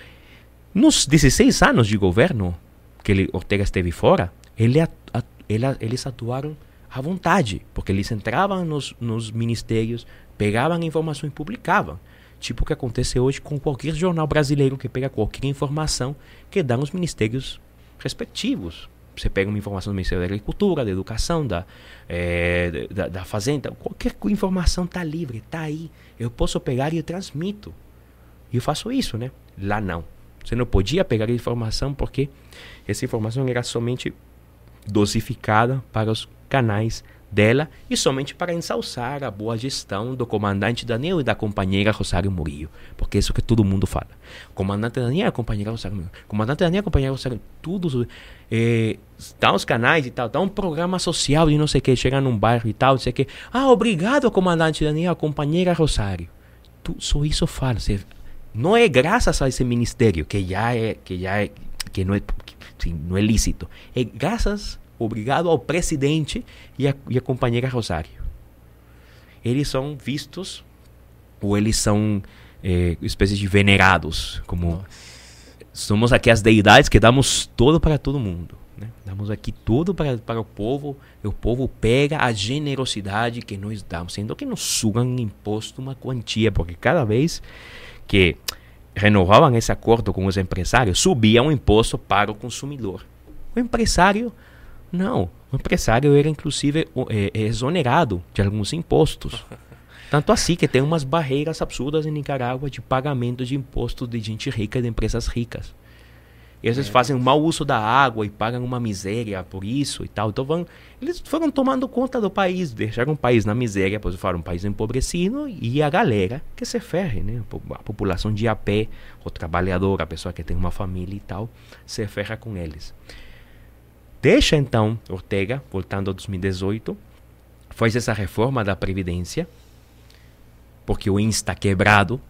Nos 16 anos de governo que ele, Ortega esteve fora, ele, ele, eles atuaram à vontade, porque eles entravam nos, nos ministérios, pegavam informação e publicavam. Tipo o que acontece hoje com qualquer jornal brasileiro que pega qualquer informação que dá nos ministérios respectivos. Você pega uma informação do Ministério da Agricultura, da Educação, da, é, da, da, Fazenda, qualquer informação está livre, está aí. Eu posso pegar e eu transmito. E eu faço isso, né? Lá não. Você não podia pegar a informação porque essa informação era somente dosificada para os canais dela e somente para ensalçar a boa gestão do comandante Daniel e da companheira Rosário Murillo, porque é isso que todo mundo fala. Comandante Daniel, companheira Rosário Murillo. Comandante Daniel, companheira Rosário tudo. Eh, dá os canais e tal, dá um programa social de não sei o que, chega num bairro e tal, não sei o que. Ah, obrigado, comandante Daniel, companheira Rosário. Tu, só isso fala. Você, não é graças a esse ministério que já é, que já é, que não é, que, não é lícito. É graças obrigado ao presidente e a, e a companheira Rosário. Eles são vistos, ou eles são é, espécies de venerados, como Nossa. somos aqui as deidades que damos tudo para todo mundo. Né? Damos aqui tudo para, para o povo, e o povo pega a generosidade que nós damos, sendo que nos sugam imposto uma quantia, porque cada vez que renovavam esse acordo com os empresários, subia um imposto para o consumidor. O empresário não, o empresário era inclusive é, é, exonerado de alguns impostos. Tanto assim que tem umas barreiras absurdas em Nicarágua de pagamento de impostos de gente rica e de empresas ricas. E eles é. fazem um mau uso da água e pagam uma miséria por isso e tal. Então vão, eles foram tomando conta do país, deixaram o país na miséria, depois foram um país empobrecido e a galera que se ferre, né? A população de a pé, o trabalhador, a pessoa que tem uma família e tal, se ferra com eles. Deixa então Ortega, voltando a 2018, faz essa reforma da Previdência, porque o INS está quebrado,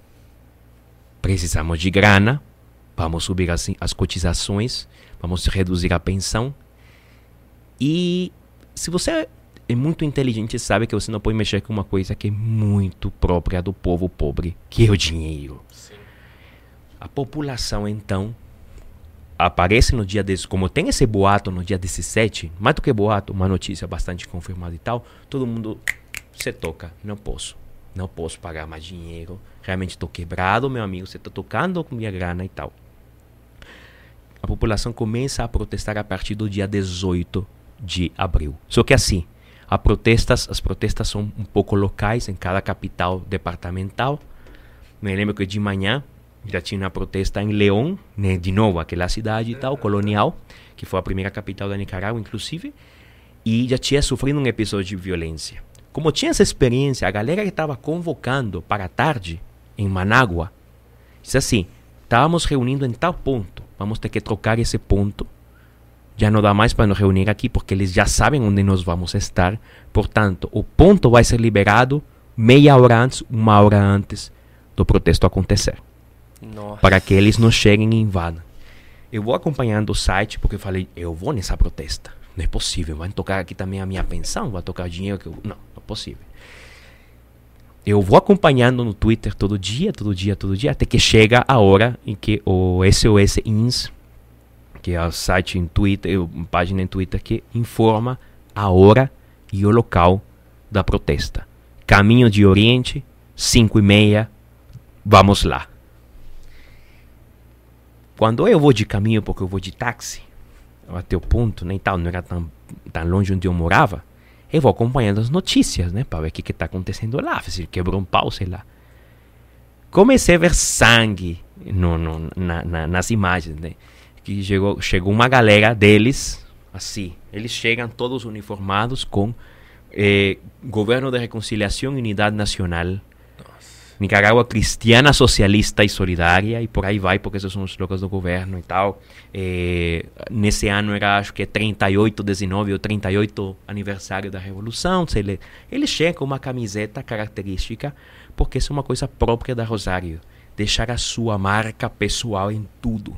precisamos de grana, vamos subir as, as cotizações, vamos reduzir a pensão. E se você é muito inteligente, sabe que você não pode mexer com uma coisa que é muito própria do povo pobre, que é o dinheiro. Sim. A população, então, aparece no dia desse, como tem esse boato no dia 17, mais do que boato, uma notícia bastante confirmada e tal, todo mundo se toca, não posso, não posso pagar mais dinheiro, realmente estou quebrado, meu amigo, você está tocando com minha grana e tal. A população começa a protestar a partir do dia 18 de abril. Só que assim, a protestas, as protestas são um pouco locais em cada capital departamental. Me lembro que de manhã já tinha uma protesta em León, né, de novo, aquela cidade e tal, colonial, que foi a primeira capital da Nicarágua, inclusive, e já tinha sofrido um episódio de violência. Como tinha essa experiência, a galera que estava convocando para a tarde em Manágua, disse assim: estávamos reunindo em tal ponto, vamos ter que trocar esse ponto. Já não dá mais para nos reunir aqui porque eles já sabem onde nós vamos estar. Portanto, o ponto vai ser liberado meia hora antes, uma hora antes do protesto acontecer. Nossa. para que eles não cheguem e invadam. Eu vou acompanhando o site porque eu falei, eu vou nessa protesta. Não é possível, vai tocar aqui também a minha pensão, vai tocar dinheiro que eu... Não, não é possível. Eu vou acompanhando no Twitter todo dia, todo dia, todo dia, até que chega a hora em que o SOS INS, que é o site em Twitter, uma página em Twitter que informa a hora e o local da protesta. Caminho de Oriente, 5 e meia, vamos lá. Quando eu vou de caminho, porque eu vou de táxi, até o ponto, nem né, tal, não era tão, tão longe onde eu morava, eu vou acompanhando as notícias, né, para ver o que está acontecendo lá, se quebrou um pau, sei lá. Comecei a ver sangue no, no, na, na, nas imagens, né, que chegou, chegou uma galera deles, assim, eles chegam todos uniformados com eh, Governo de Reconciliação e Unidade Nacional, Nicarágua cristiana, socialista e solidária, e por aí vai, porque esses são os logos do governo e tal. É, nesse ano era, acho que 38, 19 ou 38 aniversário da Revolução. Ele, ele chega com uma camiseta característica, porque isso é uma coisa própria da Rosário. Deixar a sua marca pessoal em tudo.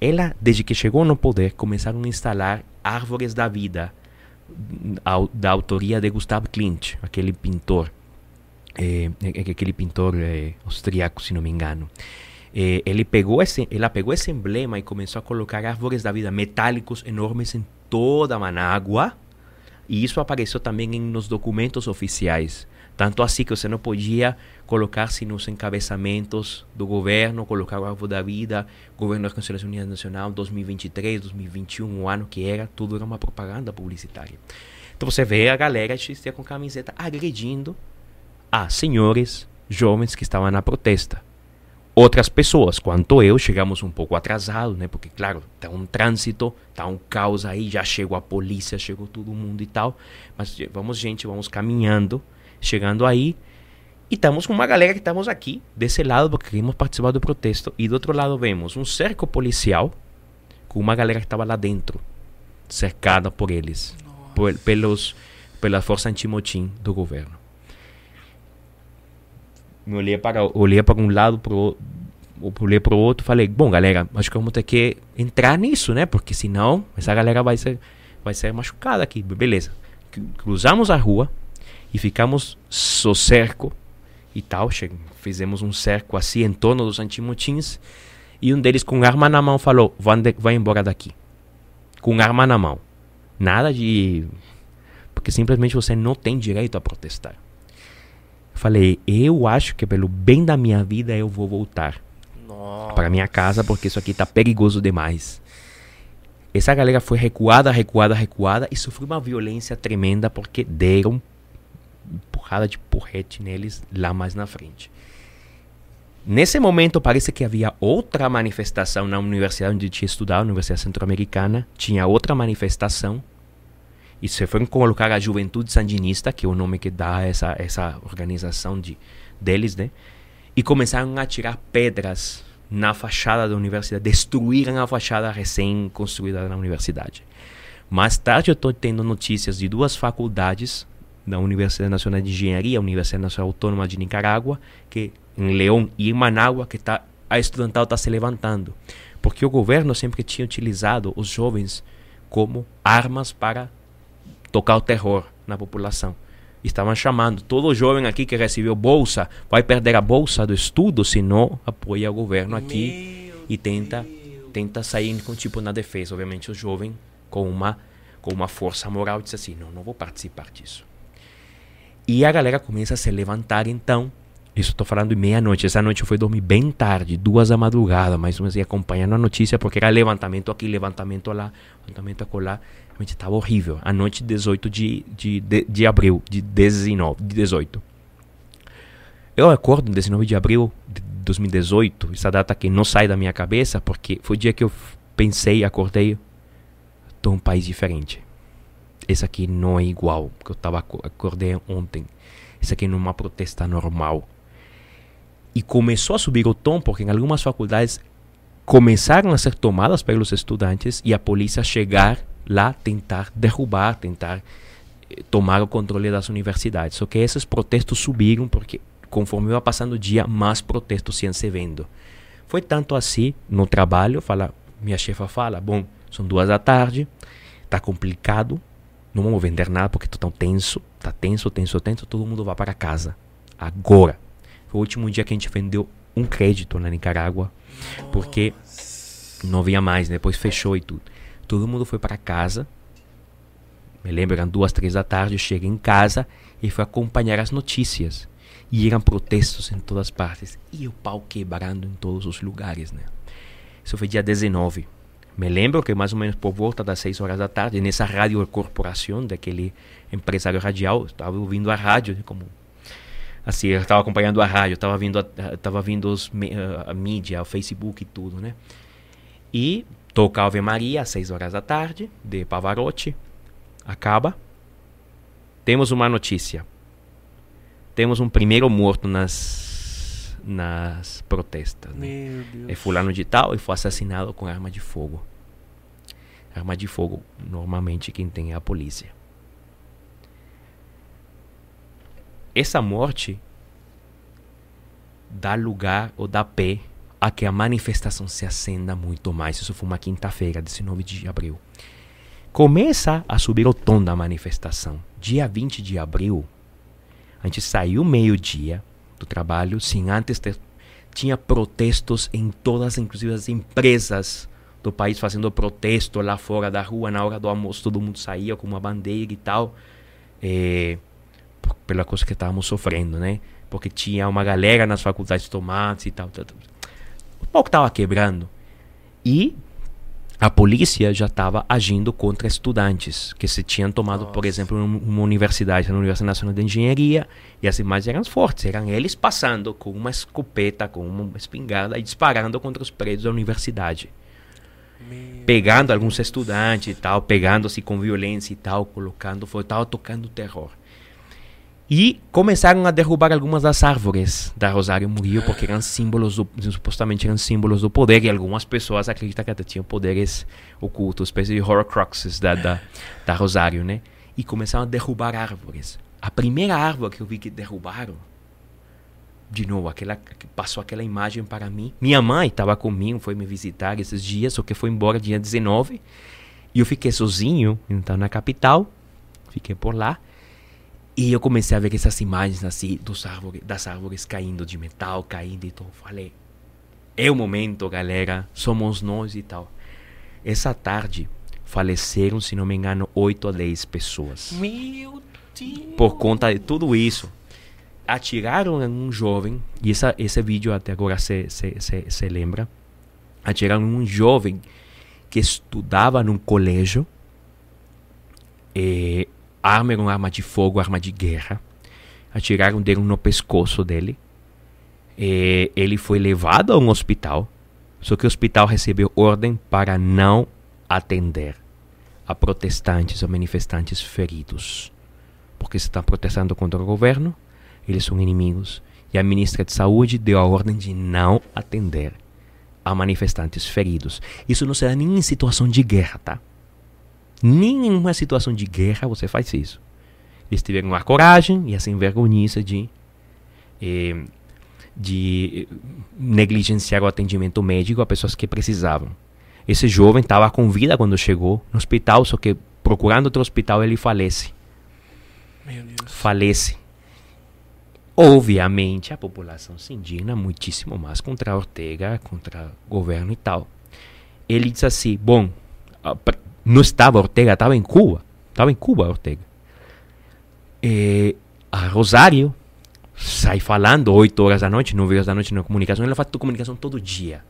Ela, desde que chegou no poder, começaram a instalar árvores da vida da autoria de Gustav Klimt, aquele pintor, é, aquele pintor é, austríaco, se não me engano. É, ele pegou esse, ela pegou esse emblema e começou a colocar árvores da vida metálicos enormes em toda Manágua. E isso apareceu também nos documentos oficiais. Tanto assim que você não podia colocar-se nos encabeçamentos do governo, colocar o árvore da vida, governo das Conselhos Unidas Nacional 2023, 2021, o ano que era, tudo era uma propaganda publicitária. Então você vê a galera com camiseta agredindo a senhores jovens que estavam na protesta. Outras pessoas, quanto eu, chegamos um pouco atrasados, né? Porque, claro, tá um trânsito, tá um caos aí, já chegou a polícia, chegou todo mundo e tal. Mas vamos, gente, vamos caminhando chegando aí. E estamos com uma galera que estamos aqui, desse lado, porque queremos participar do protesto. E do outro lado vemos um cerco policial com uma galera que estava lá dentro, cercada por eles, por, pelos, pela força antimotim do governo. Me olhei para, olhei para um lado, para olhei para o outro falei, bom, galera, acho que vamos ter que entrar nisso, né? Porque senão essa galera vai ser, vai ser machucada aqui. Beleza. Cruzamos a rua, e ficamos so cerco e tal. Fizemos um cerco assim em torno dos antimotins e um deles com arma na mão falou: vai embora daqui. Com arma na mão. Nada de. Porque simplesmente você não tem direito a protestar. Falei: eu acho que pelo bem da minha vida eu vou voltar para minha casa porque isso aqui está perigoso demais. Essa galera foi recuada, recuada, recuada e sofreu uma violência tremenda porque deram porrada de porrete neles lá mais na frente. Nesse momento, parece que havia outra manifestação na universidade onde tinha estudado, Universidade Centro-Americana. Tinha outra manifestação. E se foram colocar a Juventude Sandinista, que é o nome que dá essa, essa organização de, deles, né? E começaram a tirar pedras na fachada da universidade, destruíram a fachada recém-construída da universidade. Mais tarde eu estou tendo notícias de duas faculdades da Universidade Nacional de Engenharia, Universidade Nacional Autônoma de Nicarágua, que em León e em Manágua, que tá, a estudantal está se levantando. Porque o governo sempre tinha utilizado os jovens como armas para tocar o terror na população. Estavam chamando todo jovem aqui que recebeu bolsa vai perder a bolsa do estudo se não apoia o governo aqui Meu e tenta tenta sair com tipo na defesa. Obviamente o jovem com uma com uma força moral disse assim, não, não vou participar disso. E a galera começa a se levantar então. Isso estou falando de meia-noite. Essa noite eu fui dormir bem tarde, duas da madrugada, mais ou menos, e acompanhando a notícia, porque era levantamento aqui, levantamento lá, levantamento acolá. Realmente estava horrível. A noite 18 de, de, de, de abril, de 19, de 18. Eu acordo no 19 de abril de 2018, essa data que não sai da minha cabeça, porque foi o dia que eu pensei, acordei, estou em um país diferente esse aqui não é igual que eu estava acordei ontem. Esse aqui não é uma protesta normal. E começou a subir o tom porque em algumas faculdades começaram a ser tomadas pelos estudantes e a polícia chegar lá tentar derrubar, tentar eh, tomar o controle das universidades. Só que esses protestos subiram porque conforme ia passando o dia, mais protestos iam se vendo. Foi tanto assim no trabalho, fala, minha chefa fala, bom, são duas da tarde, está complicado, não vamos vender nada porque estou tão tenso, tá tenso, tenso, tenso, todo mundo vai para casa. Agora. Foi o último dia que a gente vendeu um crédito na Nicarágua, porque não havia mais, né? depois fechou e tudo. Todo mundo foi para casa. Me lembro, eram duas, três da tarde. Eu cheguei em casa e fui acompanhar as notícias. E eram protestos em todas partes. E o pau quebrando em todos os lugares, né? Isso foi dia 19. Me lembro que mais ou menos por volta das 6 horas da tarde, nessa rádio corporação daquele empresário radial, estava ouvindo a rádio, como assim, eu estava acompanhando a rádio, estava vindo a, estava vindo os, a mídia, o Facebook e tudo, né? E toca Ave Maria às 6 horas da tarde, de Pavarotti, acaba. Temos uma notícia. Temos um primeiro morto nas nas protestas. Né? É fulano de tal e foi assassinado com arma de fogo. Arma de fogo, normalmente quem tem é a polícia. Essa morte dá lugar ou dá pé a que a manifestação se acenda muito mais. Isso foi uma quinta-feira, 19 de abril. Começa a subir o tom da manifestação. Dia 20 de abril, a gente saiu meio-dia do trabalho, sem antes. Tinha protestos em todas, inclusive as empresas do país fazendo protesto lá fora da rua, na hora do almoço, todo mundo saía com uma bandeira e tal. É, pela coisa que estávamos sofrendo, né? Porque tinha uma galera nas faculdades de tomates e tal. tal, tal. O pau estava quebrando. E a polícia já estava agindo contra estudantes que se tinham tomado, Nossa. por exemplo, uma universidade, na Universidade Nacional de Engenharia, e as imagens eram fortes, eram eles passando com uma escopeta, com uma espingarda e disparando contra os prédios da universidade. Meu pegando Deus. alguns estudantes e tal, pegando-se com violência e tal, colocando, foi, estava tocando terror. E começaram a derrubar algumas das árvores da Rosário Murillo, porque eram símbolos, do, supostamente eram símbolos do poder, e algumas pessoas acreditam que até tinham poderes ocultos, espécie de horcruxes da, da, da Rosário, né? E começaram a derrubar árvores. A primeira árvore que eu vi que derrubaram, de novo, aquela, passou aquela imagem para mim. Minha mãe estava comigo, foi me visitar esses dias, só que foi embora dia 19. E eu fiquei sozinho, então, na capital. Fiquei por lá. E eu comecei a ver essas imagens assim dos árvores, das árvores caindo de metal, caindo e então Falei, é o momento, galera, somos nós e tal. Essa tarde faleceram, se não me engano, 8 a 10 pessoas. Meu Deus! Por conta de tudo isso. Atiraram em um jovem, e essa, esse vídeo até agora se, se, se, se lembra. Atiraram em um jovem que estudava num colégio. E arma era uma arma de fogo, arma de guerra. Atiraram dele no pescoço dele. E ele foi levado a um hospital. Só que o hospital recebeu ordem para não atender a protestantes ou manifestantes feridos. Porque se está protestando contra o governo, eles são inimigos. E a ministra de Saúde deu a ordem de não atender a manifestantes feridos. Isso não será nem em situação de guerra, tá? Nem em uma situação de guerra você faz isso. Eles tiveram a coragem e a sem vergonhice de, eh, de negligenciar o atendimento médico a pessoas que precisavam. Esse jovem estava com vida quando chegou no hospital, só que procurando outro hospital ele falece. Falece. Obviamente a população se indigna muitíssimo mais contra Ortega, contra o governo e tal. Ele diz assim: bom, não estava Ortega, estava em Cuba. Estava em Cuba Ortega. E a Rosário sai falando 8 horas da noite, 9 horas da noite na comunicação. Ela faz comunicação todo dia.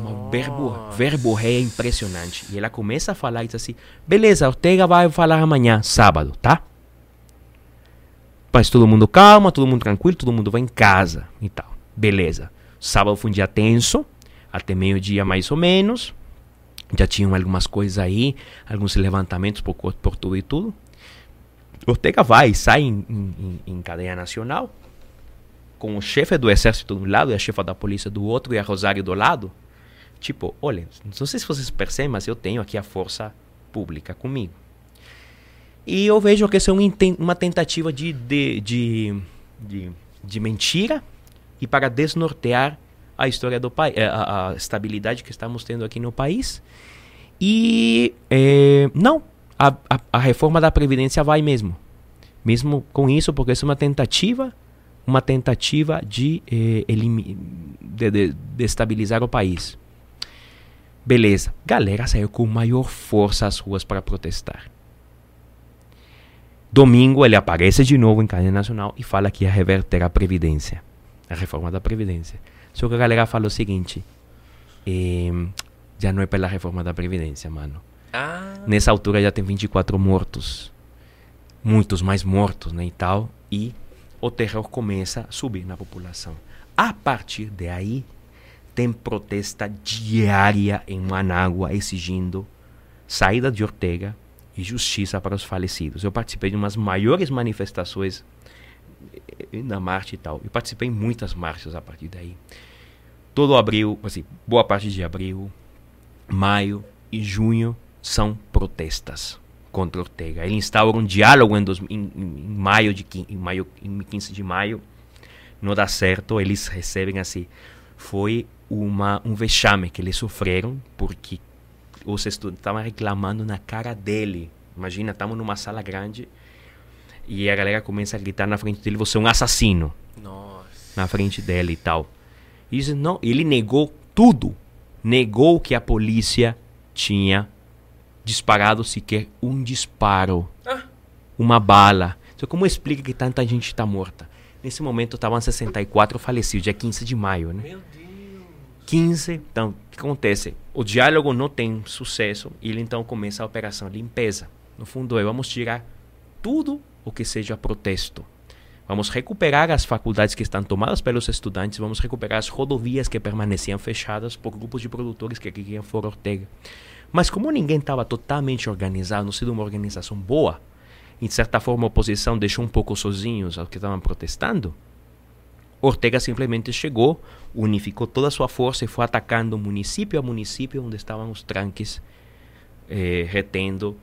Um verbo, verbo ré impressionante. E ela começa a falar e diz assim: beleza, Ortega vai falar amanhã, sábado, tá? Mas todo mundo calma, todo mundo tranquilo, todo mundo vai em casa e tal. Beleza. Sábado foi um dia tenso, até meio-dia mais ou menos já tinham algumas coisas aí, alguns levantamentos por, por tudo e tudo. Ortega vai, sai em, em, em cadeia nacional, com o chefe do exército de um lado e a chefa da polícia do outro e a Rosário do lado. Tipo, olha, não sei se vocês percebem, mas eu tenho aqui a força pública comigo. E eu vejo que isso é uma tentativa de, de, de, de, de mentira e para desnortear a história do país, eh, a, a, estabilidade que estamos tendo aqui no país. E é, não, a, a, a, reforma da Previdência vai mesmo. Mesmo com isso, porque isso é uma tentativa, uma tentativa de, é, de, de, de o país. Beleza. Galera saiu com maior força às ruas para protestar. Domingo ele aparece de novo em cadeia nacional e fala que ia reverter a Previdência. A reforma da Previdência. Só que a galera fala o seguinte: eh, já não é pela reforma da Previdência, mano. Ah. Nessa altura já tem 24 mortos. Muitos mais mortos, né? E tal. E o terror começa a subir na população. A partir de aí, tem protesta diária em Manágua exigindo saída de Ortega e justiça para os falecidos. Eu participei de umas maiores manifestações na marcha e tal. Eu participei em muitas marchas a partir daí. Todo abril, assim, boa parte de abril, maio e junho são protestas contra Ortega. Ele instaura um diálogo em, dos, em, em, maio de em maio em 15 de maio. Não dá certo, eles recebem assim. Foi uma um vexame que eles sofreram porque os estudantes estavam reclamando na cara dele. Imagina, estamos numa sala grande e a galera começa a gritar na frente dele: Você é um assassino. Nossa. Na frente dele e tal. E isso, não, ele negou tudo. Negou que a polícia tinha disparado sequer um disparo. Ah. Uma bala. Então, como explica que tanta gente está morta? Nesse momento estavam 64 falecidos, dia 15 de maio, né? Meu Deus. 15. Então, o que acontece? O diálogo não tem sucesso e ele então começa a operação limpeza. No fundo, é vamos tirar tudo o que seja protesto. Vamos recuperar as faculdades que estão tomadas pelos estudantes, vamos recuperar as rodovias que permaneciam fechadas por grupos de produtores que queriam fora Ortega. Mas como ninguém estava totalmente organizado, não sendo uma organização boa, e de certa forma a oposição deixou um pouco sozinhos aos que estavam protestando, Ortega simplesmente chegou, unificou toda a sua força e foi atacando município a município onde estavam os tranques, eh, retendo,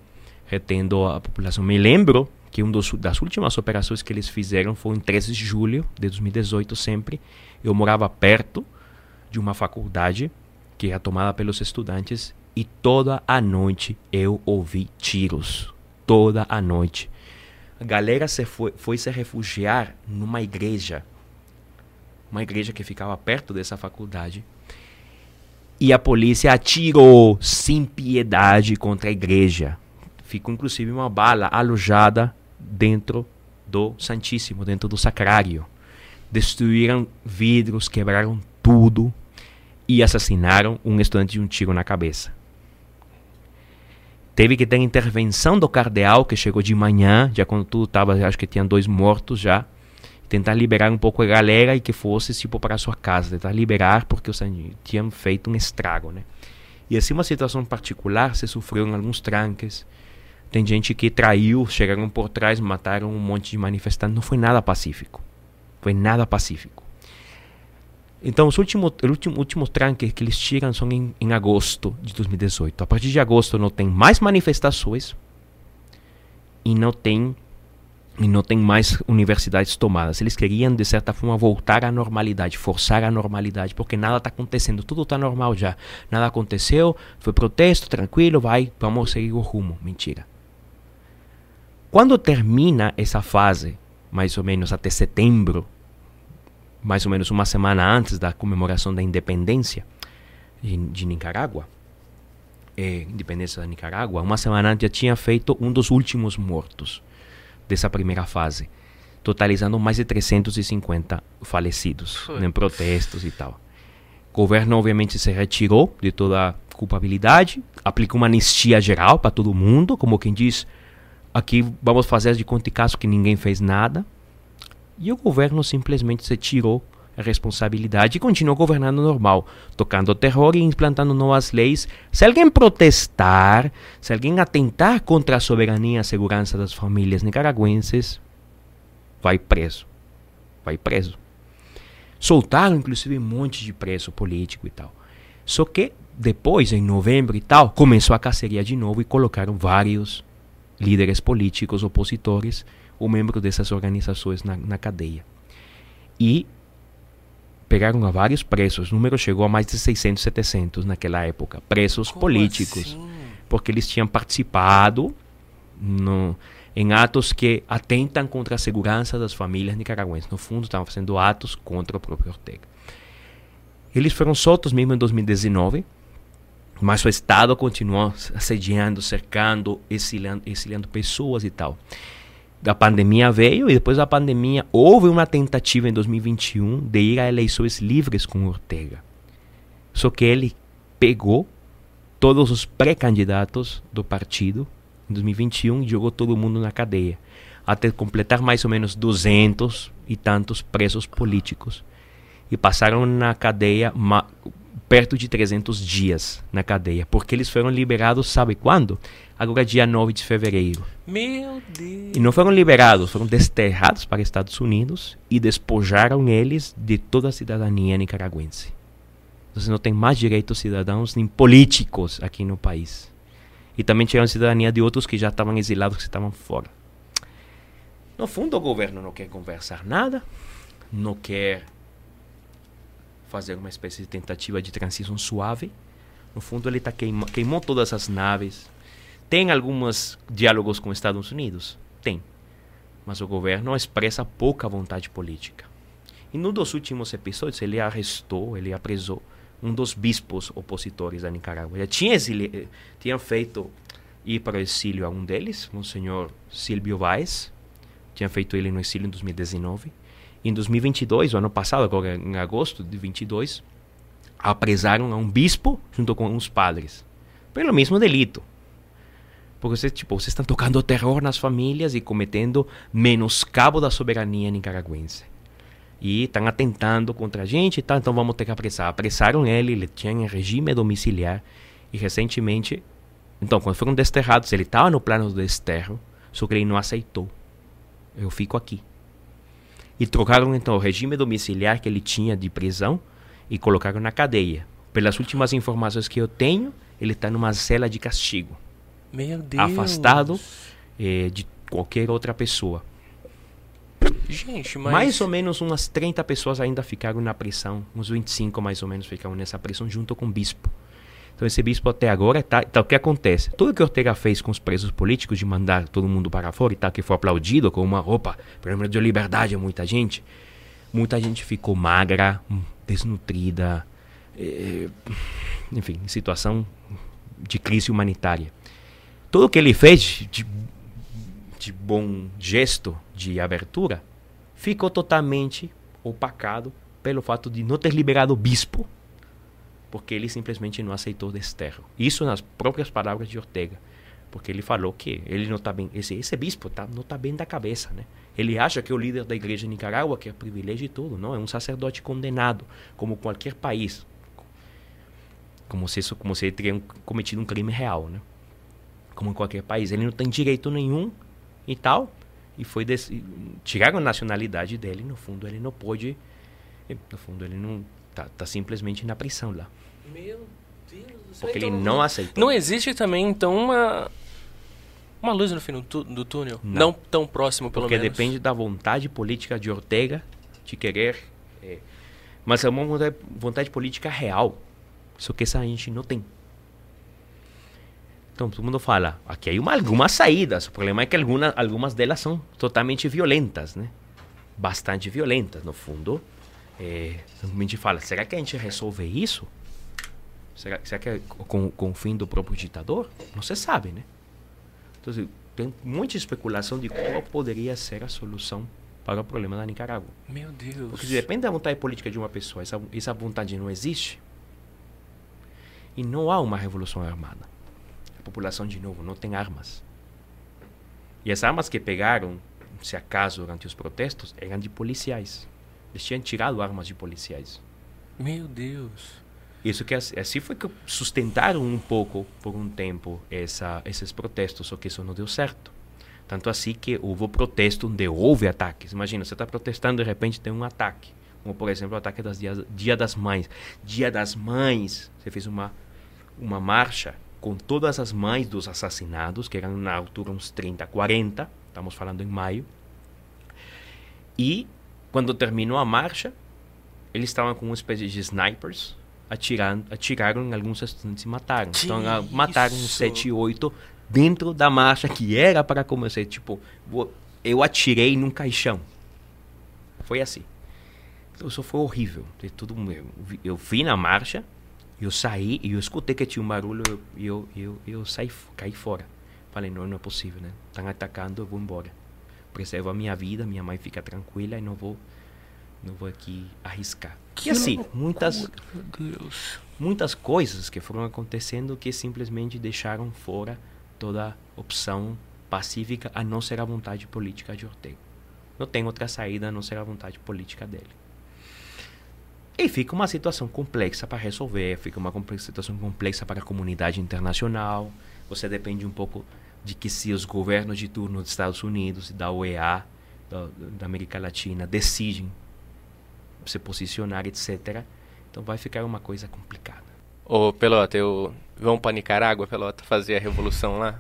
retendo a população. Me lembro que uma das últimas operações que eles fizeram foi em 13 de julho de 2018 sempre. Eu morava perto de uma faculdade que era tomada pelos estudantes e toda a noite eu ouvi tiros. Toda a noite. A galera se foi, foi se refugiar numa igreja. Uma igreja que ficava perto dessa faculdade. E a polícia atirou sem piedade contra a igreja. Ficou inclusive uma bala alojada dentro do Santíssimo, dentro do sacrário. Destruíram vidros, quebraram tudo e assassinaram um estudante de um tiro na cabeça. Teve que ter intervenção do cardeal, que chegou de manhã, já quando tudo estava, acho que tinha dois mortos já. Tentar liberar um pouco a galera e que fosse tipo para a sua casa. Tentar liberar porque os tinham feito um estrago, né? E assim, uma situação particular, se sofreram alguns tranques. Tem gente que traiu, chegaram por trás, mataram um monte de manifestantes. Não foi nada pacífico. Foi nada pacífico. Então, os últimos, os últimos, últimos tranques que eles tiram são em, em agosto de 2018. A partir de agosto não tem mais manifestações e não tem e não tem mais universidades tomadas. Eles queriam, de certa forma, voltar à normalidade, forçar a normalidade, porque nada está acontecendo, tudo está normal já. Nada aconteceu, foi protesto, tranquilo, vai, vamos seguir o rumo. Mentira. Quando termina essa fase, mais ou menos até setembro mais ou menos uma semana antes da comemoração da independência de, de Nicarágua, é, independência da Nicarágua, uma semana antes já tinha feito um dos últimos mortos dessa primeira fase, totalizando mais de 350 falecidos em protestos e tal. O governo obviamente se retirou de toda a culpabilidade, aplicou uma anistia geral para todo mundo, como quem diz, aqui vamos fazer de conta e caso que ninguém fez nada, e o governo simplesmente se tirou a responsabilidade e continuou governando normal, tocando terror e implantando novas leis. Se alguém protestar, se alguém atentar contra a soberania e a segurança das famílias nicaragüenses, vai preso. Vai preso. Soltaram inclusive um monte de preso político e tal. Só que depois, em novembro e tal, começou a caceria de novo e colocaram vários líderes políticos opositores o membro dessas organizações na, na cadeia. E pegaram a vários presos. O número chegou a mais de 600, 700 naquela época. Presos Como políticos. assim? Porque eles tinham participado no, em atos que atentam contra a segurança das famílias nicaragüenses. No fundo, estavam fazendo atos contra o próprio Ortega. Eles foram soltos mesmo em 2019. Mas o Estado continuou assediando, cercando, exiliando, exiliando pessoas e tal a pandemia veio e depois da pandemia houve uma tentativa em 2021 de ir a eleições livres com Ortega. Só que ele pegou todos os pré-candidatos do partido em 2021 e jogou todo mundo na cadeia, até completar mais ou menos 200 e tantos presos políticos. E passaram na cadeia perto de 300 dias na cadeia, porque eles foram liberados, sabe quando? Agora, dia 9 de fevereiro. Meu Deus. E não foram liberados, foram desterrados para Estados Unidos e despojaram eles de toda a cidadania nicaragüense. Então, não tem mais direitos cidadãos nem políticos aqui no país. E também tiraram cidadania de outros que já estavam exilados, que estavam fora. No fundo, o governo não quer conversar nada, não quer fazer uma espécie de tentativa de transição suave. No fundo, ele tá queima, queimou todas as naves. Tem alguns diálogos com os Estados Unidos? Tem. Mas o governo expressa pouca vontade política. E num dos últimos episódios, ele arrestou, ele apresou um dos bispos opositores da Nicarágua. Já tinha, exili, tinha feito ir para o exílio a um deles, o senhor Silvio Vaz. Tinha feito ele no exílio em 2019. Em 2022, o ano passado, agora em agosto de 22, apresaram a um bispo junto com uns padres. Pelo mesmo delito. Porque você, tipo, vocês estão tocando terror nas famílias e cometendo menoscabo da soberania nicaragüense. E estão atentando contra a gente, tá? então vamos ter que apressar. Apressaram ele, ele tinha em regime domiciliar. E recentemente, então, quando foram desterrados, ele estava no plano do desterro, só que ele não aceitou. Eu fico aqui. E trocaram então o regime domiciliar que ele tinha de prisão e colocaram na cadeia. Pelas últimas informações que eu tenho, ele está numa cela de castigo. Meu Deus. Afastado eh, de qualquer outra pessoa. Gente, mas... Mais ou menos umas 30 pessoas ainda ficaram na prisão. Uns 25 mais ou menos ficaram nessa prisão junto com o bispo. Então esse bispo até agora tá, então o que acontece? Tudo que Ortega fez com os presos políticos de mandar todo mundo para fora e tal, que foi aplaudido com uma roupa, menos de liberdade a muita gente, muita gente ficou magra, desnutrida, eh, enfim, em situação de crise humanitária. Tudo que ele fez de, de bom gesto, de abertura, ficou totalmente opacado pelo fato de não ter liberado o bispo porque ele simplesmente não aceitou desterro. Isso nas próprias palavras de Ortega, porque ele falou que ele não está bem, esse, esse bispo tá, não está bem da cabeça, né? Ele acha que o líder da igreja de Nicarágua quer privilégio e tudo, não? É um sacerdote condenado, como qualquer país, como se como se ele teria cometido um crime real, né? Como em qualquer país, ele não tem direito nenhum e tal, e foi desse, tiraram a nacionalidade dele, no fundo ele não pôde, no fundo ele não tá, tá simplesmente na prisão lá. Meu Deus do céu. Porque então, ele não aceitou. Não existe também, então, uma... Uma luz no fim do, do túnel? Não. Não, tão próximo, pelo Porque menos. depende da vontade política de Ortega de querer. é, mas é uma vontade, vontade política real. Só que essa gente não tem. Então todo mundo fala, aqui uma, algumas saídas. O problema é que alguna, algumas delas são totalmente violentas, né? Bastante violentas, no fundo. É, a gente fala, será que a gente resolve isso? Será, será que é com, com o fim do próprio ditador? Não se sabe, né? Então, assim, tem muita especulação de qual poderia ser a solução para o problema da Nicarágua. Meu Deus. Porque depende da vontade política de uma pessoa, essa, essa vontade não existe, e não há uma revolução armada. A população, de novo, não tem armas. E as armas que pegaram, se acaso, durante os protestos, eram de policiais. Eles tinham tirado armas de policiais. Meu Deus. Isso que assim foi que sustentaram um pouco por um tempo essa, esses protestos, só que isso não deu certo. Tanto assim que houve protesto onde houve ataques. Imagina, você está protestando de repente tem um ataque, como por exemplo o ataque das dias, Dia das Mães. Dia das Mães, você fez uma uma marcha com todas as mães dos assassinados, que eram na altura uns 30, 40, estamos falando em maio. E quando terminou a marcha, eles estavam com uma espécie de snipers atirando, atiraram em alguns estudantes e mataram. Que então ah, mataram uns isso? 7, 8 dentro da marcha que era para começar. Tipo, eu atirei num caixão. Foi assim. Então, isso foi horrível. Tudo, eu, vi- eu na marcha, eu saí e eu escutei que tinha um barulho e eu, eu, eu, eu saí, caí fora. Falei, não, não é possível, né? Estão atacando, eu vou embora. Preservo a minha vida, minha mãe fica tranquila e não vou, não vou aqui arriscar. Que e assim, muitas, Deus. muitas coisas que foram acontecendo que simplesmente deixaram fora toda opção pacífica a não ser a vontade política de Ortega. Não tem outra saída a não ser a vontade política dele. E fica uma situação complexa para resolver, fica uma situação complexa para a comunidade internacional. Você depende um pouco de que se os governos de turno dos Estados Unidos e da OEA, da, da América Latina, decidem se posicionar, etc. Então vai ficar uma coisa complicada. Ô, Pelota, eu... Vamos pra Nicarágua, Pelota, fazer a revolução lá?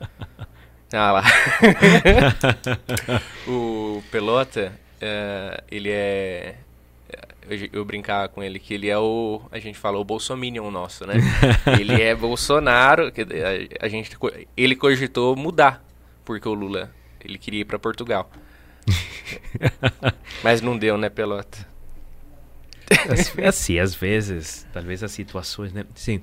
Ah lá. o Pelota, eh, ele é... eu, eu brincava com ele que ele é o. A gente fala o Bolsominion nosso, né? ele é Bolsonaro. Que a, a, gente, ele cogitou mudar, porque o Lula ele queria ir para Portugal. Mas não deu, né, Pelota? Assim, às vezes, talvez as situações, né? Sim.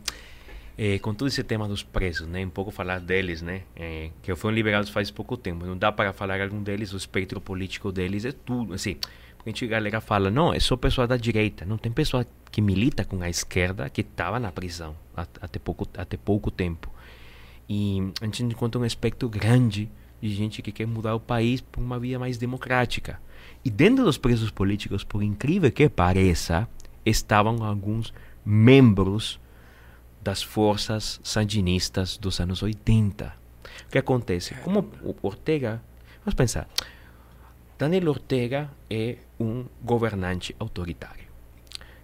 É, com todo esse tema dos presos, né? Um pouco falar deles, né? É, que foram liberados faz pouco tempo. Não dá para falar algum deles, o espectro político deles é tudo, assim. A gente, a galera fala, não, é só pessoa da direita. Não tem pessoa que milita com a esquerda que estava na prisão até pouco, até pouco tempo. E a gente encontra um espectro grande de gente que quer mudar o país para uma via mais democrática. E dentro dos presos políticos, por incrível que pareça, estavam alguns membros das forças sandinistas dos anos 80. O que acontece? Como o Ortega, vamos pensar, Daniel Ortega é um governante autoritário.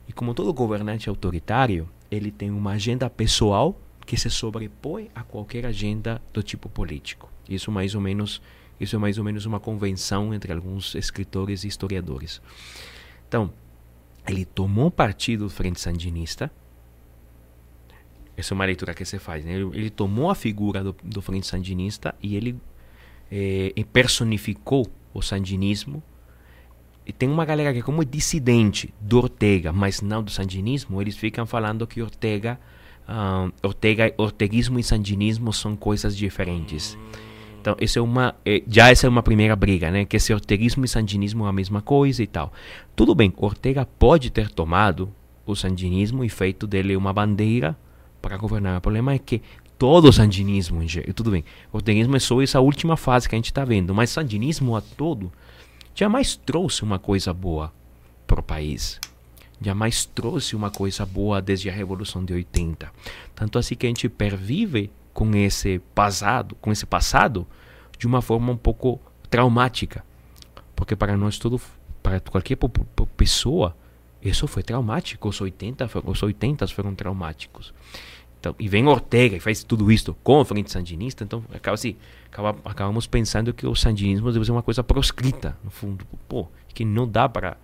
E como todo governante autoritário, ele tem uma agenda pessoal que se sobrepõe a qualquer agenda do tipo político. Isso mais ou menos isso é mais ou menos uma convenção entre alguns escritores e historiadores. Então, ele tomou partido do Frente Sandinista. Essa é uma leitura que se faz. Né? Ele, tomou a figura do, do Frente Sandinista e ele eh, personificou o sandinismo. E tem uma galera que, como é dissidente do Ortega, mas não do sandinismo, eles ficam falando que Ortega, uh, Ortega, orteguismo e sandinismo são coisas diferentes. Então, isso é uma, é, já essa é uma primeira briga, né? Que esse orteguismo e sandinismo é a mesma coisa e tal. Tudo bem, Ortega pode ter tomado o sandinismo e feito dele uma bandeira para governar. O problema é que todo o sandinismo, tudo bem, o orteguismo é só essa última fase que a gente está vendo, mas sandinismo a todo jamais trouxe uma coisa boa para o país. Jamais trouxe uma coisa boa desde a Revolução de 80. Tanto assim que a gente pervive com esse passado, com esse passado de uma forma um pouco traumática. Porque para nós tudo, para qualquer pessoa, isso foi traumático. Os 80, os 80 foram traumáticos. Então, e vem Ortega e faz tudo isso com a frente sandinista, então acaba assim, acaba, acabamos pensando que o sandinismo deve ser uma coisa proscrita, no fundo. Pô, que não dá para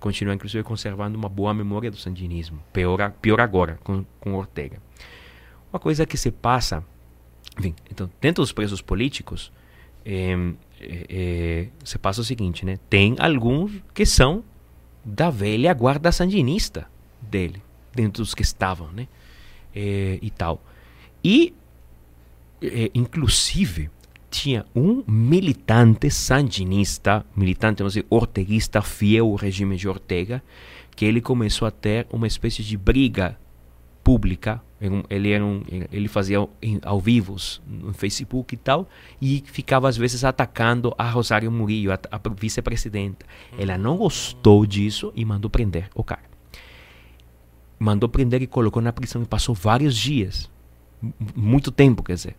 continuar, inclusive, conservando uma boa memória do sandinismo. Pior, pior agora, com, com Ortega. Uma coisa que se passa enfim, então, dentro dos presos políticos, é, é, você passa o seguinte, né? Tem alguns que são da velha guarda sandinista dele, dentro dos que estavam, né? É, e tal. E, inclusive, tinha um militante sandinista, militante, vamos dizer, orteguista, fiel ao regime de Ortega, que ele começou a ter uma espécie de briga pública ele, era um, ele fazia ao vivo no Facebook e tal, e ficava às vezes atacando a Rosário Murillo, a, a vice-presidenta. Ela não gostou disso e mandou prender o cara. Mandou prender e colocou na prisão e passou vários dias. Muito tempo, quer dizer.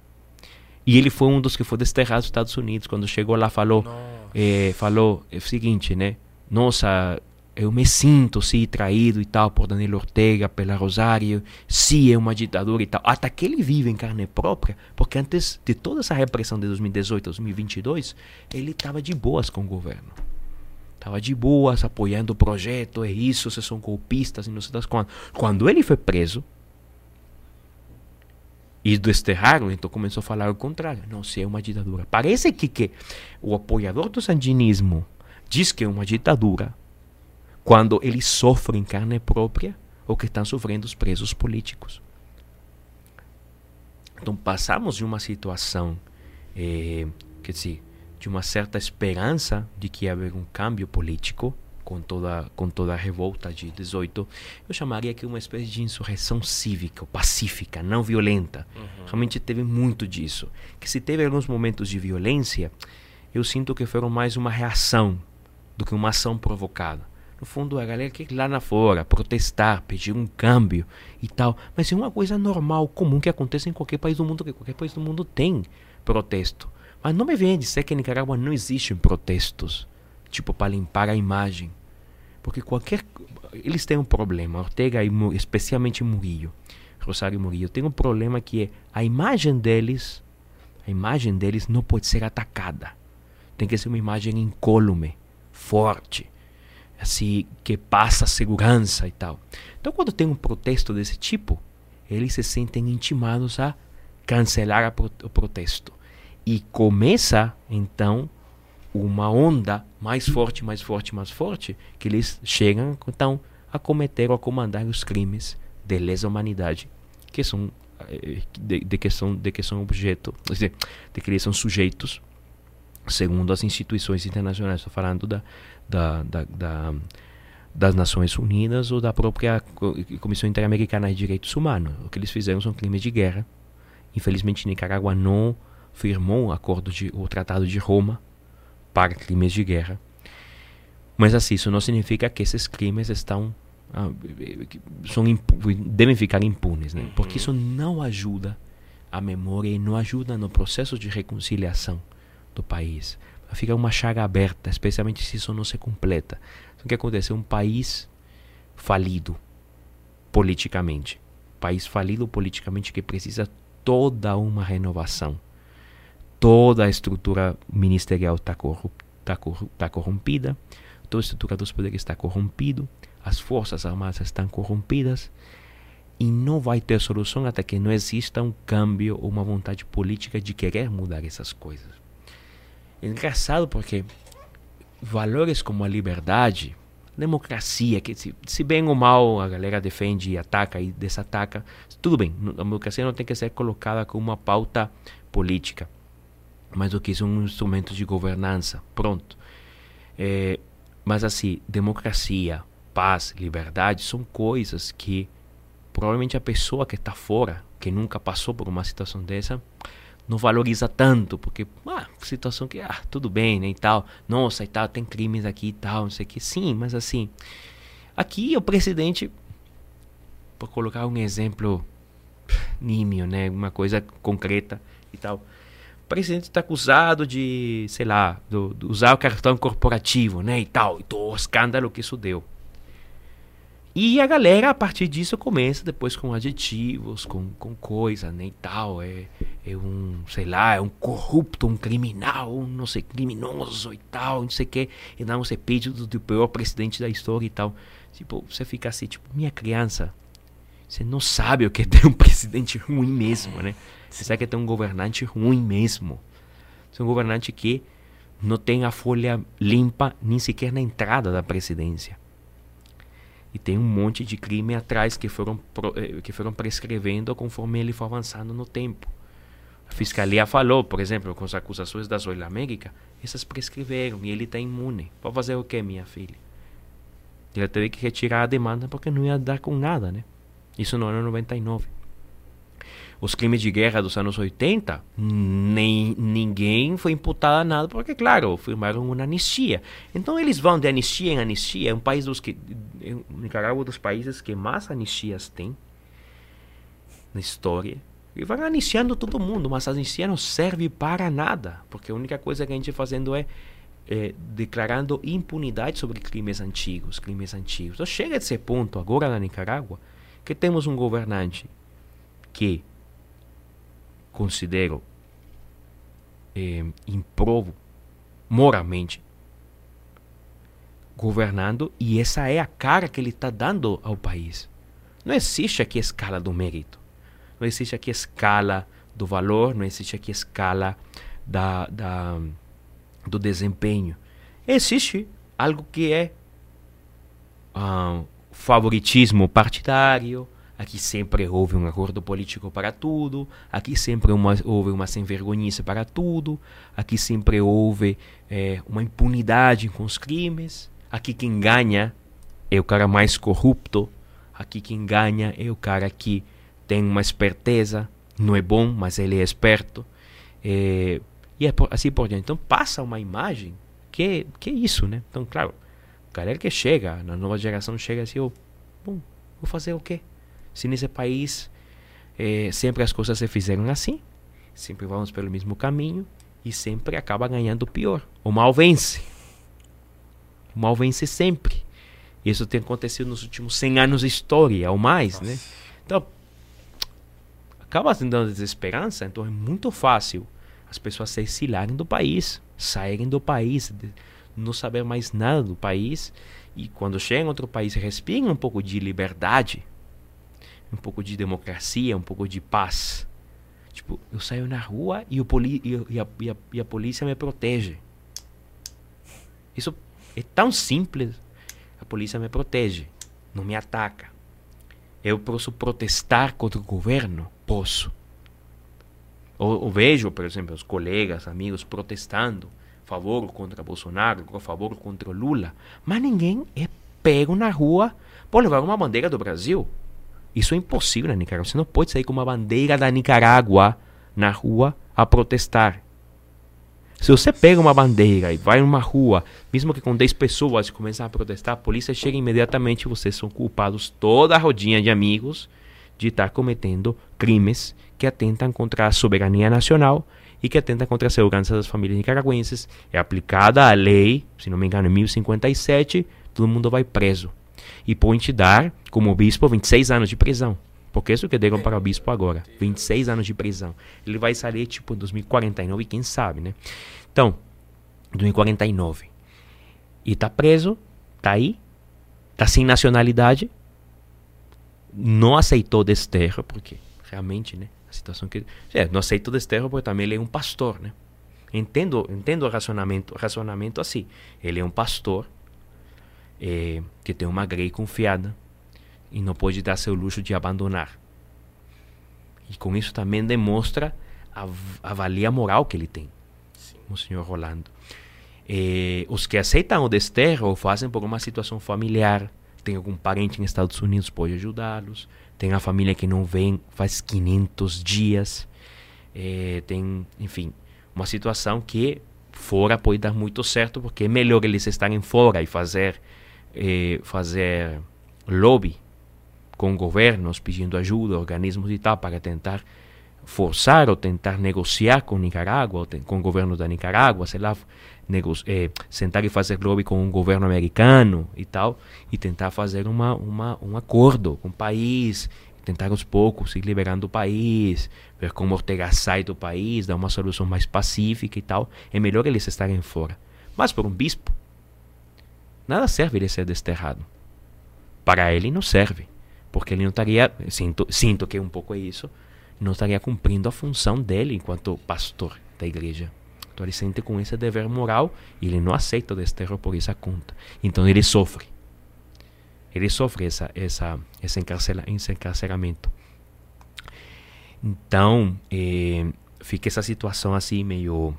E ele foi um dos que foi desterrado dos Estados Unidos. Quando chegou lá, falou, eh, falou o seguinte, né? Nossa, eu me sinto sim traído e tal por Daniel Ortega, pela Rosário, sim é uma ditadura e tal. Até que ele vive em carne própria, porque antes de toda essa repressão de 2018 a 2022, ele estava de boas com o governo. Estava de boas, apoiando o projeto, é isso, vocês são golpistas e não sei das quantas. Quando ele foi preso, e desterraram, então começou a falar o contrário. Não, se é uma ditadura. Parece que, que o apoiador do sandinismo diz que é uma ditadura, quando eles sofrem carne própria o que estão sofrendo os presos políticos. Então passamos de uma situação, eh, quer dizer, de uma certa esperança de que ia haver um câmbio político com toda com toda a revolta de 18, eu chamaria que uma espécie de insurreição cívica, pacífica, não violenta. Uhum. Realmente teve muito disso. Que se teve alguns momentos de violência, eu sinto que foram mais uma reação do que uma ação provocada. No fundo, a galera quer ir lá na fora, protestar, pedir um câmbio e tal. Mas é uma coisa normal, comum, que acontece em qualquer país do mundo, que qualquer país do mundo tem protesto. Mas não me venha dizer que em Nicarágua não existem protestos, tipo para limpar a imagem. Porque qualquer. Eles têm um problema, Ortega e especialmente Murillo, Rosário Murillo, tem um problema que é a imagem deles, a imagem deles não pode ser atacada. Tem que ser uma imagem incólume, forte assim, que passa segurança e tal. Então, quando tem um protesto desse tipo, eles se sentem intimados a cancelar o protesto. E começa, então, uma onda mais forte, mais forte, mais forte, que eles chegam, então, a cometer ou a comandar os crimes de lesa humanidade, que são eh, de, de, que são de que são objeto, de que eles são sujeitos segundo as instituições internacionais. Estou falando da, da, da, da, das Nações Unidas ou da própria Comissão Interamericana de Direitos Humanos. O que eles fizeram são crimes de guerra. Infelizmente, Nicarágua não firmou o acordo de, o Tratado de Roma para crimes de guerra. Mas assim, isso não significa que esses crimes estão ah, são devem ficar impunes, né? Porque uhum. isso não ajuda a memória e não ajuda no processo de reconciliação do país. Fica uma chaga aberta, especialmente se isso não se completa. Então, o que acontece? Um país falido politicamente. País falido politicamente que precisa toda uma renovação. Toda a estrutura ministerial está corru tá corru tá corrompida, toda a estrutura dos poderes está corrompida, as forças armadas estão corrompidas e não vai ter solução até que não exista um câmbio ou uma vontade política de querer mudar essas coisas. É engraçado porque valores como a liberdade, democracia, que se, se, bem ou mal a galera defende ataca e desataca, tudo bem, a democracia não tem que ser colocada como uma pauta política, mas o que são um instrumento de governança, pronto. É, mas assim, democracia, paz, liberdade são coisas que provavelmente a pessoa que está fora, que nunca passou por uma situação dessa, não valoriza tanto, porque, ah, situação que, ah, tudo bem, né, e tal. Nossa, e tal, tem crimes aqui e tal, não sei o que. Sim, mas assim, aqui o presidente, por colocar um exemplo nímio, né, uma coisa concreta e tal. Presidente está acusado de, sei lá, do, usar o cartão corporativo, né, e tal. E todo o escândalo que isso deu. E a galera, a partir disso, começa depois com adjetivos, com, com coisa, né, e tal. É, é um, sei lá, é um corrupto, um criminal, um não sei, criminoso e tal, não sei o que. E dá uns epítetos do pior presidente da história e tal. Tipo, você fica assim, tipo, minha criança, você não sabe o que é ter um presidente ruim mesmo, né? Você sabe que ter um governante ruim mesmo. Você é um governante que não tem a folha limpa nem sequer na entrada da presidência. E tem um monte de crime atrás que foram, eh, que foram prescrevendo conforme ele foi avançando no tempo. A fiscalia falou, por exemplo, com as acusações da Zoila América, essas prescreveram e ele está imune. Pode fazer o que, minha filha? Ele teve que retirar a demanda porque não ia dar com nada, né? Isso no ano 99 os crimes de guerra dos anos 80, nem ninguém foi imputado a nada, porque, claro, firmaram uma anistia. Então eles vão de anistia em anistia. É um país dos que. Nicarágua é um dos países que mais anistias tem na história. E vão anistiando todo mundo, mas a anistia não serve para nada, porque a única coisa que a gente fazendo é, é declarando impunidade sobre crimes antigos, crimes antigos. Então chega a esse ponto agora na Nicarágua que temos um governante que considero eh, improvo moralmente governando e essa é a cara que ele está dando ao país. Não existe aqui escala do mérito, não existe aqui escala do valor, não existe aqui escala da, da, do desempenho. Existe algo que é uh, favoritismo partidário, Aqui sempre houve um acordo político para tudo. Aqui sempre uma, houve uma sem-vergonhice para tudo. Aqui sempre houve é, uma impunidade com os crimes. Aqui quem ganha é o cara mais corrupto. Aqui quem ganha é o cara que tem uma esperteza. Não é bom, mas ele é esperto. É, e é por, assim por diante. Então passa uma imagem que, que é isso, né? Então, claro, o cara que chega, na nova geração chega assim, oh, bom, vou fazer o quê? Se nesse país sempre as coisas se fizeram assim, sempre vamos pelo mesmo caminho e sempre acaba ganhando o pior. O mal vence. O mal vence sempre. Isso tem acontecido nos últimos 100 anos de história ou mais? Nossa. né? Então, acaba dando desesperança, então é muito fácil as pessoas se exilarem do país, saírem do país, não saber mais nada do país e quando chegam em outro país respiram um pouco de liberdade, um pouco de democracia, um pouco de paz. Tipo, eu saio na rua e, o poli e, a, e, a, e a polícia me protege. Isso é tão simples. A polícia me protege, não me ataca. Eu posso protestar contra o governo? Posso. Ou, ou vejo, por exemplo, os colegas, amigos protestando a favor contra Bolsonaro, a favor contra Lula. Mas ninguém é pego na rua por levar uma bandeira do Brasil. Isso é impossível na Nicarágua. Você não pode sair com uma bandeira da Nicarágua na rua a protestar. Se você pega uma bandeira e vai numa rua, mesmo que com 10 pessoas começam a protestar, a polícia chega imediatamente e vocês são culpados, toda a rodinha de amigos, de estar cometendo crimes que atentam contra a soberania nacional e que atentam contra a segurança das famílias nicaragüenses. É aplicada a lei, se não me engano, em 1057, todo mundo vai preso. E pode dar, como bispo, 26 anos de prisão. Porque isso que deram para o bispo agora. 26 anos de prisão. Ele vai sair tipo em 2049, quem sabe, né? Então, 2049. E tá preso, tá aí, tá sem nacionalidade, não aceitou desterro, porque realmente, né? A situação que. É, não aceitou desterro porque também ele é um pastor, né? Entendo, entendo o racionamento, racionamento assim. Ele é um pastor é, que tem uma grei confiada e não pode dar seu luxo de abandonar. E com isso também demonstra a, a valia moral que ele tem, Sim. o senhor Rolando. Eh, os que aceitam o desterro fazem por uma situação familiar. Tem algum parente nos Estados Unidos pode ajudá-los. Tem a família que não vem faz 500 dias. Eh, tem, enfim, uma situação que fora pode dar muito certo porque é melhor eles estarem fora e fazer eh, fazer lobby com governos pedindo ajuda, organismos e tal, para tentar forçar ou tentar negociar com Nicarágua, com o governo da Nicarágua, sei lá, eh, sentar e fazer lobby com um governo americano e tal, e tentar fazer uma, uma, um acordo com o país, tentar aos poucos ir liberando o país, ver como Ortega sai do país, dar uma solução mais pacífica e tal. É melhor eles estarem fora. Mas por um bispo, nada serve ele ser desterrado. Para ele não serve porque ele não estaria, sinto, sinto que um pouco é isso, não estaria cumprindo a função dele enquanto pastor da igreja. Então ele sente com esse dever moral e ele não aceita o desterro por essa conta. Então ele sofre. Ele sofre essa, essa, esse, encarcela, esse encarceramento. Então eh, fica essa situação assim meio.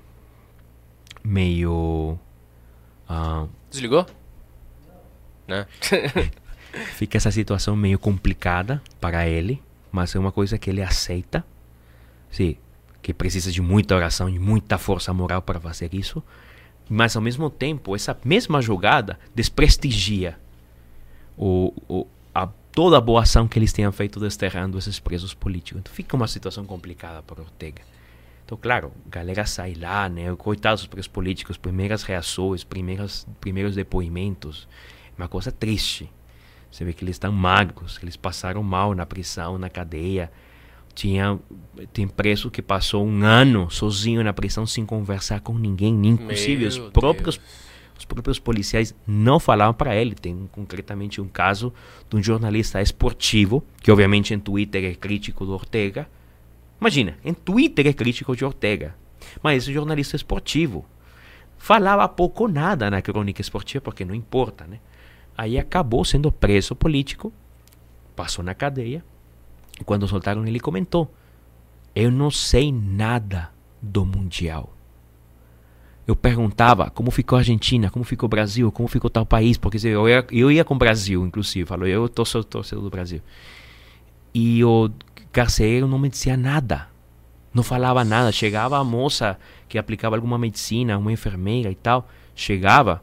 meio. Uh, Desligou? Né? Fica essa situação meio complicada para ele, mas é uma coisa que ele aceita. Sim, que precisa de muita oração e muita força moral para fazer isso. Mas ao mesmo tempo, essa mesma jogada desprestigia o, o, a, toda a boa ação que eles tenham feito desterrando esses presos políticos. Então fica uma situação complicada para Ortega. Então, claro, a galera sai lá, né? Coitados dos presos políticos, primeiras reações, primeiras, primeiros depoimentos. Uma coisa triste. Você vê que eles estão magros, eles passaram mal na prisão, na cadeia. Tinha, tem preso que passou um ano sozinho na prisão sem conversar com ninguém, inclusive os próprios, os próprios policiais não falavam para ele. Tem concretamente um caso de um jornalista esportivo, que obviamente em Twitter é crítico do Ortega. Imagina, em Twitter é crítico de Ortega, mas esse jornalista esportivo falava pouco ou nada na crônica esportiva, porque não importa, né? Aí acabou sendo preso político, passou na cadeia. E quando soltaram, ele comentou: Eu não sei nada do Mundial. Eu perguntava como ficou a Argentina, como ficou o Brasil, como ficou tal país, porque eu ia, eu ia com o Brasil, inclusive, falou, eu estou torcedor do Brasil. E o carcereiro não me dizia nada, não falava nada. Chegava a moça que aplicava alguma medicina, uma enfermeira e tal, chegava,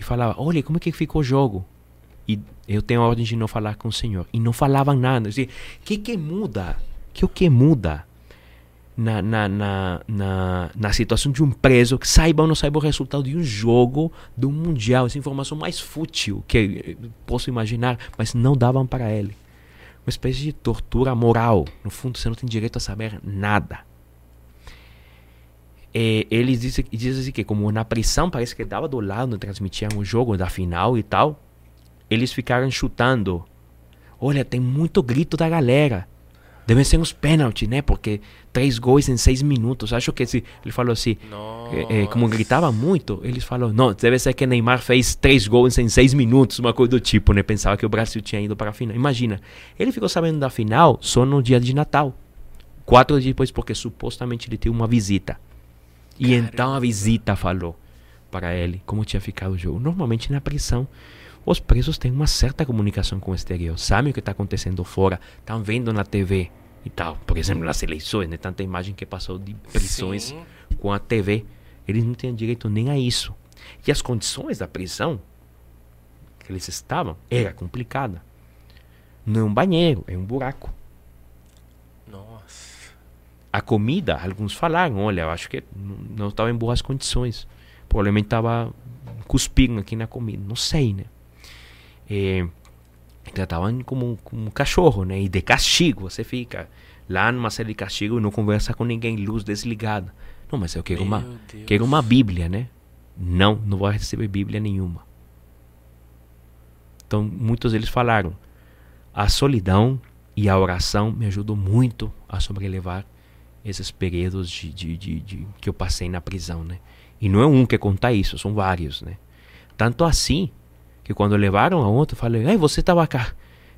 e falava: Olha, como é que ficou o jogo? E eu tenho a ordem de não falar com o Senhor. E não falavam nada. O que que muda? Que o que muda na, na, na, na, na situação de um preso que saiba ou não saiba o resultado de um jogo, de um mundial? Essa informação mais fútil que posso imaginar, mas não davam para ele. Uma espécie de tortura moral. No fundo, você não tem direito a saber nada. É, eles dizem, dizem assim que como na prisão parece que dava do lado, transmitiam o jogo da final e tal, eles ficaram chutando. Olha, tem muito grito da galera. Devem ser uns pênaltis, né? Porque três gols em seis minutos. Acho que se ele falou assim, é, é, como gritava muito, eles falaram, não, deve ser que Neymar fez três gols em seis minutos, uma coisa do tipo, né? Pensava que o Brasil tinha ido para a final. Imagina, ele ficou sabendo da final só no dia de Natal. Quatro dias depois, porque supostamente ele teve uma visita. E então a visita falou para ele como tinha ficado o jogo. Normalmente na prisão, os presos têm uma certa comunicação com o exterior, sabem o que está acontecendo fora, estão vendo na TV e tal. Por exemplo, nas eleições, né? Tanta imagem que passou de prisões Sim. com a TV. Eles não têm direito nem a isso. E as condições da prisão que eles estavam era complicada. Não é um banheiro, é um buraco. A comida, alguns falaram, olha, eu acho que não estava em boas condições. Provavelmente estava cuspindo aqui na comida, não sei, né? É, tratavam como, como um cachorro, né? E de castigo, você fica lá numa série de castigo e não conversa com ninguém, luz desligada. Não, mas eu quero uma, quero uma Bíblia, né? Não, não vou receber Bíblia nenhuma. Então, muitos deles falaram: a solidão e a oração me ajudou muito a sobrelevar esses períodos de, de, de, de, que eu passei na prisão, né? E não é um que conta isso, são vários, né? Tanto assim que quando levaram a outro, falei, ei, você estava cá.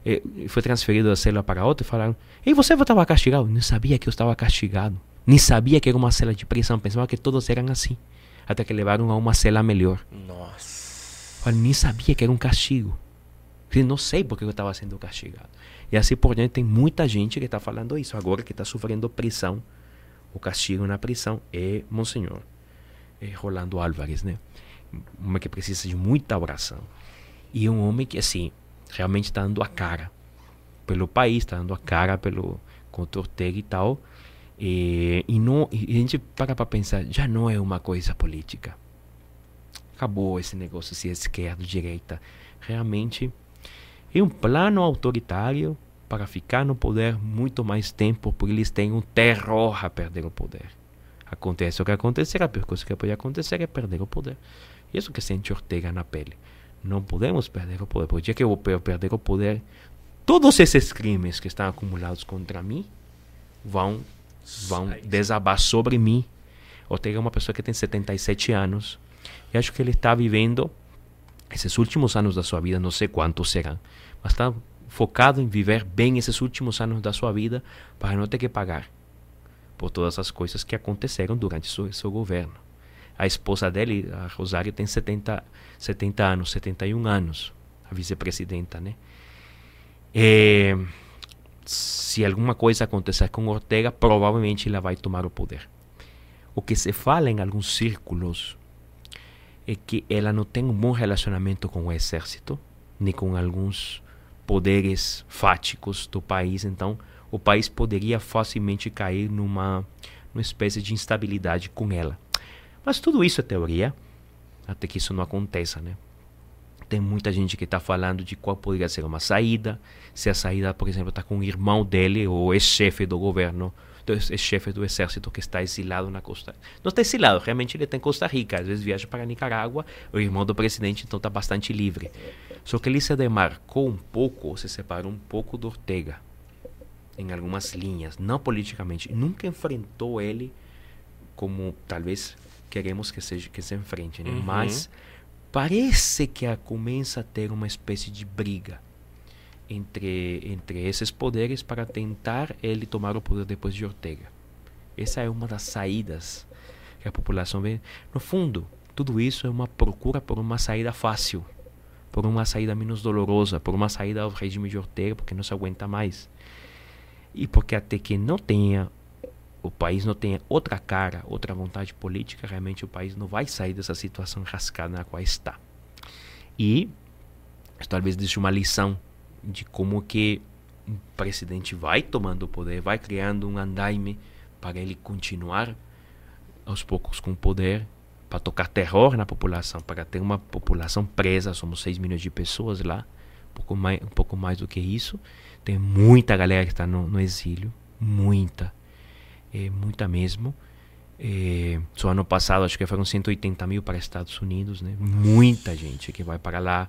E foi transferido da cela para outra e falaram, ei, você estava castigado? Nem sabia que eu estava castigado. Nem sabia que era uma cela de prisão. Pensava que todos eram assim. Até que levaram a uma cela melhor. Nossa. Falei, nem sabia que era um castigo. Eu não sei porque eu estava sendo castigado. E assim por diante, tem muita gente que está falando isso agora, que está sofrendo prisão. O castigo na prisão é Monsenhor é Rolando Álvares, né? Uma que precisa de muita oração. E um homem que, assim, realmente está dando a cara pelo país, está dando a cara pelo contra Ortega e tal. E, e, não, e a gente para para pensar, já não é uma coisa política. Acabou esse negócio se é esquerda, direita. Realmente é um plano autoritário para ficar no poder muito mais tempo, porque eles têm um terror a perder o poder. Acontece o que acontecer, a pior coisa que pode acontecer é perder o poder. Isso que sente Ortega na pele. Não podemos perder o poder. Porque dia que eu perder o poder, todos esses crimes que estão acumulados contra mim vão, vão desabar sobre mim. Ortega é uma pessoa que tem 77 anos. E acho que ele está vivendo esses últimos anos da sua vida, não sei quantos serão, mas está focado em viver bem esses últimos anos da sua vida para não ter que pagar por todas as coisas que aconteceram durante seu, seu governo. A esposa dele, a Rosário, tem 70, 70 anos, 71 anos, a vice-presidenta, né? Se alguma coisa acontecer com Ortega, provavelmente ela vai tomar o poder. O que se fala em alguns círculos é que ela não tem um bom relacionamento com o exército, nem com alguns poderes fáticos do país, então o país poderia facilmente cair numa, numa espécie de instabilidade com ela. Mas tudo isso é teoria, até que isso não aconteça, né? Tem muita gente que está falando de qual poderia ser uma saída, se a saída, por exemplo, está com o irmão dele, ou ex-chefe do governo, ex-chefe do exército que está exilado na Costa Não está exilado, realmente ele está em Costa Rica, às vezes viaja para Nicarágua, o irmão do presidente então está bastante livre. Só que ele se demarcou um pouco, se separou um pouco do Ortega, em algumas linhas, não politicamente. Nunca enfrentou ele como talvez queremos que seja que se enfrente, né? Uhum. Mas parece que começa a ter uma espécie de briga entre entre esses poderes para tentar ele tomar o poder depois de Ortega. Essa é uma das saídas que a população vê. No fundo, tudo isso é uma procura por uma saída fácil, por uma saída menos dolorosa, por uma saída ao regime de Ortega, porque não se aguenta mais. E porque até que não tenha o país não tenha outra cara, outra vontade política, realmente o país não vai sair dessa situação rascada na qual está. E talvez deixe uma lição de como que um presidente vai tomando o poder, vai criando um andaime para ele continuar aos poucos com o poder, para tocar terror na população, para ter uma população presa, somos 6 milhões de pessoas lá, um pouco mais, um pouco mais do que isso. Tem muita galera que está no, no exílio, muita é, muita mesmo. É, só ano passado acho que foram 180 mil para Estados Unidos, né? Muita gente que vai para lá.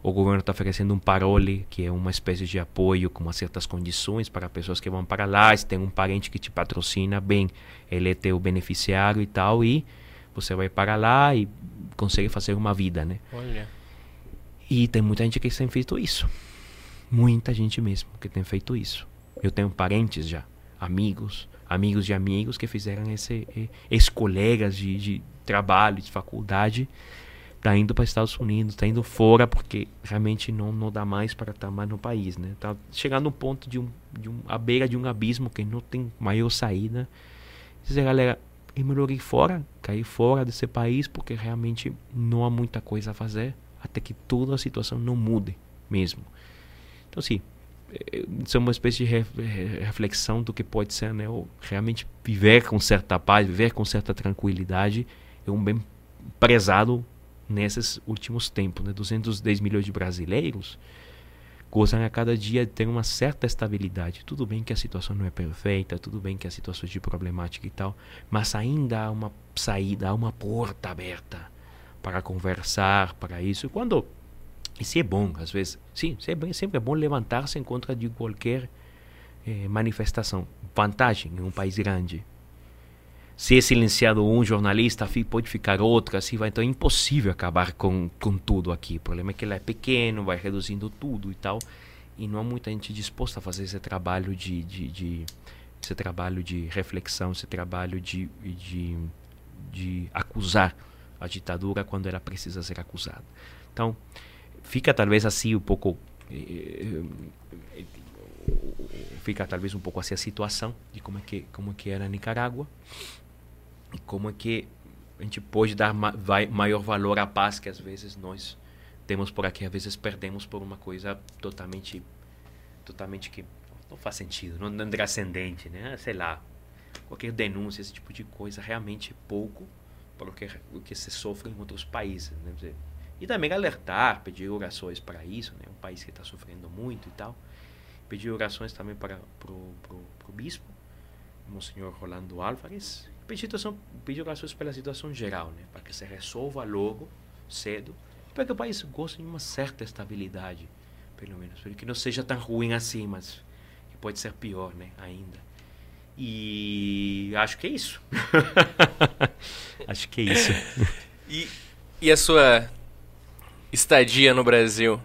O governo está oferecendo um parole, que é uma espécie de apoio com certas condições para pessoas que vão para lá. Se tem um parente que te patrocina, bem, ele é teu beneficiário e tal, e você vai para lá e consegue fazer uma vida, né? Olha. E tem muita gente que tem feito isso. Muita gente mesmo que tem feito isso. Eu tenho parentes já, amigos, amigos de amigos que fizeram esse, ex-colegas de, de trabalho, de faculdade, tá indo para Estados Unidos, tá indo fora porque realmente não não dá mais para estar mais no país, né? Tá chegando um ponto de um, de um à beira de um abismo que não tem maior saída. Dizer, galera, é melhor ir fora, cair fora desse país porque realmente não há muita coisa a fazer até que toda a situação não mude mesmo. Então, sim, é, isso é uma espécie de reflexão do que pode ser, né? Realmente viver com certa paz, viver com certa tranquilidade é um bem prezado nesses últimos tempos. Né? 210 milhões de brasileiros gozam a cada dia ter uma certa estabilidade. Tudo bem que a situação não é perfeita, tudo bem que a situação é problemática e tal, mas ainda há uma saída, há uma porta aberta para conversar, para isso. Quando isso é bom, às vezes, sim, sempre, sempre é bom levantar-se em contra de qualquer eh, manifestação. Vantagem em um país grande se é silenciado um jornalista, pode ficar outro, assim vai. Então é impossível acabar com, com tudo aqui. O problema é que ele é pequeno, vai reduzindo tudo e tal. E não há muita gente disposta a fazer esse trabalho de, de, de esse trabalho de reflexão, esse trabalho de, de, de acusar a ditadura quando ela precisa ser acusada. Então, fica talvez assim um pouco. Eh, eh, fica talvez um pouco assim a situação de como é que, como é que era a Nicarágua e como é que a gente pode dar ma vai, maior valor à paz que às vezes nós temos por aqui, às vezes perdemos por uma coisa totalmente totalmente que não faz sentido, não, não é transcendente, né? Sei lá, qualquer denúncia, esse tipo de coisa, realmente pouco para o que, o que se sofre em outros países, né? E também alertar, pedir orações para isso, né? Um país que está sofrendo muito e tal. Pedir orações também para pro bispo, Monsenhor Rolando Álvares, pedir, situação, pedir orações pela situação geral, né? para que se resolva logo, cedo, para que o país goste de uma certa estabilidade, pelo menos, para que não seja tão ruim assim, mas que pode ser pior né? ainda. E acho que é isso. acho que é isso. e, e a sua estadia no Brasil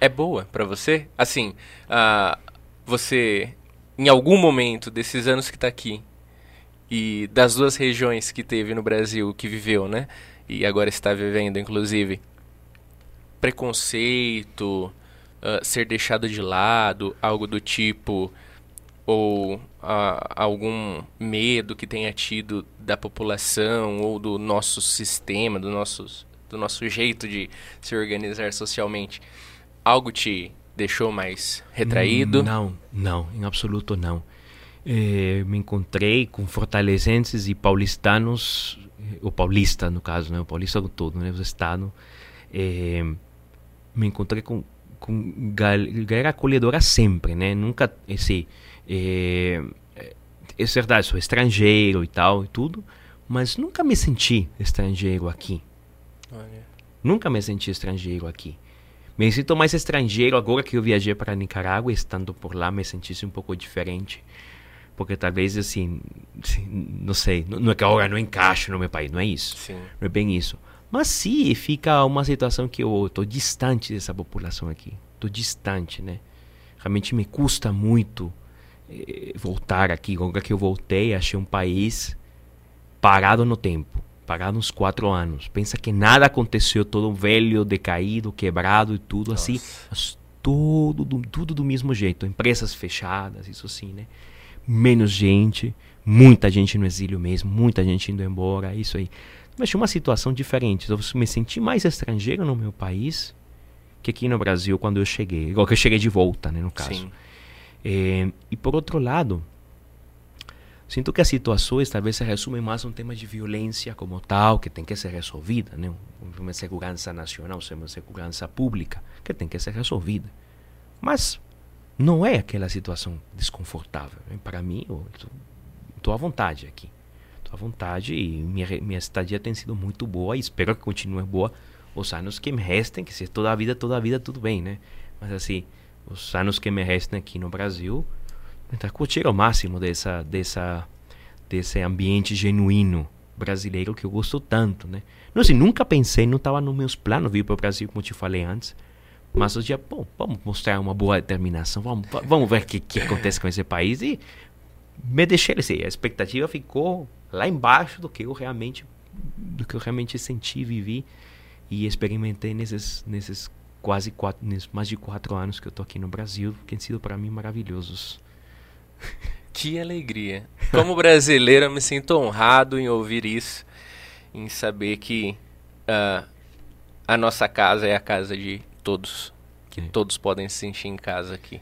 é boa para você? Assim, uh, você em algum momento desses anos que está aqui e das duas regiões que teve no Brasil, que viveu, né? E agora está vivendo, inclusive, preconceito, uh, ser deixado de lado, algo do tipo, ou uh, algum medo que tenha tido da população ou do nosso sistema, do nosso, do nosso jeito de se organizar socialmente, algo te deixou mais retraído? Não, não, em absoluto não. É, me encontrei com fortalecenses e paulistanos, o paulista no caso, né, o paulista todo, né, o estado. É, me encontrei com, com galera acolhedora sempre, né, nunca, esse, é, é verdade, sou estrangeiro e tal e tudo, mas nunca me senti estrangeiro aqui. Olha. Nunca me senti estrangeiro aqui. Me sinto mais estrangeiro agora que eu viajei para Nicarágua, estando por lá me sentisse um pouco diferente. Porque talvez assim, não sei, não é que agora não encaixo no meu país, não é isso. Sim. Não é bem isso. Mas sim, fica uma situação que eu estou distante dessa população aqui. Estou distante, né? Realmente me custa muito eh, voltar aqui. Agora que eu voltei, achei um país parado no tempo Pagaram uns quatro anos. Pensa que nada aconteceu, todo velho, decaído, quebrado e tudo assim, Nossa. assim. Mas tudo, tudo do mesmo jeito. Empresas fechadas, isso assim, né? Menos gente, muita gente no exílio mesmo, muita gente indo embora, isso aí. Mas tinha uma situação diferente. Eu me senti mais estrangeiro no meu país que aqui no Brasil quando eu cheguei. Igual que eu cheguei de volta, né, no caso. É, e por outro lado, Sinto que as situações talvez se resumem mais a um tema de violência como tal, que tem que ser resolvida, né? uma segurança nacional, uma segurança pública, que tem que ser resolvida. Mas não é aquela situação desconfortável. Né? Para mim, tô à vontade aqui. Tô à vontade e minha, minha estadia tem sido muito boa e espero que continue boa os anos que me restem, que se toda a vida, toda a vida, tudo bem, né? Mas assim, os anos que me restem aqui no Brasil, tentar curtir ao máximo dessa, dessa, desse ambiente genuíno brasileiro que eu gosto tanto, né? Não assim, nunca pensei, não estava nos meus planos vir para o Brasil, como te falei antes. Mas hoje, bom, vamos mostrar uma boa determinação, vamos, vamos ver o que, que acontece com esse país. E me deixei, assim, a expectativa ficou lá embaixo do que eu realmente, do que eu realmente senti, vivi e experimentei nesses, nesses quase quatro, nesses mais de quatro anos que eu tô aqui no Brasil, que têm sido para mim maravilhosos. Que alegria! Como brasileiro, eu me sinto honrado em ouvir isso, em saber que uh, a nossa casa é a casa de todos, que é. todos podem se sentir em casa aqui.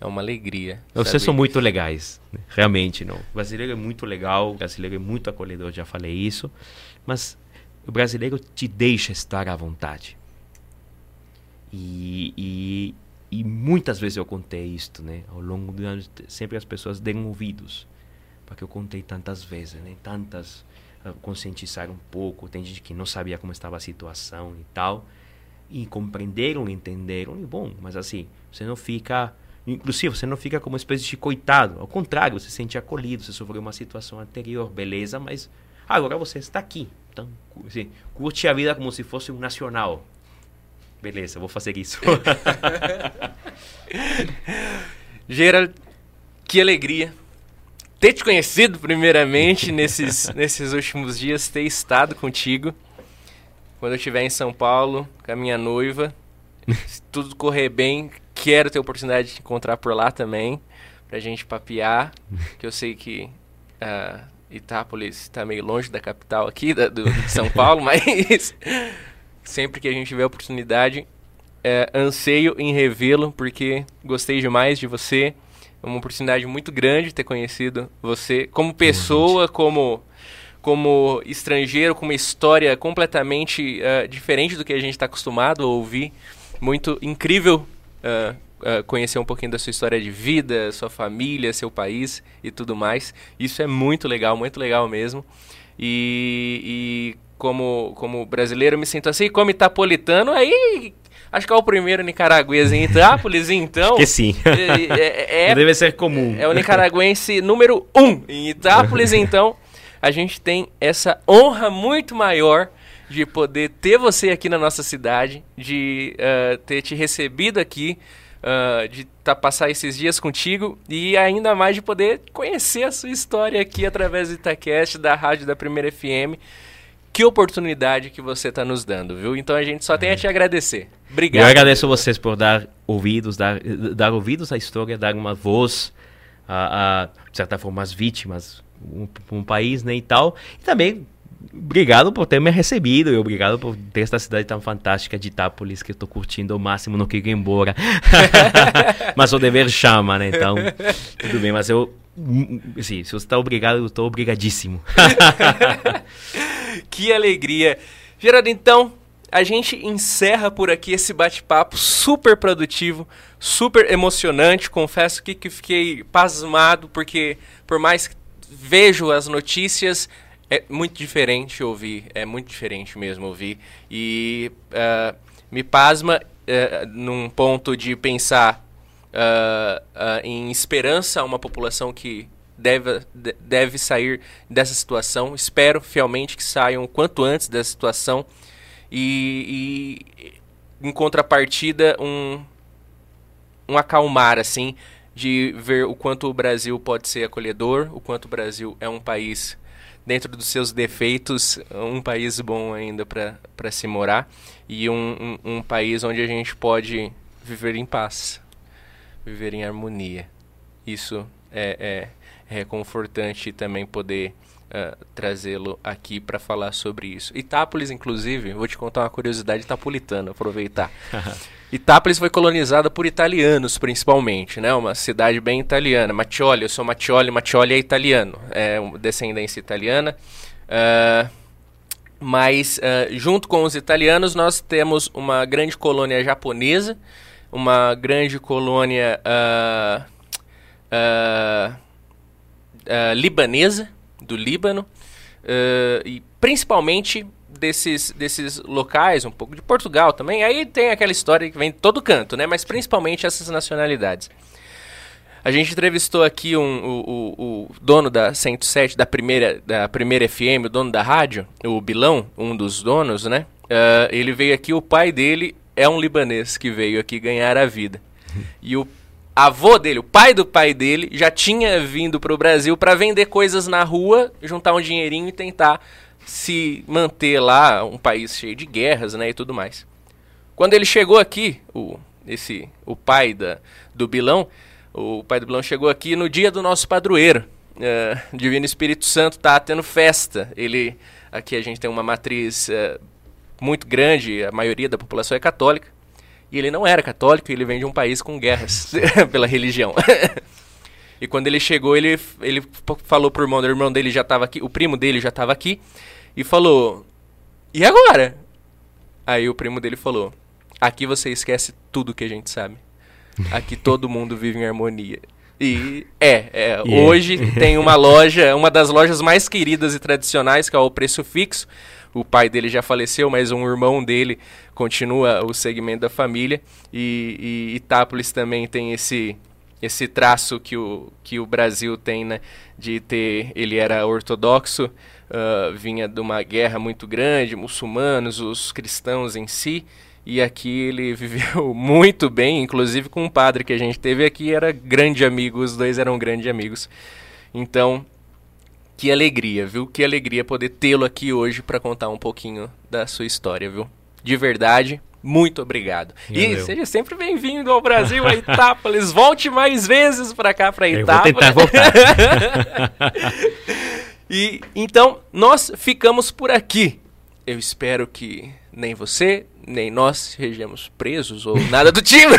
É uma alegria. Vocês são muito legais, né? realmente não. O brasileiro é muito legal, o brasileiro é muito acolhedor, já falei isso, mas o brasileiro te deixa estar à vontade. E, e, e muitas vezes eu contei isto, né? Ao longo do ano, sempre as pessoas deram ouvidos, porque eu contei tantas vezes, né? Tantas uh, conscientizar um pouco, tem gente que não sabia como estava a situação e tal, e compreenderam, entenderam, e bom, mas assim, você não fica Inclusive, você não fica como uma espécie de coitado. Ao contrário, você se sente acolhido. Você sofreu uma situação anterior, beleza, mas agora você está aqui. Então, assim, curte a vida como se fosse um nacional. Beleza, vou fazer isso. Gerald, que alegria ter te conhecido primeiramente nesses, nesses últimos dias, ter estado contigo. Quando eu estiver em São Paulo com a minha noiva, se tudo correr bem, quero ter a oportunidade de te encontrar por lá também, pra gente papear, que eu sei que uh, Itápolis está meio longe da capital aqui, da, do, de São Paulo, mas sempre que a gente tiver a oportunidade, é, anseio em revê-lo, porque gostei demais de você. É uma oportunidade muito grande ter conhecido você como pessoa, como como estrangeiro, com uma história completamente uh, diferente do que a gente está acostumado a ouvir. Muito incrível uh, uh, conhecer um pouquinho da sua história de vida, sua família, seu país e tudo mais. Isso é muito legal, muito legal mesmo. E, e como, como brasileiro, me sinto assim, como itapolitano, aí Acho que é o primeiro nicaragüense em Itápolis, então. que sim. É, é, é, Deve ser comum. É o nicaragüense número um em Itápolis, então. A gente tem essa honra muito maior de poder ter você aqui na nossa cidade, de uh, ter te recebido aqui, uh, de tá, passar esses dias contigo e ainda mais de poder conhecer a sua história aqui através do Itacast, da rádio da Primeira FM que oportunidade que você está nos dando, viu? Então a gente só tem a te agradecer. Obrigado. Eu agradeço vocês por dar ouvidos, dar, dar ouvidos à história, dar uma voz a, a de certa forma, às vítimas, um, um país, né, e tal. E também obrigado por ter me recebido e obrigado por ter essa cidade tão fantástica de Itápolis que eu estou curtindo ao máximo, não quero ir embora. mas o dever chama, né? Então, tudo bem, mas eu Sim, se você está obrigado, eu estou obrigadíssimo. que alegria. Gerardo, então, a gente encerra por aqui esse bate-papo super produtivo, super emocionante. Confesso que, que fiquei pasmado, porque por mais que vejo as notícias, é muito diferente ouvir, é muito diferente mesmo ouvir. E uh, me pasma uh, num ponto de pensar uh, em esperança a uma população que deve, deve sair dessa situação. Espero fielmente que saiam o quanto antes dessa situação. E, e em contrapartida, um, um acalmar, assim, de ver o quanto o Brasil pode ser acolhedor, o quanto o Brasil é um país, dentro dos seus defeitos, um país bom ainda para se morar e um, um, um país onde a gente pode viver em paz, viver em harmonia. Isso é, é reconfortante também poder uh, trazê-lo aqui para falar sobre isso. Itápolis, inclusive, vou te contar uma curiosidade itapolitana, aproveitar. Itápolis foi colonizada por italianos, principalmente, né? Uma cidade bem italiana. Mattioli, eu sou Mattioli, Mattioli é italiano, é descendência italiana. Uh, mas, uh, junto com os italianos, nós temos uma grande colônia japonesa, uma grande colônia uh, libanesa, do Líbano, uh, e principalmente desses, desses locais, um pouco de Portugal também. Aí tem aquela história que vem de todo canto, né? Mas principalmente essas nacionalidades. A gente entrevistou aqui um, o, o, o, dono da 107, da primeira, da primeira FM, o dono da rádio, o Bilão, um dos donos, né? Uh, ele veio aqui, o pai dele é um libanês que veio aqui ganhar a vida. E o avô dele, o pai do pai dele, já tinha vindo para o Brasil para vender coisas na rua, juntar um dinheirinho e tentar se manter lá, um país cheio de guerras, né, e tudo mais. Quando ele chegou aqui, o, esse, o pai da, do Bilão, o pai do Bilão chegou aqui no dia do nosso padroeiro. Uh, Divino Espírito Santo tá tendo festa. Ele aqui a gente tem uma matriz uh, muito grande, a maioria da população é católica. E ele não era católico, ele vem de um país com guerras pela religião. e quando ele chegou, ele, ele falou pro irmão, o irmão dele já estava aqui, o primo dele já estava aqui, e falou: "E agora?" Aí o primo dele falou: "Aqui você esquece tudo que a gente sabe." Aqui todo mundo vive em harmonia. E é, é yeah. hoje tem uma loja, uma das lojas mais queridas e tradicionais, que é o Preço Fixo. O pai dele já faleceu, mas um irmão dele continua o segmento da família. E, e Itápolis também tem esse esse traço que o, que o Brasil tem, né, de ter, ele era ortodoxo, uh, vinha de uma guerra muito grande, muçulmanos, os cristãos em si, e aqui ele viveu muito bem, inclusive com um padre que a gente teve aqui, era grande amigo, os dois eram grandes amigos. Então, que alegria, viu? Que alegria poder tê-lo aqui hoje para contar um pouquinho da sua história, viu? De verdade, muito obrigado. E, seja sempre bem-vindo ao Brasil, a Itápolis. Volte mais vezes para cá, para Itápolis. Eu vou tentar voltar. e então, nós ficamos por aqui. Eu espero que nem você, nem nós sejamos presos ou nada do tipo.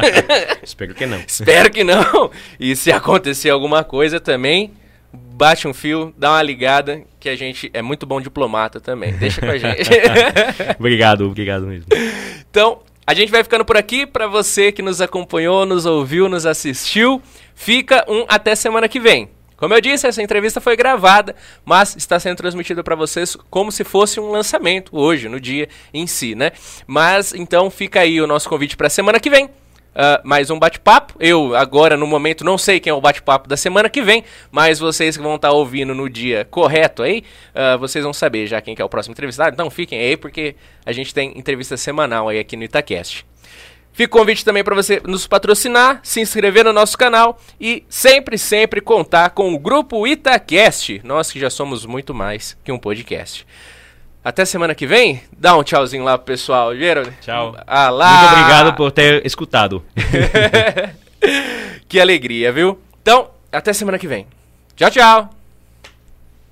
Espero que não. Espero que não. E se acontecer alguma coisa também, bate um fio, dá uma ligada, que a gente é muito bom diplomata também. Deixa com a gente. obrigado, obrigado mesmo. Então, a gente vai ficando por aqui. Para você que nos acompanhou, nos ouviu, nos assistiu, fica um até semana que vem. Como eu disse, essa entrevista foi gravada, mas está sendo transmitida para vocês como se fosse um lançamento hoje, no dia em si, né? Mas então fica aí o nosso convite para semana que vem. Uh, mais um bate-papo. Eu, agora, no momento, não sei quem é o bate-papo da semana que vem, mas vocês que vão estar tá ouvindo no dia correto aí, uh, vocês vão saber já quem que é o próximo entrevistado. Então fiquem aí, porque a gente tem entrevista semanal aí aqui no Itacast. Fica o convite também para você nos patrocinar, se inscrever no nosso canal e sempre, sempre contar com o grupo Itacast. Nós que já somos muito mais que um podcast. Até semana que vem. Dá um tchauzinho lá pro pessoal, Gerald. Tchau. Ah, lá. Muito obrigado por ter escutado. que alegria, viu? Então, até semana que vem. Tchau, tchau.